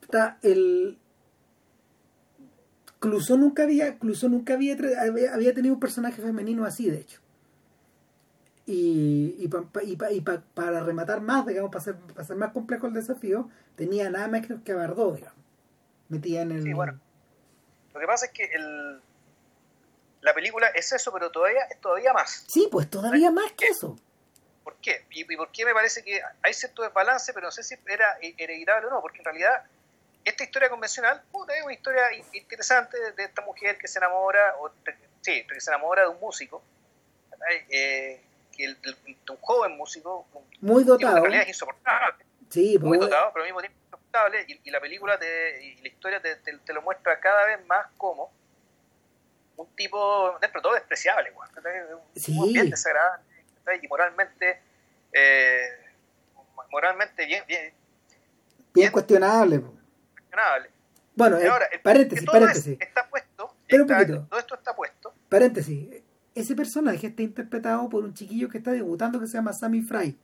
está el. Clouseau nunca había, Clouseau nunca había, había, tenido un personaje femenino así, de hecho. Y, y, y, para rematar más, digamos, para hacer, para hacer más complejo el desafío, tenía nada más que Bardot, digamos. Metía en el. Sí, bueno. Lo que pasa es que el, la película es eso, pero todavía es todavía más. Sí, pues todavía más que eso. ¿Por qué? ¿Y, por qué me parece que hay cierto desbalance, pero no sé si era hereditable o no? Porque en realidad esta historia convencional es una historia interesante de esta mujer que se enamora, o, sí, que se enamora de un músico, eh, que un joven músico, muy dotado. en realidad es insoportable. Sí, muy pues, dotado, pero al mismo tiempo insoportable, y, la película te, y la historia te, te, lo muestra cada vez más como un tipo, dentro de todo, despreciable, igual, sí. bien desagradable y moralmente, eh, moralmente bien, bien, bien, cuestionable. cuestionable. Bueno, eh, ahora, paréntesis, paréntesis. Está puesto, todo esto está puesto. Paréntesis, ese personaje está interpretado por un chiquillo que está debutando que se llama Sammy Fry.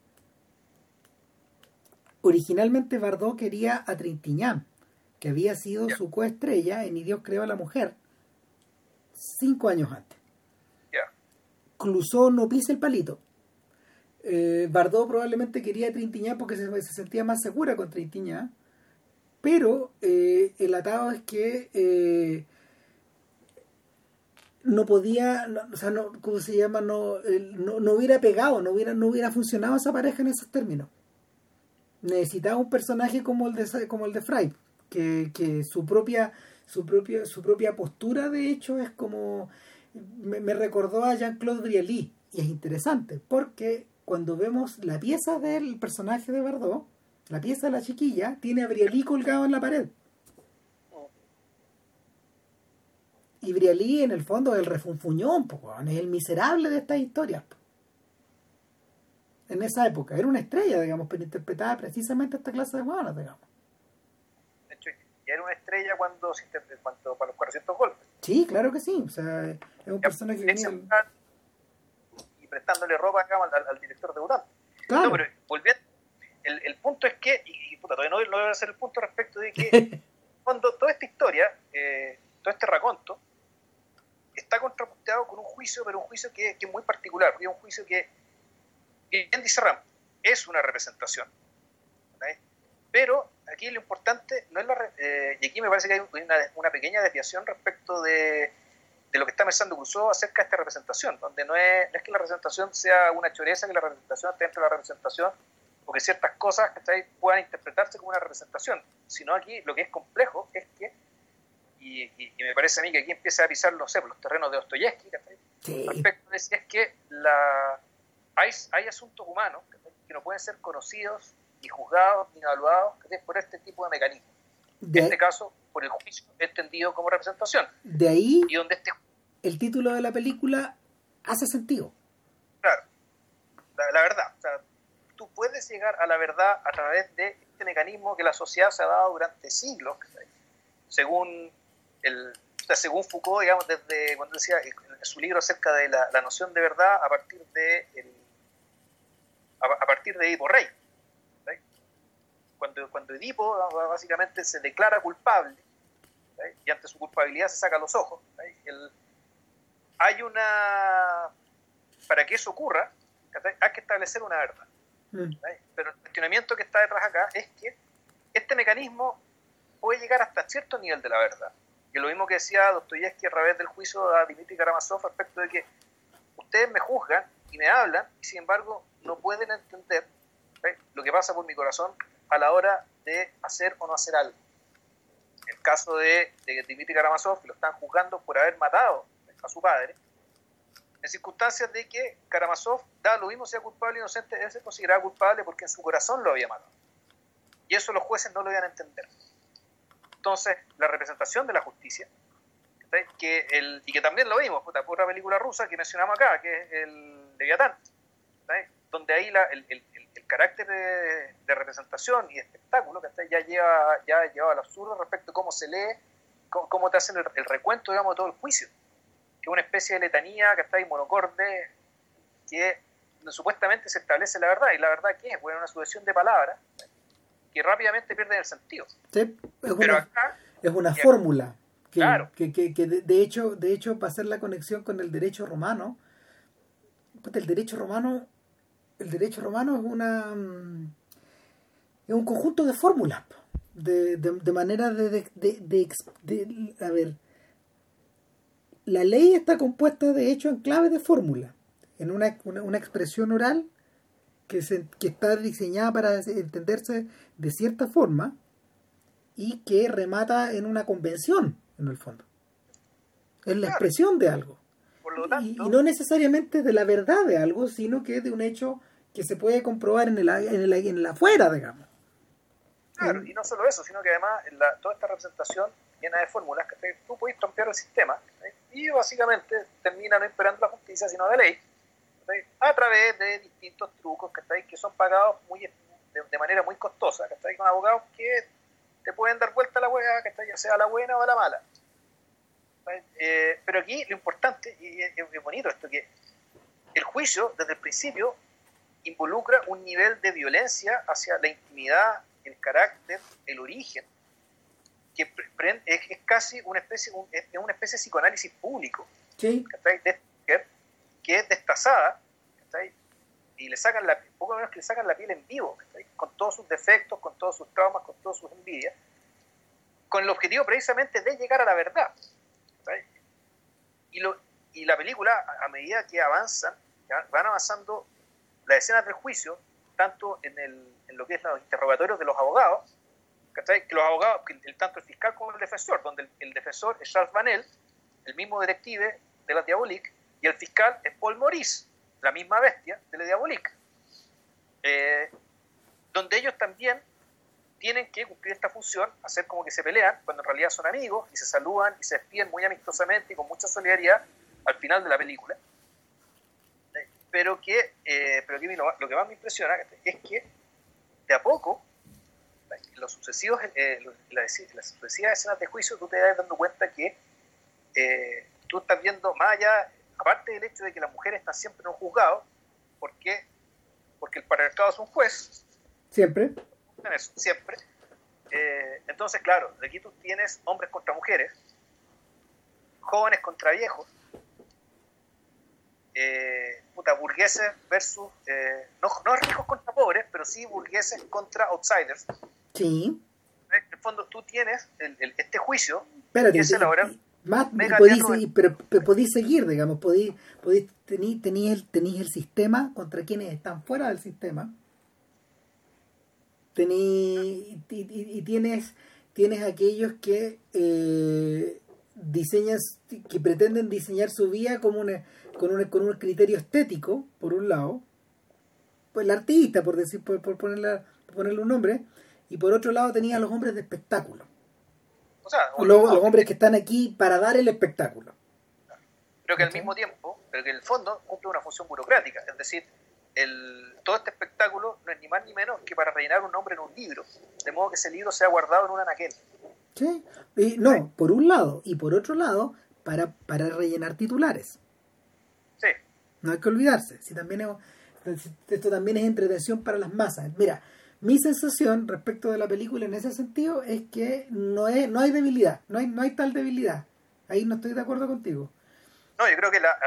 Originalmente Bardot quería a Trintignant, que había sido su coestrella en Y Dios creó a la mujer cinco años antes. Clusó no pisa el palito. Eh, Bardot probablemente quería Trintignant porque se, sentía más segura con Trintignant. Pero eh, el atado es que eh, no podía, o sea, no, ¿cómo se llama? No, no, hubiera pegado, no hubiera, no hubiera funcionado esa pareja en esos términos. Necesitaba un personaje como el de, como el de Fry, que, que su propia su propia, su propia postura, de hecho, es como. Me, recordó a Jean-Claude Brialy. Y es interesante, porque cuando vemos la pieza del personaje de Bardot, la pieza de la chiquilla, tiene a Brialy colgado en la pared. Y Brialy, en el fondo, es el refunfuñón, es el miserable de estas historias. En esa época, era una estrella, digamos, pero interpretaba precisamente esta clase de hueonas, digamos era una estrella cuando, cuando para los 400 golpes. Sí, claro que sí. O sea, es un personaje que venía... Y prestándole ropa acá al, director debutante. Claro. No, pero volviendo, el, el, punto es que, y, puta, todavía no, no voy a hacer el punto respecto de que cuando toda esta historia, eh, todo este raconto, está contrapuntado con un juicio, pero un juicio que, que es muy particular, porque es un juicio que, bien dice Ram, es una representación, pero aquí lo importante no es la. Eh, y aquí me parece que hay una, pequeña desviación respecto de, lo que está pensando Crusoe acerca de esta representación, donde no es, es que la representación sea una choreza, que la representación esté dentro de la representación, o que ciertas cosas que puedan interpretarse como una representación, sino aquí lo que es complejo es que, y, me parece a mí que aquí empieza a pisar, los terrenos de Dostoyevsky, respecto de si es que la, hay, hay asuntos humanos que no pueden ser conocidos ni juzgados ni evaluados por este tipo de mecanismos. en este caso, por el juicio entendido como representación. De ahí, y donde este... el título de la película hace sentido. Claro, la, verdad. O sea, tú puedes llegar a la verdad a través de este mecanismo que la sociedad se ha dado durante siglos, según el, según Foucault, digamos, desde cuando decía en su libro acerca de la, noción de verdad a partir de a, partir de Edipo Rey cuando, cuando Edipo básicamente se declara culpable y ante su culpabilidad se saca los ojos, hay una... Para que eso ocurra, hay que establecer una verdad. Mm. Pero el cuestionamiento que está detrás acá es que este mecanismo puede llegar hasta cierto nivel de la verdad. Y lo mismo que decía Dostoyevsky a través del juicio a Dimitri Karamazov respecto de que ustedes me juzgan y me hablan y sin embargo no pueden entender lo que pasa por mi corazón a la hora de hacer o no hacer algo. El caso de, de Dimitri Karamazov, que lo están juzgando por haber matado a su padre, en circunstancias de que Karamazov, da lo mismo sea culpable o inocente, él se consideraba culpable porque en su corazón lo había matado. Y eso los jueces no lo iban a entender. Entonces, la representación de la justicia, que el, y que también lo vimos, por otra película rusa que mencionamos acá, que es el Leviatán, donde ahí la, el, el carácter de, representación y de espectáculo que ya lleva, ya lleva al absurdo respecto a cómo se lee, cómo, te hacen el, recuento, digamos, de todo el juicio. que es una especie de letanía que está ahí monocorde, que supuestamente se establece la verdad, y la verdad que es, bueno, una sucesión de palabras que rápidamente pierden el sentido. Sí, es Pero una, acá, es una fórmula que, claro. que, que, que de, hecho, de hecho, para hacer la conexión con el derecho romano, el derecho romano, el derecho romano es una mm, es un conjunto de fórmulas, de, de, de manera de, de, a ver, la ley está compuesta de hecho en clave de fórmula, en una, una, expresión oral que, se, que está diseñada para entenderse de cierta forma y que remata en una convención, en el fondo. Es la expresión de algo. Y, no necesariamente de la verdad de algo, sino que de un hecho que se puede comprobar en el, en el, en el afuera, digamos. Claro, y no solo eso, sino que además toda esta representación llena de fórmulas, que tú puedes trompear el sistema y básicamente termina no esperando la justicia, sino la ley, a través de distintos trucos que son pagados muy de, manera muy costosa, que con abogados que te pueden dar vuelta a la hueá, que ya sea la buena o la mala. Eh, pero aquí lo importante, y es, bonito esto, que el juicio desde el principio involucra un nivel de violencia hacia la intimidad, el carácter, el origen, que es, casi una especie, es una especie de psicoanálisis público, sí. que es destazada, y le sacan la, poco menos que le sacan la piel en vivo, con todos sus defectos, con todos sus traumas, con todas sus envidias, con el objetivo precisamente de llegar a la verdad. Y, lo, y la película, a medida que avanzan, van avanzando las escenas del juicio, tanto en, el, lo que es los interrogatorios de los abogados, que los abogados, el, tanto el fiscal como el defensor, donde el, defensor es Charles Vanel, el mismo detective de la Diabolique, y el fiscal es Paul Maurice, la misma bestia de la Diabolique. Eh, donde ellos también tienen que cumplir esta función, hacer como que se pelean, cuando en realidad son amigos y se saludan y se despiden muy amistosamente y con mucha solidaridad al final de la película. Eh, pero que, eh, pero lo, que más me impresiona es que de a poco, los sucesivos, las, sucesivas escenas de juicio, tú te das dando cuenta que tú estás viendo más allá aparte del hecho de que las mujeres están siempre en un juzgado, ¿por qué? Porque el patriarcado es un juez. Siempre. Siempre. Eh, entonces, claro, de aquí tú tienes hombres contra mujeres, jóvenes contra viejos, eh, puta, burgueses versus, eh, no, no ricos contra pobres, pero sí burgueses contra outsiders. Sí. En el fondo tú tienes este juicio Espérate, que se elabora más pero, podéis seguir, digamos, podéis, podéis tenéis el, el sistema contra quienes están fuera del sistema. Tení, y, tienes, tienes aquellos que eh, diseñas, que pretenden diseñar su vida como una, con, un, con un criterio estético, por un lado, pues el artista, por decir, por, por, ponerle, por ponerle un nombre, y por otro lado tenías a los hombres de espectáculo. Los, hombres que están aquí para dar el espectáculo. Pero que al mismo tiempo, pero que el fondo cumple una función burocrática, es decir, el, todo este espectáculo no es ni más ni menos que para rellenar un nombre en un libro, de modo que ese libro sea guardado en un anaquel. Sí, y, no, por un lado, y por otro lado, para, para rellenar titulares. Sí. No hay que olvidarse, si también esto también es entretención para las masas. Mira, mi sensación respecto de la película en ese sentido es que no, es, no hay debilidad, no hay, no hay tal debilidad. Ahí no estoy de acuerdo contigo. No, yo creo que la,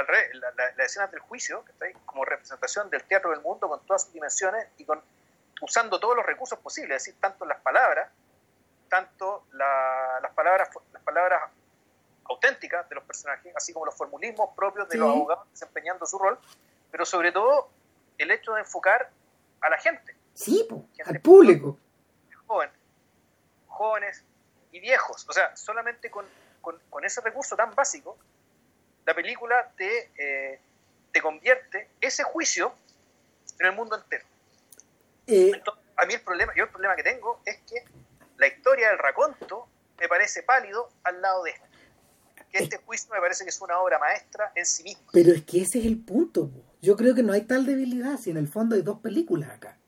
la, escena del juicio, que está ahí como representación del teatro del mundo con todas sus dimensiones y con usando todos los recursos posibles, es decir, tanto las palabras, tanto las palabras las palabras auténticas de los personajes, así como los formulismos propios de los abogados desempeñando su rol, pero sobre todo el hecho de enfocar a la gente Sí, al público. jóvenes y viejos. O sea, solamente con, ese recurso tan básico, la película te, eh, te convierte ese juicio en el mundo entero. Eh, a mí el problema, yo el problema que tengo es que la historia del raconto me parece pálido al lado de este. Que este juicio me parece que es una obra maestra en sí misma. Pero es que ese es el punto. Yo creo que no hay tal debilidad si en el fondo hay dos películas acá.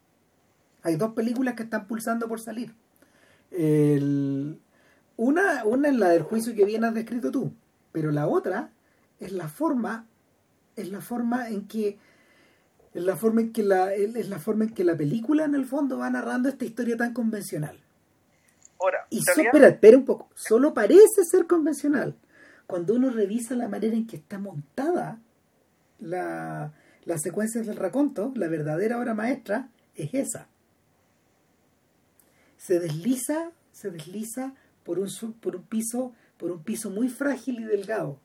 Hay dos películas que están pulsando por salir. una, una es la del juicio que bien has descrito tú, pero la otra es la forma, es la forma en que es la forma en que la, es la forma en que la película en el fondo va narrando esta historia tan convencional. Ahora, y espera, espera un poco, solo parece ser convencional. Cuando uno revisa la manera en que está montada la, las secuencias del raconto, la verdadera obra maestra es esa. Se desliza, se desliza por un, por un piso, por un piso muy frágil y delgado.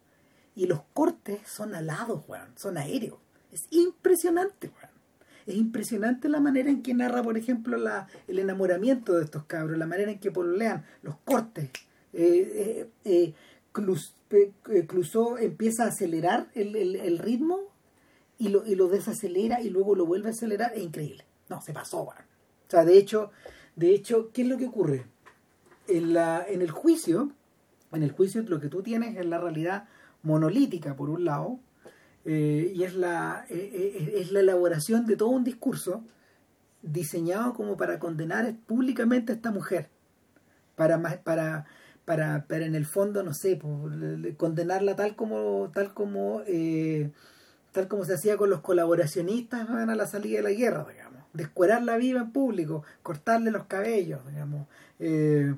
Y los cortes son alados, Juan, son aéreos. Es impresionante, Juan. Es impresionante la manera en que narra, por ejemplo, la, el enamoramiento de estos cabros, la manera en que pololean, los cortes. Eh, eh, eh, Clusó empieza a acelerar el, el ritmo y lo, y lo desacelera y luego lo vuelve a acelerar, es increíble. No, se pasó, O sea, de hecho, de hecho, ¿qué es lo que ocurre? En, la, en el juicio, en el juicio lo que tú tienes es la realidad monolítica, por un lado, eh, y es la, eh, eh, es la elaboración de todo un discurso diseñado como para condenar públicamente a esta mujer, para, para, para, para en el fondo, no sé, condenarla tal como, tal como tal como se hacía con los colaboracionistas a la salida de la guerra, digamos, descuerarla viva en público, cortarle los cabellos, digamos, eh,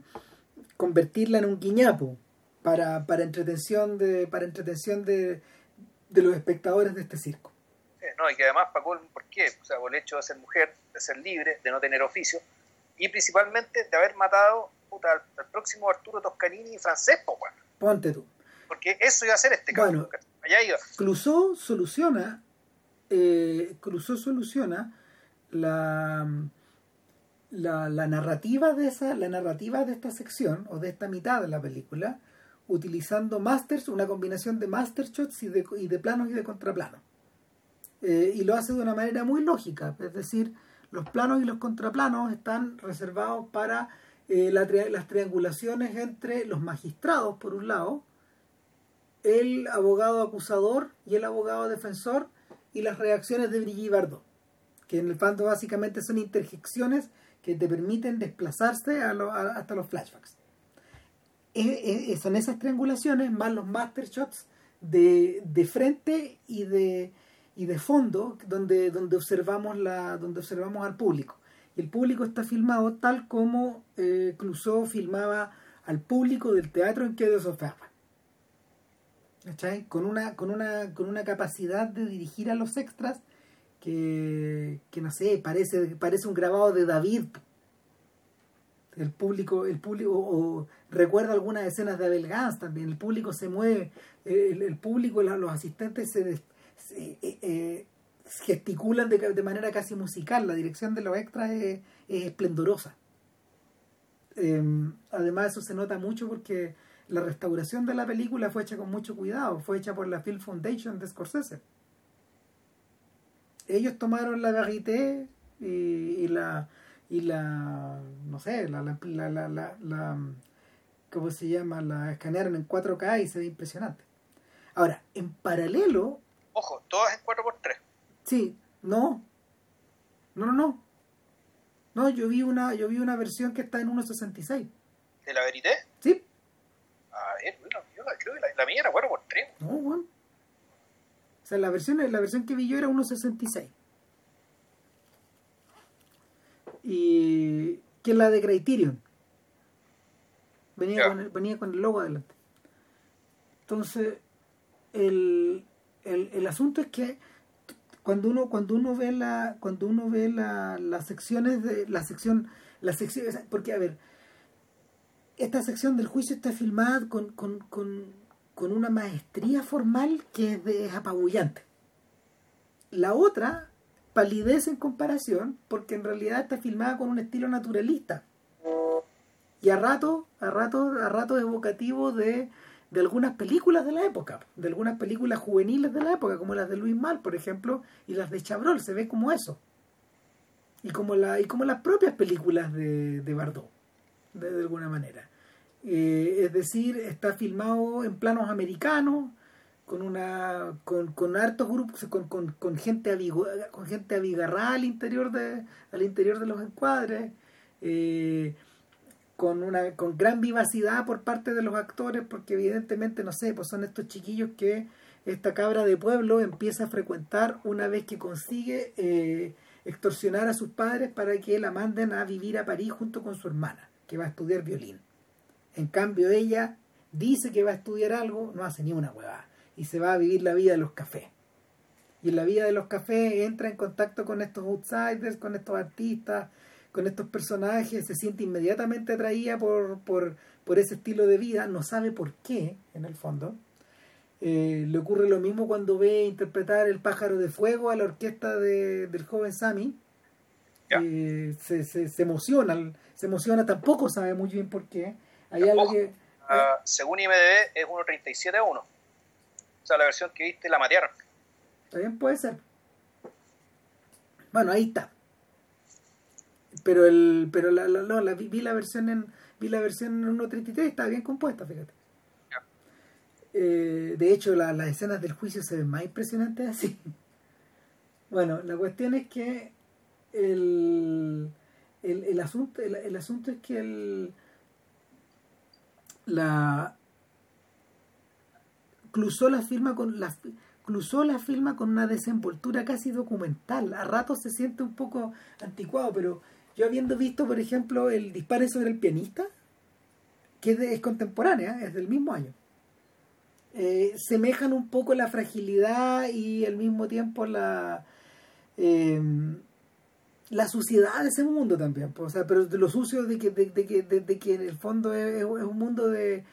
convertirla en un guiñapo para, para entretención de para entretención de, de los espectadores de este circo. no, y que además, Paco, ¿por qué? O sea, por el hecho de ser mujer, de ser libre, de no tener oficio, y principalmente de haber matado al, próximo Arturo Toscanini francés, po, Ponte tú. Porque eso iba a ser este caso. Clouseau soluciona, eh, soluciona la, la, narrativa de esa, la narrativa de esta sección o de esta mitad de la película utilizando masters, una combinación de master shots y de, y de planos y de contraplanos. Eh, y lo hace de una manera muy lógica, es decir, los planos y los contraplanos están reservados para eh, las triangulaciones entre los magistrados, por un lado, el abogado acusador y el abogado defensor y las reacciones de Brigitte Bardot, que en el fondo básicamente son interjecciones que te permiten desplazarse hasta los flashbacks. Son esas triangulaciones más los master shots de, frente y de, y de fondo donde, donde, observamos la, donde observamos al público. El público está filmado tal como eh, Clouseau filmaba al público del teatro en que de Sofá con una, con una, con una capacidad de dirigir a los extras que, que no sé, parece, parece un grabado de David. El público, el público, o, recuerda algunas escenas de Abel Gans también, el público se mueve, el, el público, los asistentes se, eh, eh, gesticulan de, de, manera casi musical, la dirección de los extras es, es esplendorosa. Em, además eso se nota mucho porque la restauración de la película fue hecha con mucho cuidado, fue hecha por la Film Foundation de Scorsese. Ellos tomaron la verité y, la y la no sé, la, la, la, la, ¿cómo se llama? La escanearon en 4K y se ve impresionante. Ahora, en paralelo, ojo, todas en 4x3. Sí, no. No, no, no. No, yo vi una yo vi una versión que está en 1.66. ¿De la verité? Sí. A ver, bueno, yo creo que la, mía era 4 por 3. No, bueno. O sea, la versión, la versión que vi yo era 1.66. Y que es la de Criterion. Venía, con el, venía con el logo adelante. Entonces, el, el, el asunto es que cuando uno cuando uno ve la cuando uno ve la, las secciones de la sección la sección porque a ver esta sección del juicio está filmada con, con, con, con una maestría formal que es, de, apabullante. La otra palidece en comparación porque en realidad está filmada con un estilo naturalista y a rato, a rato, a rato evocativo de, de algunas películas de la época, de algunas películas juveniles de la época, como las de Luis Mal, por ejemplo, y las de Chabrol, se ve como eso. Y como, la, y como las propias películas de, de Bardot de, alguna manera. Eh, es decir, está filmado en planos americanos, con una con, con hartos grupos, con, con, con gente con gente abigarrada al interior de, al interior de los encuadres, eh, con una con gran vivacidad por parte de los actores, porque evidentemente, no sé, pues son estos chiquillos que esta cabra de pueblo empieza a frecuentar una vez que consigue eh, extorsionar a sus padres para que la manden a vivir a París junto con su hermana, que va a estudiar violín. En cambio, ella dice que va a estudiar algo, no hace ni una huevada, y se va a vivir la vida de los cafés. Y en la vida de los cafés entra en contacto con estos outsiders, con estos artistas, con estos personajes, se siente inmediatamente atraída por, por, por ese estilo de vida, no sabe por qué, en el fondo. Eh, le ocurre lo mismo cuando ve interpretar El pájaro de fuego a la orquesta de, del joven Sammy. Eh, se, se, se, emociona, se emociona, tampoco sabe muy bien por qué. Hay algo que, uh, según IMDB es 1.37 a 1. O sea, la versión que viste la matearon. También puede ser. Bueno, ahí está. Pero el pero la, la, la, vi la versión en vi la versión en 1.33 está bien compuesta, fíjate. Eh, de hecho, la, las escenas del juicio se ven más impresionantes así. Bueno, la cuestión es que el, el, el asunto el, el, asunto es que el la Clusó la firma con Clusó la firma con una desenvoltura casi documental. A ratos se siente un poco anticuado, pero yo habiendo visto, por ejemplo, el disparo sobre el pianista, que es, es contemporánea, es del mismo año eh, semejan un poco la fragilidad y al mismo tiempo la eh, la suciedad de ese mundo también o sea pero de lo sucio de que de, de, de, que en el fondo es, un mundo de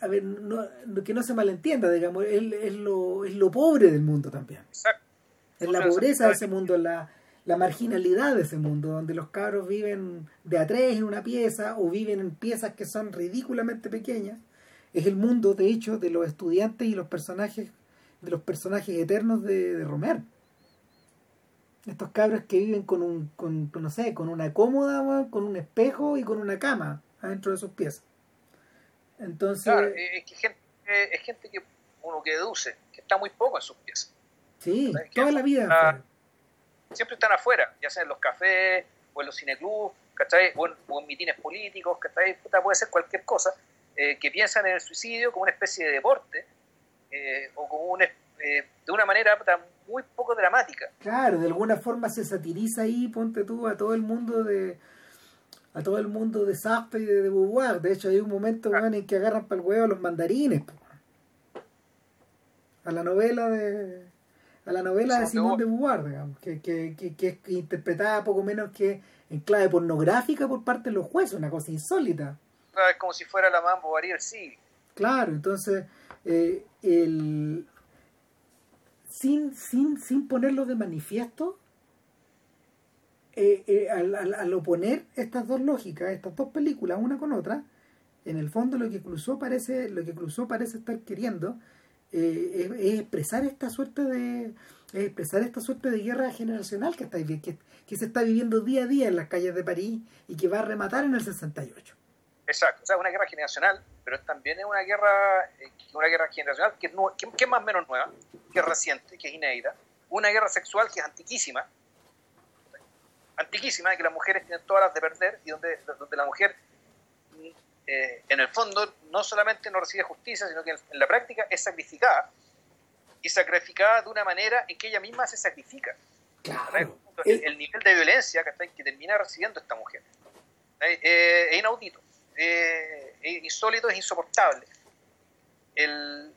a ver no, que no se malentienda digamos es, es, lo es lo pobre del mundo también Exacto. es la pobreza de ese mundo la la marginalidad de ese mundo, donde los cabros viven de a tres en una pieza o viven en piezas que son ridículamente pequeñas es el mundo, de hecho, de los estudiantes y los personajes, de los personajes eternos de, de Romer. Estos cabros que viven con un, con, no sé, con una cómoda, con un espejo y con una cama adentro de sus piezas. Entonces. Claro, es, que gente, es gente que uno que deduce, que está muy poco en sus piezas. Sí, toda la vida. Está, siempre están afuera, ya sea en los cafés, o en los cineclubs, ¿cachai? O en, o en mitines políticos, ¿cachai? Puede ser cualquier cosa eh, que piensan en el suicidio como una especie de deporte eh, o como un, eh, de una manera muy poco dramática. Claro, de alguna forma se satiriza ahí, ponte tú, a todo el mundo de a todo el mundo de Sartre y de, de Beauvoir. De hecho, hay un momento ah. en que agarran para el huevo a los mandarines. Po. A la novela de a la novela de Simón de Beauvoir, digamos, que, que, que, que, es interpretada poco menos que en clave pornográfica por parte de los jueces, una cosa insólita es como si fuera la Mambo Bovary sí. Claro, entonces, eh, el, sin, sin, sin ponerlo de manifiesto, eh, eh, al, al, oponer estas dos lógicas, estas dos películas, una con otra, en el fondo lo que cruzó parece, lo que cruzó parece estar queriendo es, es, expresar esta suerte de es expresar esta suerte de guerra generacional que, está, que, que se está viviendo día a día en las calles de París y que va a rematar en el 68. Exacto, o sea, una guerra generacional, pero también es una guerra, eh, una guerra generacional que es, que es más o menos nueva, que es reciente, que es inédita, una guerra sexual que es antiquísima, antiquísima, de que las mujeres tienen todas las de perder y donde, donde la mujer, eh, en el fondo, no solamente no recibe justicia, sino que en, la práctica es sacrificada y sacrificada de una manera en que ella misma se sacrifica. Claro. El, el, nivel de violencia que, que termina recibiendo esta mujer eh, es inaudito eh, es insólito, es insoportable. El,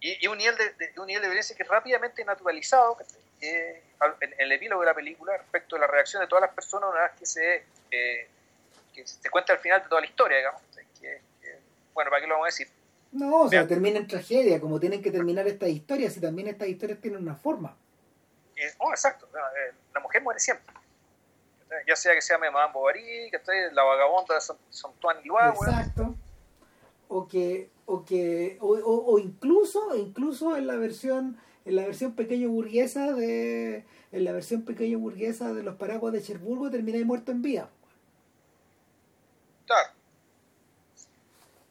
y, y un, nivel de, de, un nivel de violencia que es rápidamente naturalizado eh, en, el epílogo de la película respecto a la reacción de todas las personas una vez que se, eh, que se cuenta al final de toda la historia, digamos. Que, que, bueno, ¿para qué lo vamos a decir? No, o sea, Vean. termina en tragedia, como tienen que terminar estas historias, y también estas historias tienen una forma. Eh, oh, exacto, la mujer muere siempre ya sea que sea Madame Bovary, que esté la vagabonda de Santuan Liwa, Exacto. O que, o que, o, o, o, incluso, incluso en la versión, en la versión pequeño burguesa de, en la versión pequeño burguesa de los paraguas de Cherburgo terminé muerto en vía. Claro.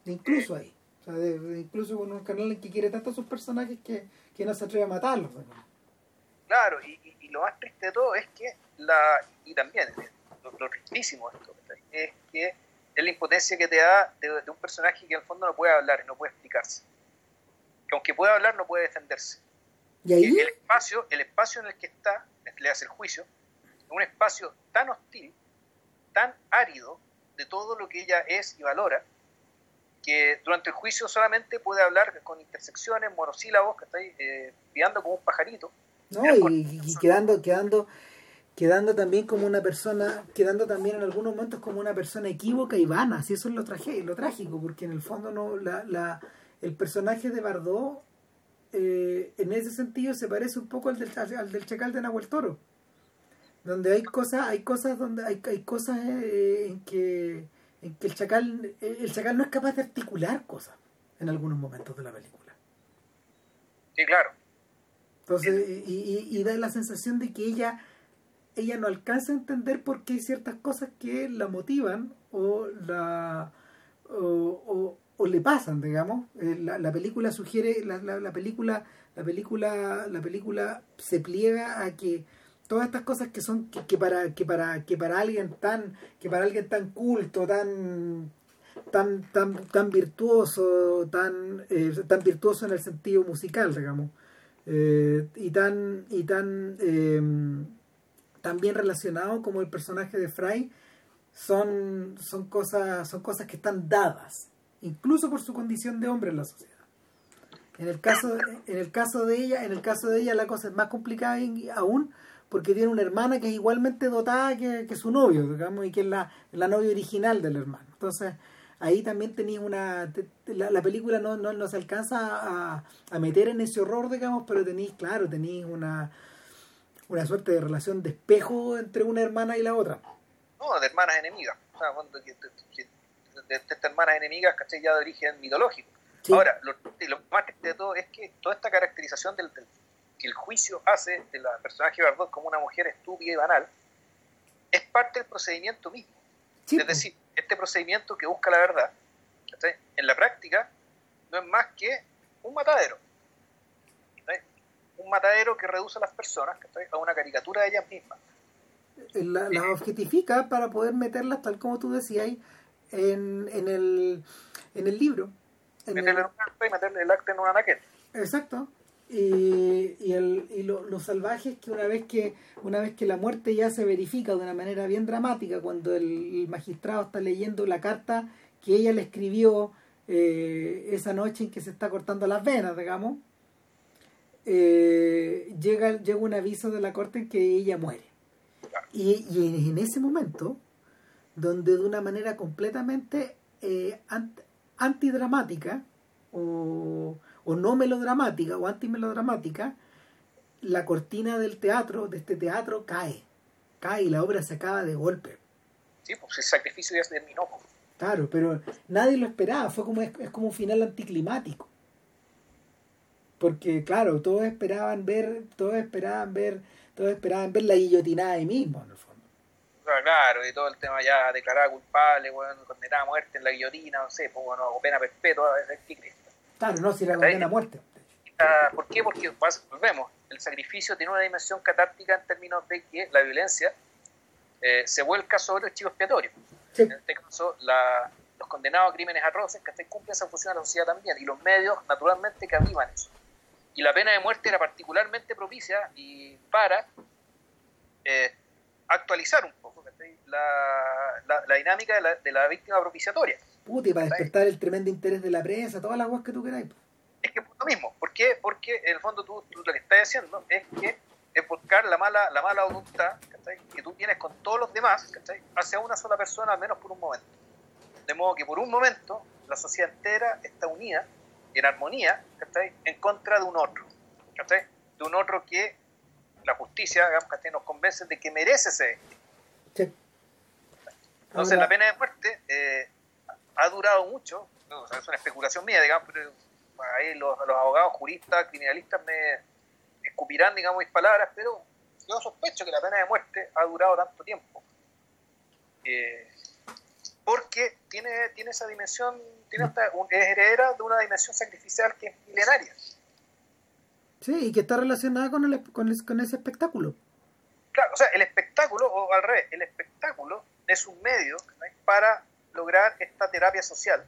Incluso ahí. O sea, de, de, incluso con un canal en que quiere tanto a sus personajes que, que no se atreve a matarlos. Claro, y, y, y, lo más triste de todo es que la, y también lo, lo tristísimo esto es que es la impotencia que te da de, de, un personaje que el fondo no puede hablar y no puede explicarse. aunque puede hablar, no puede defenderse. ¿Y ahí? El espacio, el espacio en el que está, le hace el juicio, un espacio tan hostil, tan árido de todo lo que ella es y valora, que durante el juicio solamente puede hablar con intersecciones, monosílabos, que está ahí, eh, como un pajarito. No, y, y, quedando, quedando, quedando también como una persona, quedando también en algunos momentos como una persona equívoca y vana, si eso es lo, traje, lo trágico, porque en el fondo no la, la el personaje de Bardot eh, en ese sentido se parece un poco al del, al del chacal de Nahuel Toro donde hay cosas hay cosas donde hay, hay cosas eh, en que en que el chacal el chacal no es capaz de articular cosas en algunos momentos de la película. Sí claro. Entonces y, y, y da la sensación de que ella ella no alcanza a entender por qué hay ciertas cosas que la motivan o la o, o, o le pasan digamos. Eh, la, la, película sugiere la, la, la, película la película la película se pliega a que todas estas cosas que son que, para que para que para alguien tan que para alguien tan culto tan tan tan tan virtuoso tan eh, tan virtuoso en el sentido musical digamos. Eh, y tan y tan eh, tan bien relacionado como el personaje de Fry son son cosas son cosas que están dadas incluso por su condición de hombre en la sociedad en el caso en el caso de ella en el caso de ella la cosa es más complicada aún porque tiene una hermana que es igualmente dotada que, que su novio, digamos, y que es la, la novia original del hermano. Entonces, ahí también tenéis una... La, la, película no, no, no se alcanza a, a, meter en ese horror, digamos, pero tenéis, claro, tenéis una, una suerte de relación de espejo entre una hermana y la otra. No, de hermanas enemigas. O sea, de, de, de, de estas hermanas enemigas, ¿cachai? Ya de origen mitológico. Sí. Ahora, lo, lo, más triste de todo es que toda esta caracterización del, del que el juicio hace de la personaje Bardot como una mujer estúpida y banal, es parte del procedimiento mismo. Sí. Es decir, este procedimiento que busca la verdad, ¿sí? en la práctica, no es más que un matadero. ¿sí? Un matadero que reduce a las personas a una caricatura de ellas mismas. La, la objetifica para poder meterlas, tal como tú decías, en, en, el, en el libro. En el... y meterle el acto en una naqueta. Exacto y, y, el, y lo, lo, salvaje es que una vez que una vez que la muerte ya se verifica de una manera bien dramática cuando el, el magistrado está leyendo la carta que ella le escribió eh, esa noche en que se está cortando las venas digamos eh, llega, llega un aviso de la corte en que ella muere y, y en ese momento donde de una manera completamente eh, antidramática o o no melodramática o antimelodramática, la cortina del teatro, de este teatro, cae. Cae y la obra se acaba de golpe. Sí, pues el sacrificio ya se terminó. Claro, pero nadie lo esperaba, fue como, es, es como un final anticlimático. Porque, claro, todos esperaban ver, todos esperaban ver, todos esperaban ver la guillotinada ahí mismo, en el fondo. Claro, y todo el tema ya declarada culpable, bueno, condenada a muerte en la guillotina, no sé, pues bueno, o pena perpetua, es Claro, no, si la condena a muerte. Uh, ¿Por qué? Porque volvemos, el sacrificio tiene una dimensión catártica en términos de que la violencia eh, se vuelca sobre el chivo expiatorio. Sí. En este caso, la, los condenados a crímenes atroces que cumplen esa función en la sociedad también, y los medios naturalmente que avivan eso. Y la pena de muerte era particularmente propicia y para eh, actualizar un poco la, la, la, dinámica de la, de la víctima propiciatoria. Puti, para despertar el tremendo interés de la prensa, todas las cosas que tú queráis. Es que es lo mismo. ¿Por qué? Porque en el fondo tú, tú, lo que estás haciendo es que es buscar la mala, la mala voluntad que tú tienes con todos los demás hacia una sola persona, al menos por un momento. De modo que por un momento la sociedad entera está unida, en armonía, en contra de un otro. De un otro que la justicia digamos, ¿cachai? nos convence de que merece ser. Sí. Entonces Ahora... la pena de muerte eh, ha durado mucho, no, o sea, es una especulación mía, digamos, pero ahí los, los abogados, juristas, criminalistas me escupirán, digamos, mis palabras, pero yo sospecho que la pena de muerte ha durado tanto tiempo. Eh, porque tiene, tiene esa dimensión, tiene hasta, es heredera de una dimensión sacrificial que es milenaria. Sí, y que está relacionada con, el, con, el, con ese espectáculo. Claro, o sea, el espectáculo, o al revés, el espectáculo es un medio para lograr esta terapia social,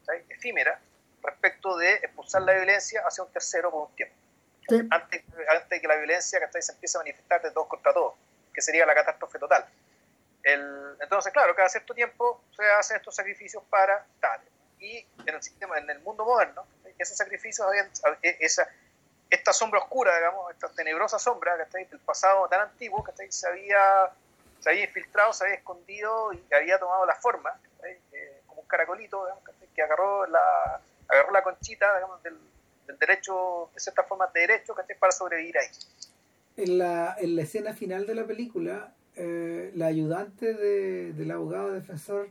¿sí? efímera, respecto de expulsar la violencia hacia un tercero por un tiempo. Antes, antes de que la violencia que se empiece a manifestar de todos contra todos, que sería la catástrofe total. El, entonces, claro, cada cierto tiempo se hacen estos sacrificios para tal. Y en el sistema, en el mundo moderno, esos sacrificios habían, e, esa, esta sombra oscura, digamos, esta tenebrosa sombra que del pasado tan antiguo que se había, se había infiltrado, se había escondido y había tomado la forma, eh, como un caracolito, que agarró la, agarró la conchita del, del, derecho, de ciertas formas de derecho, para sobrevivir ahí. En la, en la escena final de la película, eh, la ayudante de, del abogado defensor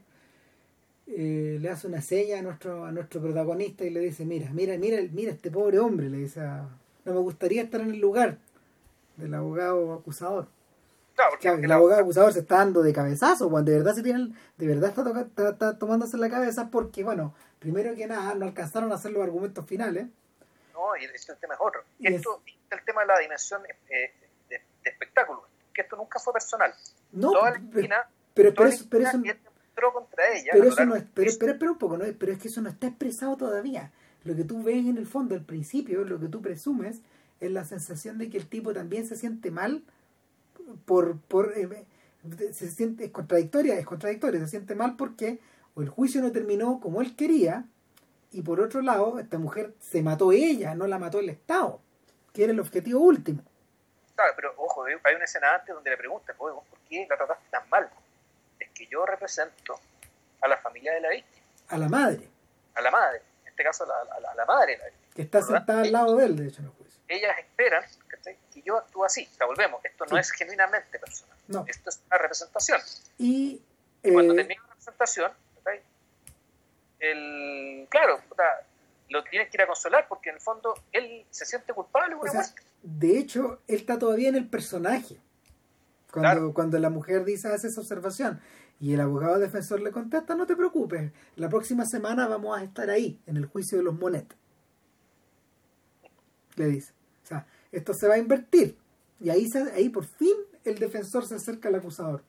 eh, le hace una seña a nuestro, a nuestro protagonista y le dice, mira, mira, mira, mira este pobre hombre, le dice a, no me gustaría estar en el lugar del abogado acusador. el abogado acusador se está dando de cabezazo, cuando de verdad se tiene, de verdad está, está, tomándose la cabeza porque, bueno, primero que nada, no alcanzaron a hacer los argumentos finales. No, y este tema es otro. Y esto, el tema de la dimensión eh, de, espectáculo, que esto nunca fue personal. No, pero, pero, eso, pero eso, contra ella. Pero eso no es, pero, pero, un poco, ¿no? pero es que eso no está expresado todavía lo que tú ves en el fondo, al principio, lo que tú presumes, es la sensación de que el tipo también se siente mal por... por eh, se siente, es contradictoria, es contradictoria, se siente mal porque o el juicio no terminó como él quería, y por otro lado, esta mujer se mató ella, no la mató el Estado, que era el objetivo último. Claro, pero ojo, hay una escena antes donde le preguntan, ¿por qué la trataste tan mal? Es que yo represento a la familia de la víctima. A la madre. A la madre este caso la, la, madre. que está sentada al lado de él, de hecho, en el juicio. Ellas esperan que yo actúe así. O volvemos, esto no es genuinamente personal. Esto es una representación. Y, cuando eh, termina la representación, el, claro, lo tienes que ir a consolar porque en el fondo él se siente culpable. de hecho, él está todavía en el personaje. Cuando, cuando la mujer dice, hace esa observación, y el abogado defensor le contesta, no te preocupes, la próxima semana vamos a estar ahí, en el juicio de los Monet. Le dice. O sea, esto se va a invertir. Y ahí, ahí por fin el defensor se acerca al acusador.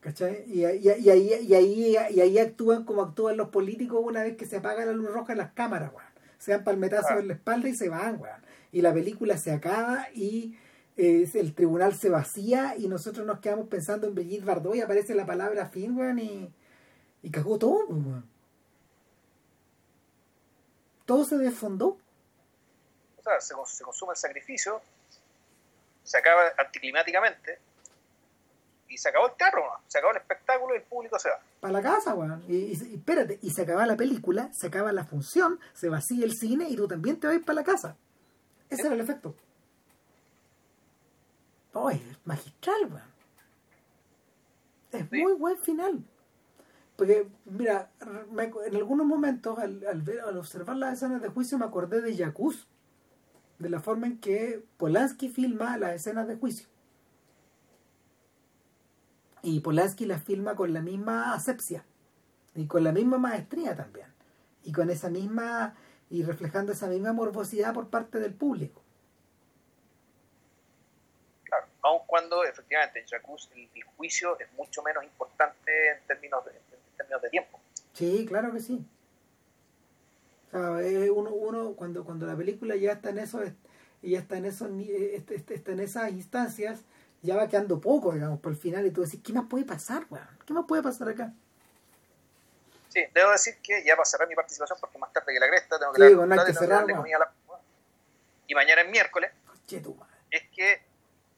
¿Cachai? Y, y, y, ahí, y, ahí, y ahí actúan como actúan los políticos una vez que se apaga la luz roja en las cámaras, weón. Se dan palmetazos en la espalda y se van, weón. Y la película se acaba y el tribunal se vacía y nosotros nos quedamos pensando en Brigitte Bardot y aparece la palabra fin, weón, y, y cagó todo, pues, weón. Todo se desfondó. O sea, se, se, consume el sacrificio, se acaba anticlimáticamente y se acabó el teatro, se acabó el espectáculo y el público se va. Para la casa, weón. Y, y, espérate, y se acaba la película, se acaba la función, se vacía el cine y tú también te vas para la casa. Ese era el efecto. Oh, es magistral, weón. Es muy buen final. Porque, mira, en algunos momentos, al, al, ver, al observar las escenas de juicio, me acordé de Jacuz, de la forma en que Polanski filma las escenas de juicio. Y Polanski las filma con la misma asepsia, y con la misma maestría también, y con esa misma, y reflejando esa misma morbosidad por parte del público aun cuando efectivamente en Jacuz el, juicio es mucho menos importante en términos de, en términos de tiempo. Sí, claro que sí. O sea, uno, uno cuando, cuando la película ya está en eso, ya está en esos está en esas instancias, ya va quedando poco, digamos, por el final, y tú decís, ¿qué más puede pasar, weón? ¿Qué más puede pasar acá? Sí, debo decir que ya cerrar mi participación, porque más tarde que la cresta tengo que, sí, la, que cerrar, Y mañana es miércoles. Es que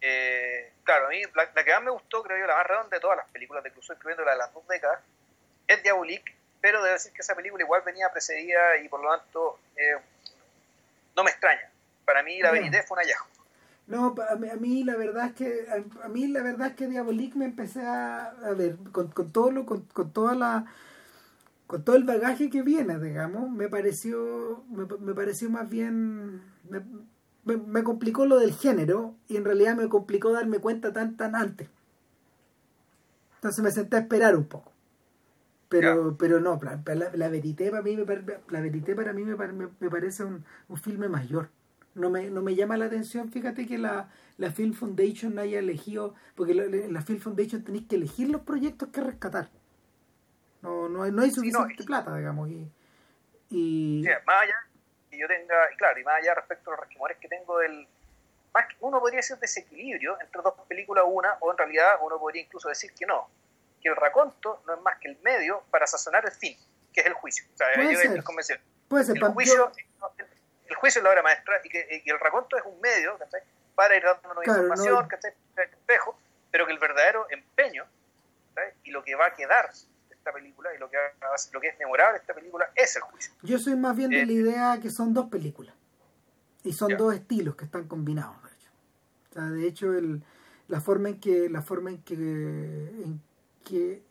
eh, claro, a mí la, que más me gustó, creo yo, la más redonda de todas las películas de Crusoe, incluyendo la de las dos décadas, es Diabolique, pero debo decir que esa película igual venía precedida y por lo tanto eh, no me extraña. Para mí la fue un hallazgo. No, a mí, la verdad es que a, mí la verdad es que Diabolique me empecé a, a ver con, con todo lo con, con, toda la con todo el bagaje que viene, digamos, me pareció me, me pareció más bien me, complicó lo del género y en realidad me complicó darme cuenta tan tan antes. Entonces me senté a esperar un poco. Pero, pero no, la, la, Verité para mí, me, la Verité para mí me, me, parece un, un, filme mayor. No me, no me llama la atención, fíjate que la, la Film Foundation haya elegido, porque la, la Film Foundation tenéis que elegir los proyectos que rescatar. No, no, no hay suficiente plata, digamos. Y, Y... más allá que yo tenga, y claro, y más allá respecto a los resquemores que tengo del, más que uno podría decir desequilibrio entre dos películas una, o en realidad uno podría incluso decir que no, que el raconto no es más que el medio para sazonar el fin, que es el juicio. O sea, Puede yo ser. estoy convencido. Puede ser, El juicio, el juicio es la obra maestra y que y el raconto es un medio ¿cachai? para ir dándonos Claro, información, no- ¿cachai? El espejo, pero que el verdadero empeño ¿cachai? y lo que va a quedar esta película y lo que, va- lo que es memorable esta película es el juicio. Yo soy más bien de Eh. la idea que son dos películas. Y son dos estilos que están combinados, de hecho. O sea, de hecho, el, la forma en que, la forma en que, en que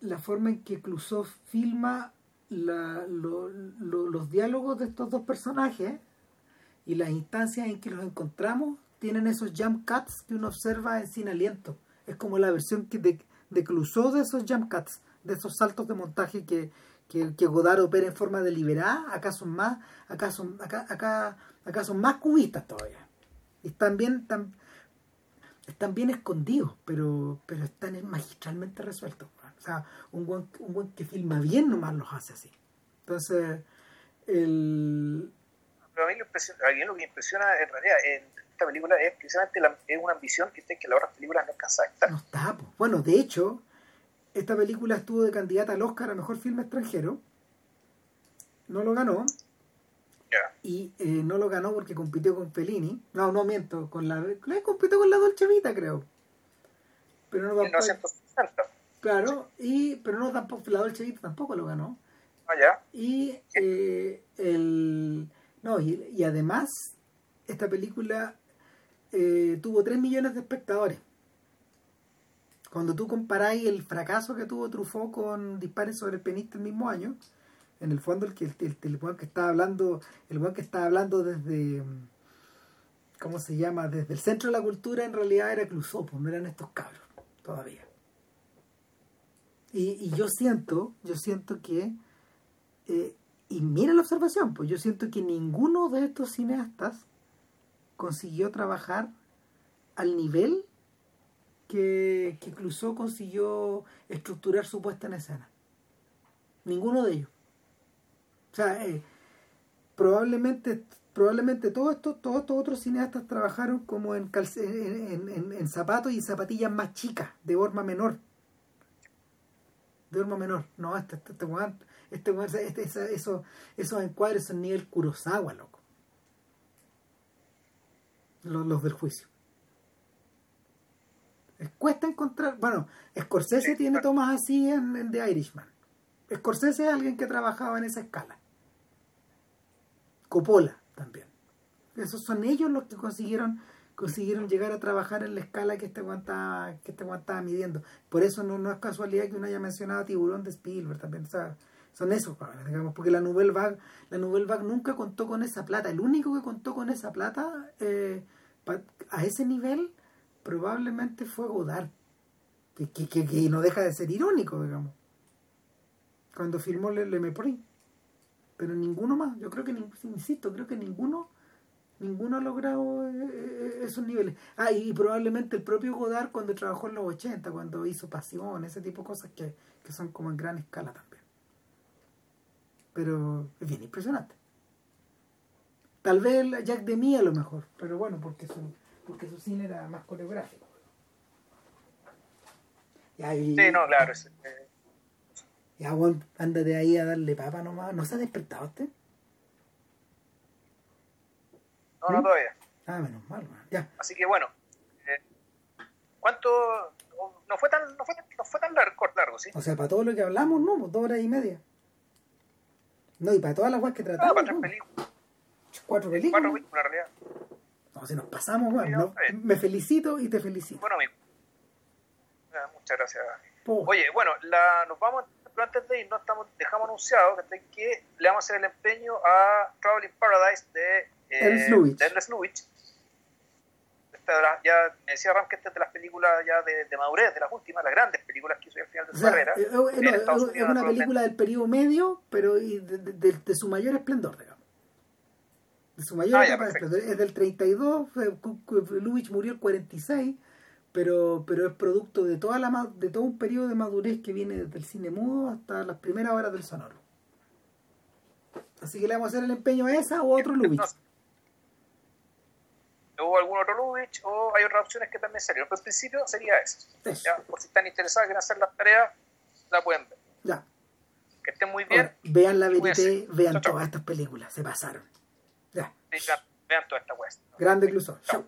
la forma en que Clouseau filma la- lo- lo- los diálogos de estos dos personajes y las instancias en que los encontramos tienen esos jump cuts que uno observa en Sin Aliento. Es como la versión que de, de Clouseau de esos jump cuts, de esos saltos de montaje que, que, que Godard opera en forma deliberada. Acá son más, acá son, acá, acá, acá son más cubistas todavía. Y están bien, están, están bien escondidos, pero, pero están magistralmente resueltos. O sea, un buen, un buen que filma bien nomás los hace así. Entonces, el, Pero a mí lo, a mí lo que impresiona en realidad en esta película es precisamente la, es una ambición que, que las otras películas no alcanzan a estar. No está, po. Bueno, de hecho, esta película estuvo de candidata al Oscar a Mejor Filme Extranjero. No lo ganó. Y eh, no lo ganó porque compitió con Fellini. No, no miento. Con la, eh, compitió con la Dolce Vita, creo. Pero no tampoco, 1960. Claro, y, pero no tampoco, la Dolce Vita tampoco lo ganó. Ah, ya. Y eh, el no y, y además esta película eh, tuvo 3 millones de espectadores. Cuando tú comparáis el fracaso que tuvo Truffaut con Dispares sobre el pianista el mismo año, en el fondo el que el, el, que estaba hablando, el weón que estaba hablando desde ¿cómo se llama? Desde el centro de la cultura en realidad era Clouseau, pues no eran estos cabros todavía. Y, y yo siento, yo siento que eh, y mira la observación, pues yo siento que ninguno de estos cineastas consiguió trabajar al nivel que, que consiguió estructurar su puesta en escena. Ninguno de ellos. O sea, eh, probablemente probablemente todos estos todos estos otros cineastas trabajaron como en, en, en- en zapatos y zapatillas más chicas, de horma menor. De horma menor. No, este, este, este este este- esa- eso- esos encuadres son nivel Kurosawa, loco. Los, los del juicio. Eh, Cuesta encontrar. Bueno, Scorsese tiene tomas así en, en The Irishman. Scorsese es alguien que trabajaba en esa escala. Coppola también. Esos son ellos los que consiguieron consiguieron llegar a trabajar en la escala que este weón estaba, que este weón estaba midiendo. Por eso no, no es casualidad que uno haya mencionado a Tiburón de Spielberg también. O sea, son esos digamos, porque la Nouvelle Vague, la Nouvelle Vague nunca contó con esa plata. El único que contó con esa plata eh, a ese nivel probablemente fue Godard. Que, que, que, no deja de ser irónico, digamos. Cuando filmó Le, Le Mépris. Pero ninguno más. Yo creo que, insisto, creo que ninguno ninguno ha logrado eh, eh, esos niveles. Ah, y, probablemente el propio Godard cuando trabajó en los 80, cuando hizo Pasión, ese tipo de cosas que, que son como en gran escala también. Pero es bien impresionante. Tal vez Jack Demy a lo mejor, pero bueno, porque su, porque su cine era más coreográfico. Y, Sí, no, claro. es- eh, ya, weón, ándate ahí a darle papa nomás. ¿No se ha despertado usted? no, no todavía. Ah, menos mal. Ya. Así que bueno, eh, ¿cuánto? No fue tan, no fue, no fue tan largo, largo, ¿sí? O sea, para todo lo que hablamos, no, dos horas y media. No, y para todas las weas que No, tratamos, para tres no. películas, cuatro películas. cuatro películas en realidad. No, si nos pasamos, weón. No, me felicito y te felicito. Bueno. Ah, Muchas gracias. Po. Oye, bueno, la, nos vamos, pero antes de irnos, estamos, dejamos anunciado que, que le vamos a hacer el empeño a Traveling Paradise de eh, Ernest Lubitsch. Esta ya me decía Ram que esta es de las películas ya de, de madurez, de las últimas, las grandes películas que hizo al final de O su sea, carrera. eh, no, Estados es Unidos, una película del periodo medio, pero y de, de- su mayor esplendor, digamos. De su mayor Ah, ya, esplendor. Es del 32, fue- Cu- Cu- Lubitsch murió el 46, pero, pero es producto de toda la de todo un periodo de madurez que viene desde el cine mudo hasta las primeras horas del sonoro. Así que le vamos a hacer el empeño a esa o a otro Lubitsch. O algún otro Lubitsch, o hay otras opciones que también salieron. Pero en principio sería eso. ¿ya? Por si están interesados en hacer las tareas, la pueden ver. Ya. Que estén muy bien. Ahora, vean la verité, vean todas estas películas, se pasaron. Ya. Sí, vean, vean toda esta web. Grande incluso. Chao.